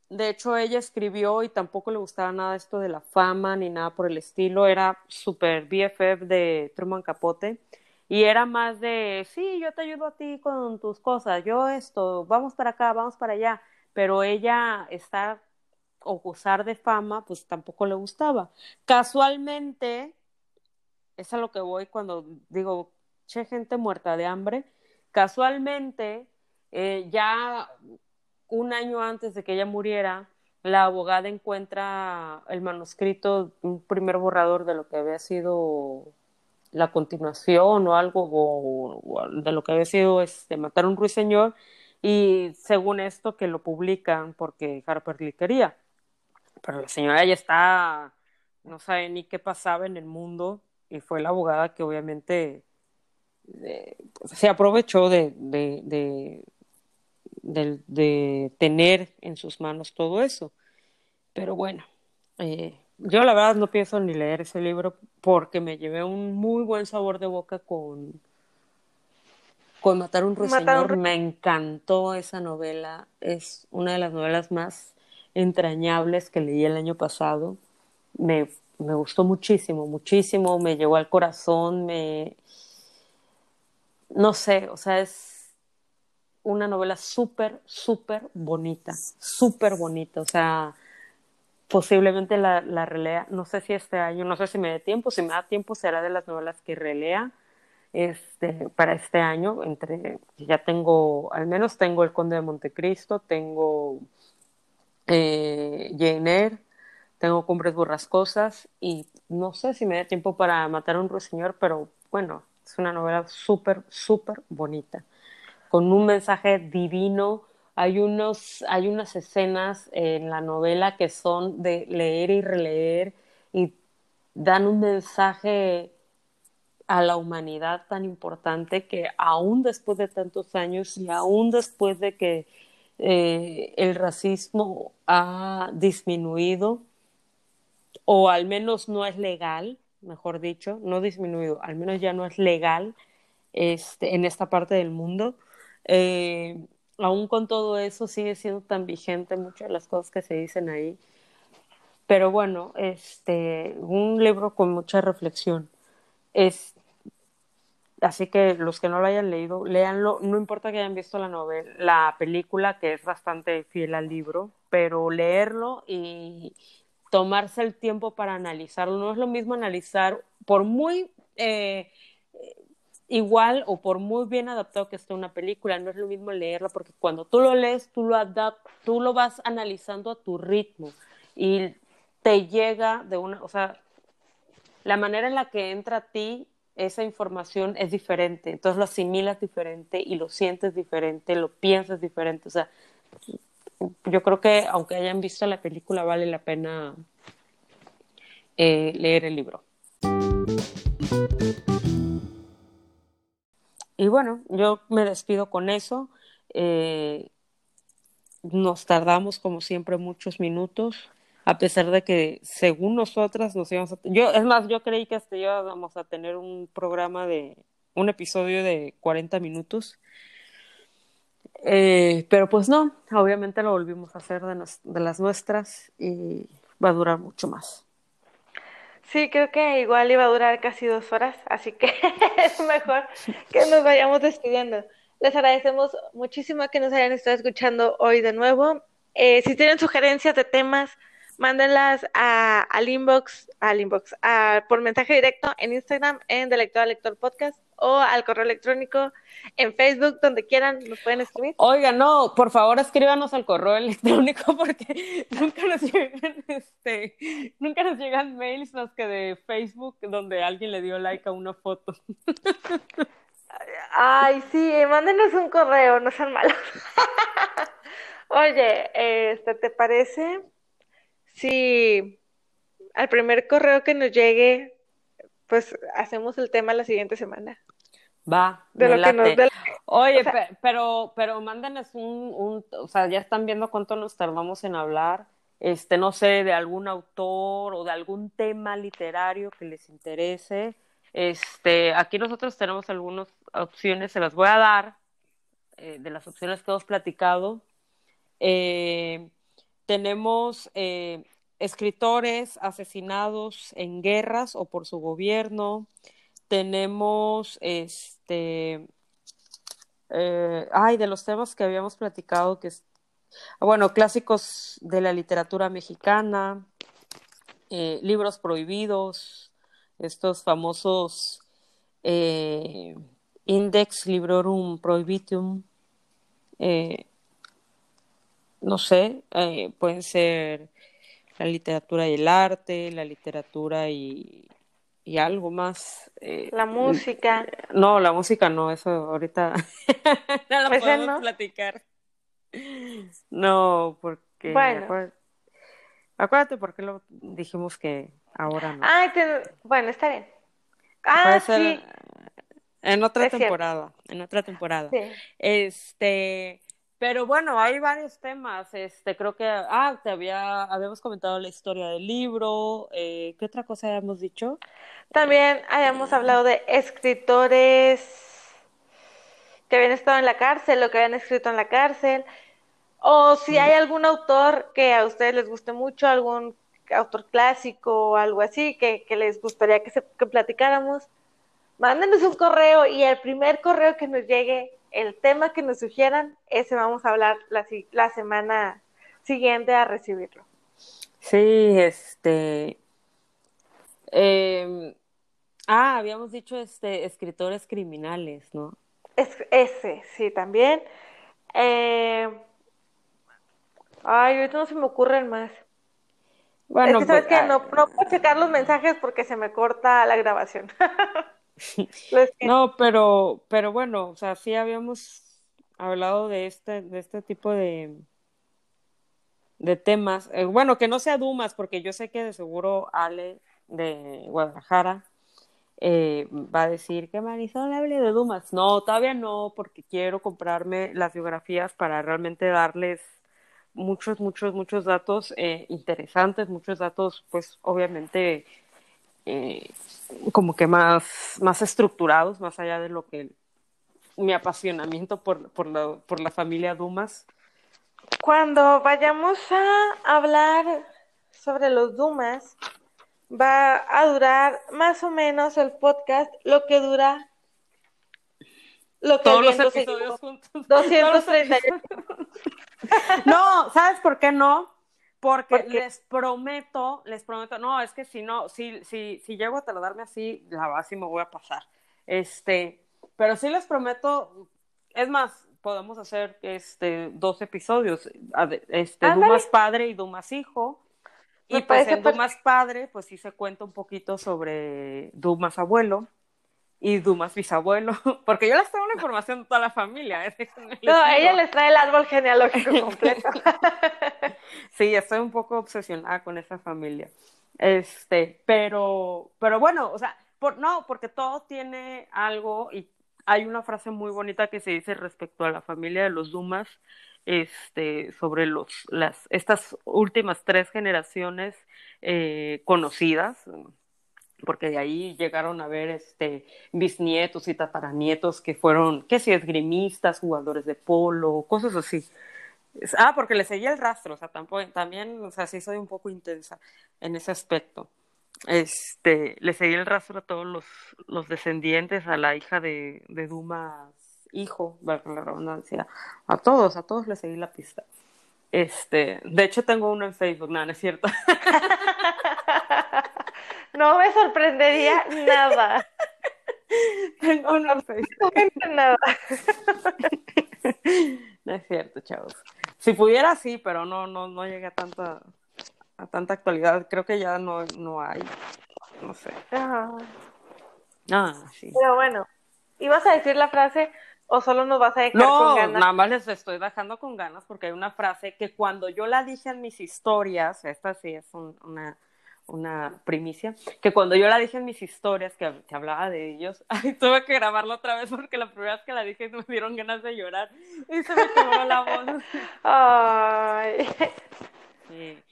De hecho, ella escribió y tampoco le gustaba nada esto de la fama ni nada por el estilo. Era súper BFF de Truman Capote. Y era más de, sí, yo te ayudo a ti con tus cosas, yo esto, vamos para acá, vamos para allá. Pero ella estar o gozar de fama, pues tampoco le gustaba. Casualmente, es a lo que voy cuando digo, che, gente muerta de hambre, casualmente, eh, ya un año antes de que ella muriera, la abogada encuentra el manuscrito, un primer borrador de lo que había sido la continuación o algo o, de lo que había sido este, matar a un ruiseñor y según esto que lo publican porque Harper Lee quería. Pero la señora ya está, no sabe ni qué pasaba en el mundo y fue la abogada que obviamente eh, se aprovechó de, tener en sus manos todo eso. Pero bueno, eh, yo la verdad no pienso ni leer ese libro porque me llevé un muy buen sabor de boca con, con Matar un ruiseñor. Me encantó esa novela, es una de las novelas más entrañables que leí el año pasado. Me, me gustó muchísimo, muchísimo, me llegó al corazón, me... No sé, o sea, es una novela súper, súper bonita, súper bonita, o sea, posiblemente la, relea, no sé si este año, no sé si me dé tiempo, si me da tiempo será de las novelas que relea este, para este año, entre, ya tengo, al menos tengo El Conde de Montecristo, tengo eh, Jane Eyre, tengo Cumbres Borrascosas y no sé si me da tiempo para matar a un ruiseñor, pero bueno, es una novela súper, súper bonita, con un mensaje divino. Hay, unos, hay unas escenas en la novela que son de leer y releer y dan un mensaje a la humanidad tan importante que aún después de tantos años y aún después de que eh, el racismo ha disminuido o al menos no es legal, mejor dicho, no disminuido, al menos ya no es legal este, en esta parte del mundo. Eh, aún con todo eso sigue siendo tan vigente muchas de las cosas que se dicen ahí. Pero bueno, este, un libro con mucha reflexión. Es, Así que los que no lo hayan leído, léanlo. No importa que hayan visto la novela, la película, que es bastante fiel al libro, pero leerlo y tomarse el tiempo para analizarlo. No es lo mismo analizar, por muy eh, igual o por muy bien adaptado que esté una película, no es lo mismo leerla, porque cuando tú lo lees, tú lo, tú lo vas analizando a tu ritmo y te llega de una, o sea, la manera en la que entra a ti esa información es diferente, entonces lo asimilas diferente y lo sientes diferente, lo piensas diferente, o sea, yo creo que aunque hayan visto la película vale la pena eh, leer el libro. Y bueno, yo me despido con eso. Eh, nos tardamos como siempre muchos minutos a pesar de que según nosotras nos íbamos a yo es más yo creí que hasta íbamos a tener un programa de un episodio de 40 minutos eh, pero pues no obviamente lo volvimos a hacer de, de las nuestras y va a durar mucho más Sí, creo que igual iba a durar casi dos horas, así que es mejor que nos vayamos despidiendo. Les agradecemos muchísimo que nos hayan estado escuchando hoy de nuevo. Eh, si tienen sugerencias de temas, mándenlas a, al inbox, al inbox, por mensaje directo en Instagram, en de lector a lector podcast o al correo electrónico en Facebook, donde quieran, nos pueden escribir. Oiga, no, por favor escríbanos al correo electrónico porque nunca nos llegan, este, nunca nos llegan mails más que de Facebook donde alguien le dio like a una foto. Ay, sí, mándenos un correo, no sean malos. Oye, este, ¿te parece si al primer correo que nos llegue, pues hacemos el tema la siguiente semana? Va, de lo que nos, Oye, pero, pero mándenos un, un, o sea, ya están viendo cuánto nos tardamos en hablar, este, no sé, de algún autor o de algún tema literario que les interese. Este, aquí nosotros tenemos algunas opciones, se las voy a dar, eh, de las opciones que hemos platicado. Eh, tenemos eh, escritores asesinados en guerras o por su gobierno. Tenemos, este, ay, de los temas que habíamos platicado, que bueno, clásicos de la literatura mexicana, libros prohibidos, estos famosos Index Librorum Prohibitum, no sé, eh, pueden ser la literatura y el arte, la literatura y, y algo más. Eh, la música. No, la música no, eso ahorita no lo pues podemos platicar. No, porque. Bueno. Acuérdate, por qué lo dijimos que ahora no. Ah, bueno, está bien. Ah, sí. En otra temporada, en otra temporada. Sí. Este, pero bueno, hay varios temas. Este, creo que, ah, te había, habíamos comentado la historia del libro. Eh, ¿Qué otra cosa habíamos dicho? También habíamos hablado de escritores que habían estado en la cárcel o que habían escrito en la cárcel. O si hay algún autor que a ustedes les guste mucho, algún autor clásico o algo así que, que les gustaría que, se, que platicáramos, mándenos un correo y el primer correo que nos llegue el tema que nos sugieran, ese vamos a hablar la, la semana siguiente a recibirlo. Sí, este. Em, ah, habíamos dicho este escritores criminales, ¿no? Es, ese, sí, también. Eh, ay, ahorita no se me ocurren más. Bueno, es que sabes pues, que no, no puedo checar los mensajes porque se me corta la grabación. no, pero, pero bueno, o sea, sí habíamos hablado de este, de este tipo de, de temas. Eh, bueno, que no sea Dumas, porque yo sé que de seguro Ale de Guadalajara eh, va a decir que Marisol hable de Dumas. No, todavía no, porque quiero comprarme las biografías para realmente darles muchos, muchos, muchos datos eh, interesantes, muchos datos, pues obviamente eh, como que más, más estructurados, más allá de lo que mi apasionamiento por, por, la, por la familia Dumas. Cuando vayamos a hablar sobre los Dumas, va a durar más o menos el podcast lo que dura lo que todos los episodios juntos. 230. no, ¿sabes por qué no? Porque, les prometo, les prometo, no, es que si no, si, si, si llego a tardarme así, la base me voy a pasar. Este, pero sí les prometo, es más, podemos hacer este dos episodios, este, Dumas padre y Dumas hijo. y pues en Dumas padre, pues sí se cuenta un poquito sobre Dumas abuelo y Dumas bisabuelo, porque yo les traigo la información de toda la familia. ¿eh? No, ella les trae el árbol genealógico completo. sí, estoy un poco obsesionada con esa familia. Este, pero, pero bueno, o sea, por, no, porque todo tiene algo y hay una frase muy bonita que se dice respecto a la familia de los Dumas, este, sobre los, las, estas últimas tres generaciones eh, conocidas, porque de ahí llegaron a ver este, bisnietos y tataranietos que fueron, qué si esgrimistas, jugadores de polo, cosas así. Ah, porque le seguía el rastro, o sea, tampoco, también, o sea, sí soy un poco intensa en ese aspecto. Este, le seguí el rastro a todos los, los descendientes, a la hija de, de Dumas hijo, la redundancia, a todos, a todos le seguí la pista. Este, de hecho tengo uno en Facebook, no, no es cierto. no me sorprendería nada. Tengo uno en Facebook. Nada. No es cierto, chavos. Si pudiera, sí, pero no, no, no llegué a tanta, a tanta actualidad. Creo que ya no, no hay. No sé. Ajá. Ah, sí. Pero bueno, ¿ibas a decir la frase o solo nos vas a dejar No, con ganas? nada más les estoy dejando con ganas porque hay una frase que cuando yo la dije en mis historias, esta sí es un- una, una primicia, que cuando yo la dije en mis historias, que, que hablaba de ellos, ay, tuve que grabarla otra vez porque la primera vez que la dije me dieron ganas de llorar y se me quebró la voz. Ay. Sí.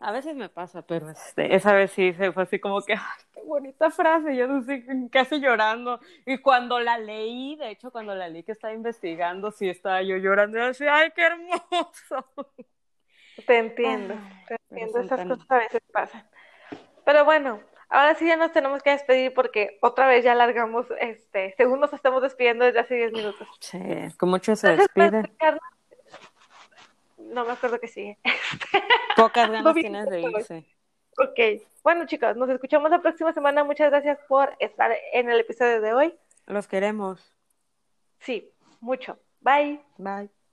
A veces me pasa, pero este, esa vez sí se fue así como que, ay, qué bonita frase, yo así casi llorando. Y cuando la leí, de hecho, cuando la leí que estaba investigando, sí estaba yo llorando, y así, ay, qué hermoso. Te entiendo, Ay, te entiendo, esas tan- cosas a veces pasan. Pero bueno, ahora sí ya nos tenemos que despedir porque otra vez ya alargamos, este, según nos estamos despidiendo desde hace 10 minutos. Sí, con mucho se despide. No me acuerdo que sigue. Pocas ganas No tienes de irse. Ok, bueno chicos, nos escuchamos la próxima semana. Muchas gracias por estar en el episodio de hoy. Los queremos. Sí, mucho. Bye. Bye.